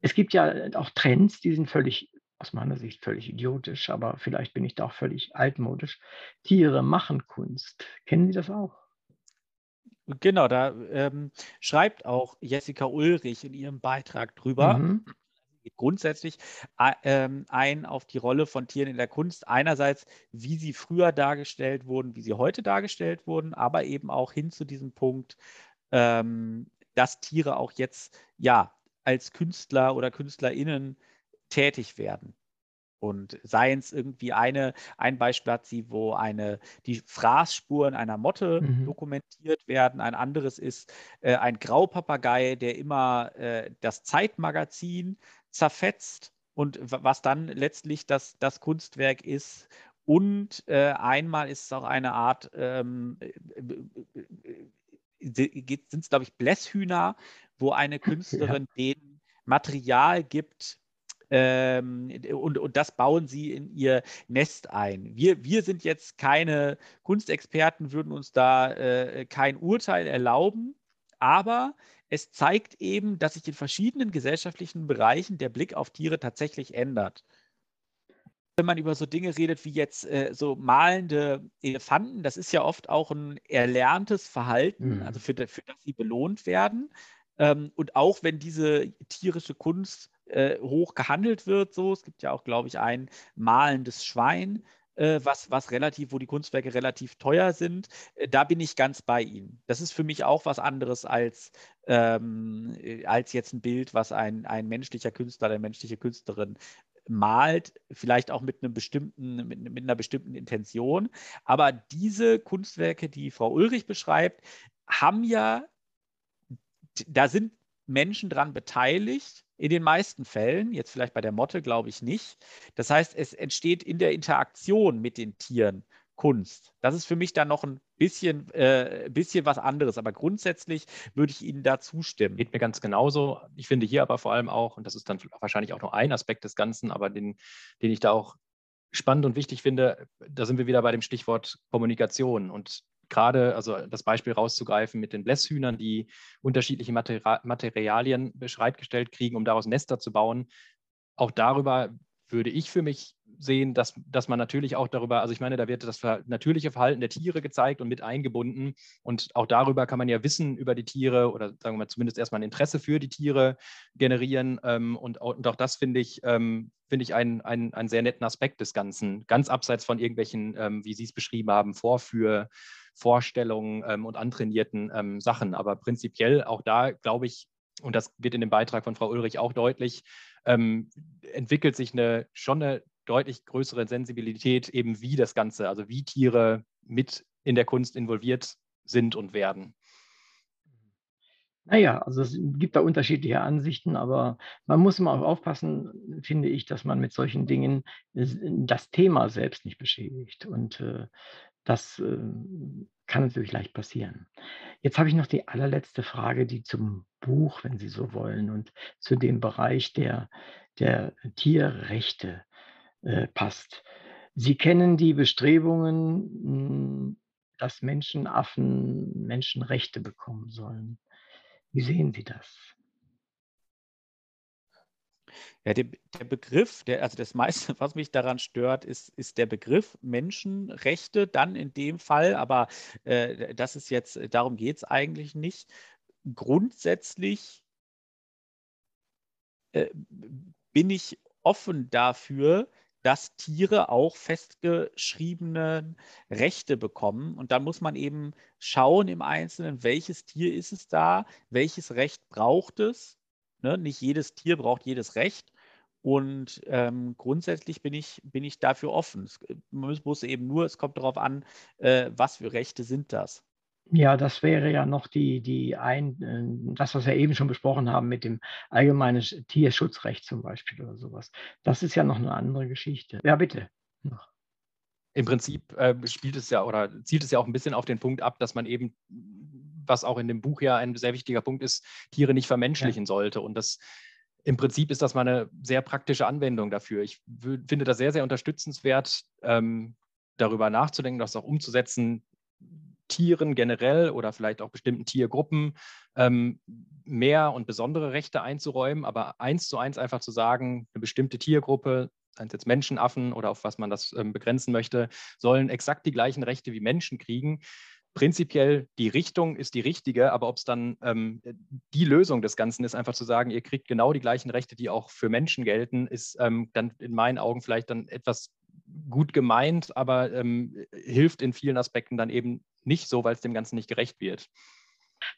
es gibt ja auch Trends, die sind völlig, aus meiner Sicht völlig idiotisch, aber vielleicht bin ich da auch völlig altmodisch. Tiere machen Kunst. Kennen Sie das auch? Genau, da ähm, schreibt auch Jessica Ulrich in ihrem Beitrag drüber. Mhm. Grundsätzlich äh, ein auf die Rolle von Tieren in der Kunst. Einerseits, wie sie früher dargestellt wurden, wie sie heute dargestellt wurden, aber eben auch hin zu diesem Punkt, ähm, dass Tiere auch jetzt ja als Künstler oder KünstlerInnen tätig werden. Und seien es irgendwie eine, ein Beispiel hat sie, wo eine, die Fraßspuren einer Motte mhm. dokumentiert werden. Ein anderes ist äh, ein Graupapagei, der immer äh, das Zeitmagazin zerfetzt und was dann letztlich das, das Kunstwerk ist. Und äh, einmal ist es auch eine Art, ähm, äh, äh, äh, sind es, glaube ich, Blässhühner, wo eine Künstlerin ja. denen Material gibt, ähm, und, und das bauen sie in ihr Nest ein. Wir, wir sind jetzt keine Kunstexperten, würden uns da äh, kein Urteil erlauben, aber es zeigt eben, dass sich in verschiedenen gesellschaftlichen Bereichen der Blick auf Tiere tatsächlich ändert. Wenn man über so Dinge redet wie jetzt äh, so malende Elefanten, das ist ja oft auch ein erlerntes Verhalten, mhm. also für, für das sie belohnt werden. Ähm, und auch wenn diese tierische Kunst äh, hoch gehandelt wird, so, es gibt ja auch, glaube ich, ein malendes Schwein, äh, was, was relativ, wo die Kunstwerke relativ teuer sind, äh, da bin ich ganz bei Ihnen. Das ist für mich auch was anderes als, ähm, äh, als jetzt ein Bild, was ein, ein menschlicher Künstler, eine menschliche Künstlerin malt, vielleicht auch mit einem bestimmten, mit, mit, einer bestimmten Intention. Aber diese Kunstwerke, die Frau Ulrich beschreibt, haben ja da sind Menschen dran beteiligt, in den meisten Fällen, jetzt vielleicht bei der Motte glaube ich nicht. Das heißt, es entsteht in der Interaktion mit den Tieren Kunst. Das ist für mich dann noch ein bisschen, äh, bisschen was anderes, aber grundsätzlich würde ich Ihnen da zustimmen. Geht mir ganz genauso. Ich finde hier aber vor allem auch, und das ist dann wahrscheinlich auch nur ein Aspekt des Ganzen, aber den, den ich da auch spannend und wichtig finde, da sind wir wieder bei dem Stichwort Kommunikation. Und gerade, also das Beispiel rauszugreifen mit den Blässhühnern, die unterschiedliche Materialien bereitgestellt kriegen, um daraus Nester zu bauen. Auch darüber würde ich für mich sehen, dass, dass man natürlich auch darüber, also ich meine, da wird das natürliche Verhalten der Tiere gezeigt und mit eingebunden. Und auch darüber kann man ja Wissen über die Tiere oder sagen wir mal zumindest erstmal ein Interesse für die Tiere generieren. Ähm, und, und auch das finde ich, ähm, finde ich einen, einen, einen sehr netten Aspekt des Ganzen, ganz abseits von irgendwelchen, ähm, wie Sie es beschrieben haben, Vorführ, Vorstellungen und antrainierten Sachen. Aber prinzipiell auch da, glaube ich, und das wird in dem Beitrag von Frau Ulrich auch deutlich, ähm, entwickelt sich eine schon eine deutlich größere Sensibilität eben wie das Ganze, also wie Tiere mit in der Kunst involviert sind und werden. Naja, also es gibt da unterschiedliche Ansichten, aber man muss immer auch aufpassen, finde ich, dass man mit solchen Dingen das Thema selbst nicht beschädigt. Und äh, das äh, kann natürlich leicht passieren. Jetzt habe ich noch die allerletzte Frage, die zum Buch, wenn Sie so wollen, und zu dem Bereich der, der Tierrechte äh, passt. Sie kennen die Bestrebungen, hm, dass Menschenaffen Menschenrechte bekommen sollen. Wie sehen Sie das? Ja, der, der Begriff, der, also das meiste, was mich daran stört, ist, ist der Begriff Menschenrechte dann in dem Fall, aber äh, das ist jetzt, darum geht es eigentlich nicht. Grundsätzlich äh, bin ich offen dafür, dass Tiere auch festgeschriebene Rechte bekommen. Und dann muss man eben schauen im Einzelnen, welches Tier ist es da, welches Recht braucht es. Ne? Nicht jedes Tier braucht jedes Recht. Und ähm, grundsätzlich bin ich, bin ich dafür offen. Es, man muss eben nur, es kommt darauf an, äh, was für Rechte sind das. Ja, das wäre ja noch die, die ein, äh, das, was wir eben schon besprochen haben mit dem allgemeinen Tierschutzrecht zum Beispiel oder sowas. Das ist ja noch eine andere Geschichte. Ja, bitte. Noch. Im Prinzip äh, spielt es ja oder zielt es ja auch ein bisschen auf den Punkt ab, dass man eben, was auch in dem Buch ja ein sehr wichtiger Punkt ist, Tiere nicht vermenschlichen ja. sollte. Und das im Prinzip ist das mal eine sehr praktische Anwendung dafür. Ich finde das sehr, sehr unterstützenswert, ähm, darüber nachzudenken, das auch umzusetzen, Tieren generell oder vielleicht auch bestimmten Tiergruppen ähm, mehr und besondere Rechte einzuräumen, aber eins zu eins einfach zu sagen, eine bestimmte Tiergruppe, seien es jetzt Menschenaffen oder auf was man das ähm, begrenzen möchte, sollen exakt die gleichen Rechte wie Menschen kriegen. Prinzipiell die Richtung ist die richtige, aber ob es dann ähm, die Lösung des Ganzen ist, einfach zu sagen, ihr kriegt genau die gleichen Rechte, die auch für Menschen gelten, ist ähm, dann in meinen Augen vielleicht dann etwas gut gemeint, aber ähm, hilft in vielen Aspekten dann eben nicht so, weil es dem Ganzen nicht gerecht wird.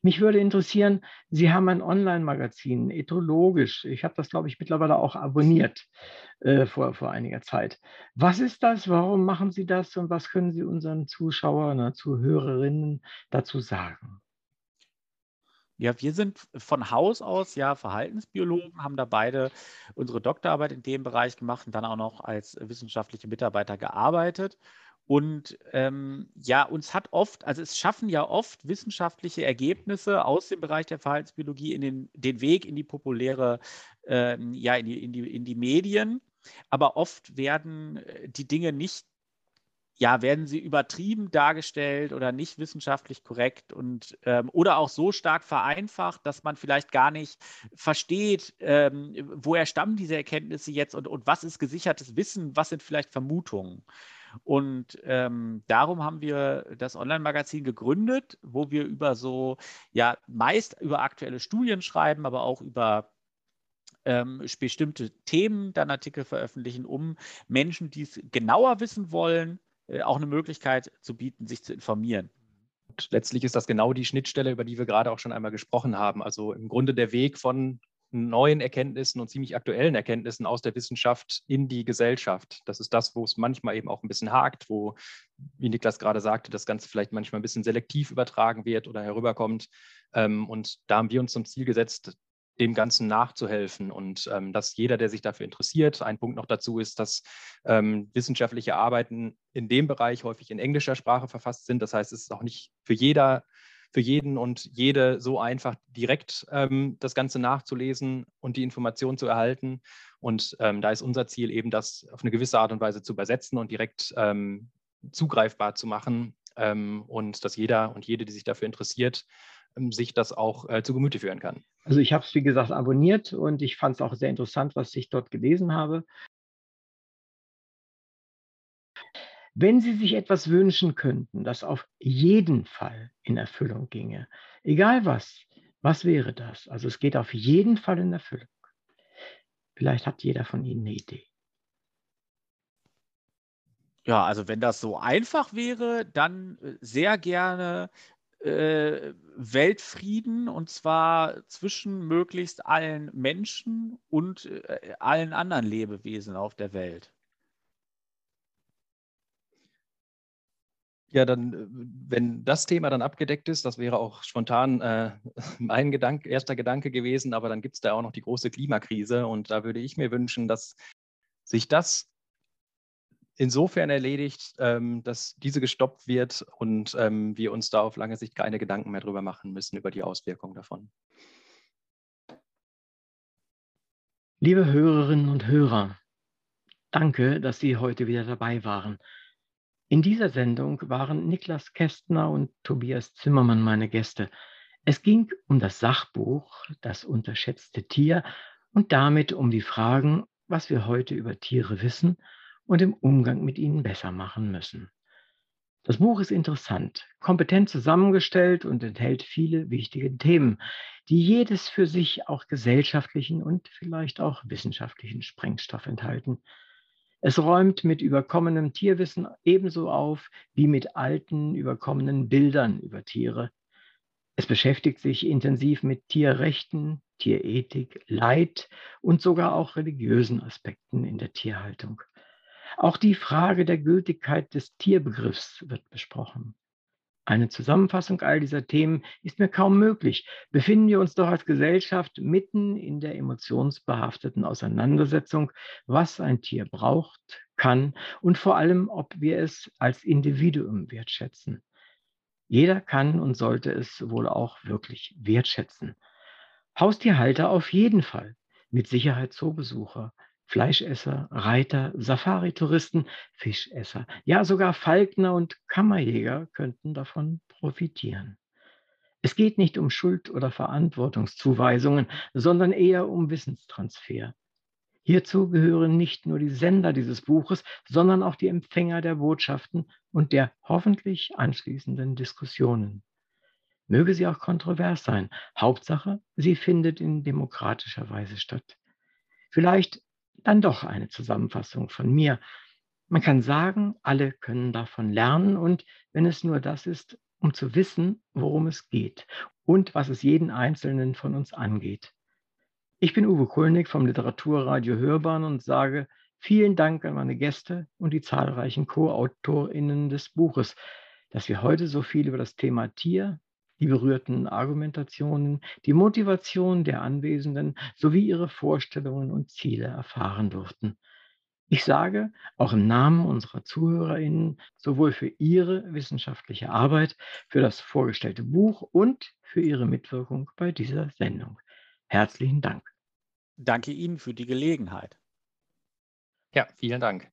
Mich würde interessieren, Sie haben ein Online-Magazin, ethologisch. Ich habe das, glaube ich, mittlerweile auch abonniert äh, vor, vor einiger Zeit. Was ist das? Warum machen Sie das? Und was können Sie unseren Zuschauern, oder Zuhörerinnen dazu sagen? Ja, wir sind von Haus aus ja Verhaltensbiologen, haben da beide unsere Doktorarbeit in dem Bereich gemacht und dann auch noch als wissenschaftliche Mitarbeiter gearbeitet. Und ähm, ja, uns hat oft, also es schaffen ja oft wissenschaftliche Ergebnisse aus dem Bereich der Verhaltensbiologie in den, den Weg in die populäre, äh, ja, in die, in, die, in die Medien. Aber oft werden äh, die Dinge nicht ja, werden sie übertrieben dargestellt oder nicht wissenschaftlich korrekt und ähm, oder auch so stark vereinfacht, dass man vielleicht gar nicht versteht, ähm, woher stammen diese Erkenntnisse jetzt und, und was ist gesichertes Wissen, was sind vielleicht Vermutungen. Und ähm, darum haben wir das Online-Magazin gegründet, wo wir über so, ja, meist über aktuelle Studien schreiben, aber auch über ähm, bestimmte Themen dann Artikel veröffentlichen, um Menschen, die es genauer wissen wollen, auch eine Möglichkeit zu bieten, sich zu informieren. Und letztlich ist das genau die Schnittstelle, über die wir gerade auch schon einmal gesprochen haben. Also im Grunde der Weg von neuen Erkenntnissen und ziemlich aktuellen Erkenntnissen aus der Wissenschaft in die Gesellschaft. Das ist das, wo es manchmal eben auch ein bisschen hakt, wo, wie Niklas gerade sagte, das Ganze vielleicht manchmal ein bisschen selektiv übertragen wird oder herüberkommt. Ähm, und da haben wir uns zum Ziel gesetzt, dem Ganzen nachzuhelfen und ähm, dass jeder, der sich dafür interessiert, ein Punkt noch dazu ist, dass ähm, wissenschaftliche Arbeiten in dem Bereich häufig in englischer Sprache verfasst sind. Das heißt, es ist auch nicht für jeder, für jeden und jede so einfach direkt ähm, das Ganze nachzulesen und die Information zu erhalten. Und ähm, da ist unser Ziel eben, das auf eine gewisse Art und Weise zu übersetzen und direkt ähm, zugreifbar zu machen, ähm, und dass jeder und jede, die sich dafür interessiert, sich das auch äh, zu Gemüte führen kann. Also ich habe es, wie gesagt, abonniert und ich fand es auch sehr interessant, was ich dort gelesen habe. Wenn Sie sich etwas wünschen könnten, das auf jeden Fall in Erfüllung ginge, egal was, was wäre das? Also es geht auf jeden Fall in Erfüllung. Vielleicht hat jeder von Ihnen eine Idee. Ja, also wenn das so einfach wäre, dann äh, sehr gerne äh, Weltfrieden und zwar zwischen möglichst allen Menschen und äh, allen anderen Lebewesen auf der Welt. Ja, dann, äh, wenn das Thema dann abgedeckt ist, das wäre auch spontan äh, mein Gedanke, erster Gedanke gewesen, aber dann gibt es da auch noch die große Klimakrise und da würde ich mir wünschen, dass sich das insofern erledigt, ähm, dass diese gestoppt wird und ähm, wir uns da auf lange Sicht keine Gedanken mehr drüber machen müssen, über die Auswirkungen davon. Liebe Hörerinnen und Hörer, danke, dass Sie heute wieder dabei waren. In dieser Sendung waren Niklas Kästner und Tobias Zimmermann meine Gäste. Es ging um das Sachbuch Das unterschätzte Tier und damit um die Fragen, was wir heute über Tiere wissen und im Umgang mit ihnen besser machen müssen. Das Buch ist interessant, kompetent zusammengestellt und enthält viele wichtige Themen, die jedes für sich auch gesellschaftlichen und vielleicht auch wissenschaftlichen Sprengstoff enthalten. Es räumt mit überkommenem Tierwissen ebenso auf wie mit alten, überkommenen Bildern über Tiere. Es beschäftigt sich intensiv mit Tierrechten, Tierethik, Leid und sogar auch religiösen Aspekten in der Tierhaltung. Auch die Frage der Gültigkeit des Tierbegriffs wird besprochen. Eine Zusammenfassung all dieser Themen ist mir kaum möglich. Befinden wir uns doch als Gesellschaft mitten in der emotionsbehafteten Auseinandersetzung, was ein Tier braucht, kann und vor allem, ob wir es als Individuum wertschätzen. Jeder kann und sollte es wohl auch wirklich wertschätzen. Haustierhalter auf jeden Fall, mit Sicherheit Zoobesucher, Fleischesser, Reiter, Safari-Touristen, Fischesser, ja sogar Falkner und Kammerjäger könnten davon profitieren. Es geht nicht um Schuld- oder Verantwortungszuweisungen, sondern eher um Wissenstransfer. Hierzu gehören nicht nur die Sender dieses Buches, sondern auch die Empfänger der Botschaften und der hoffentlich anschließenden Diskussionen. Möge sie auch kontrovers sein. Hauptsache, sie findet in demokratischer Weise statt. Vielleicht dann doch eine Zusammenfassung von mir. Man kann sagen, alle können davon lernen und wenn es nur das ist, um zu wissen, worum es geht und was es jeden Einzelnen von uns angeht. Ich bin Uwe Kulnig vom Literaturradio Hörbahn und sage vielen Dank an meine Gäste und die zahlreichen Co-AutorInnen des Buches, dass wir heute so viel über das Thema Tier, die berührten Argumentationen, die Motivation der Anwesenden sowie ihre Vorstellungen und Ziele erfahren durften. Ich sage auch im Namen unserer Zuhörerinnen sowohl für Ihre wissenschaftliche Arbeit, für das vorgestellte Buch und für Ihre Mitwirkung bei dieser Sendung. Herzlichen Dank. Danke Ihnen für die Gelegenheit. Ja, vielen Dank.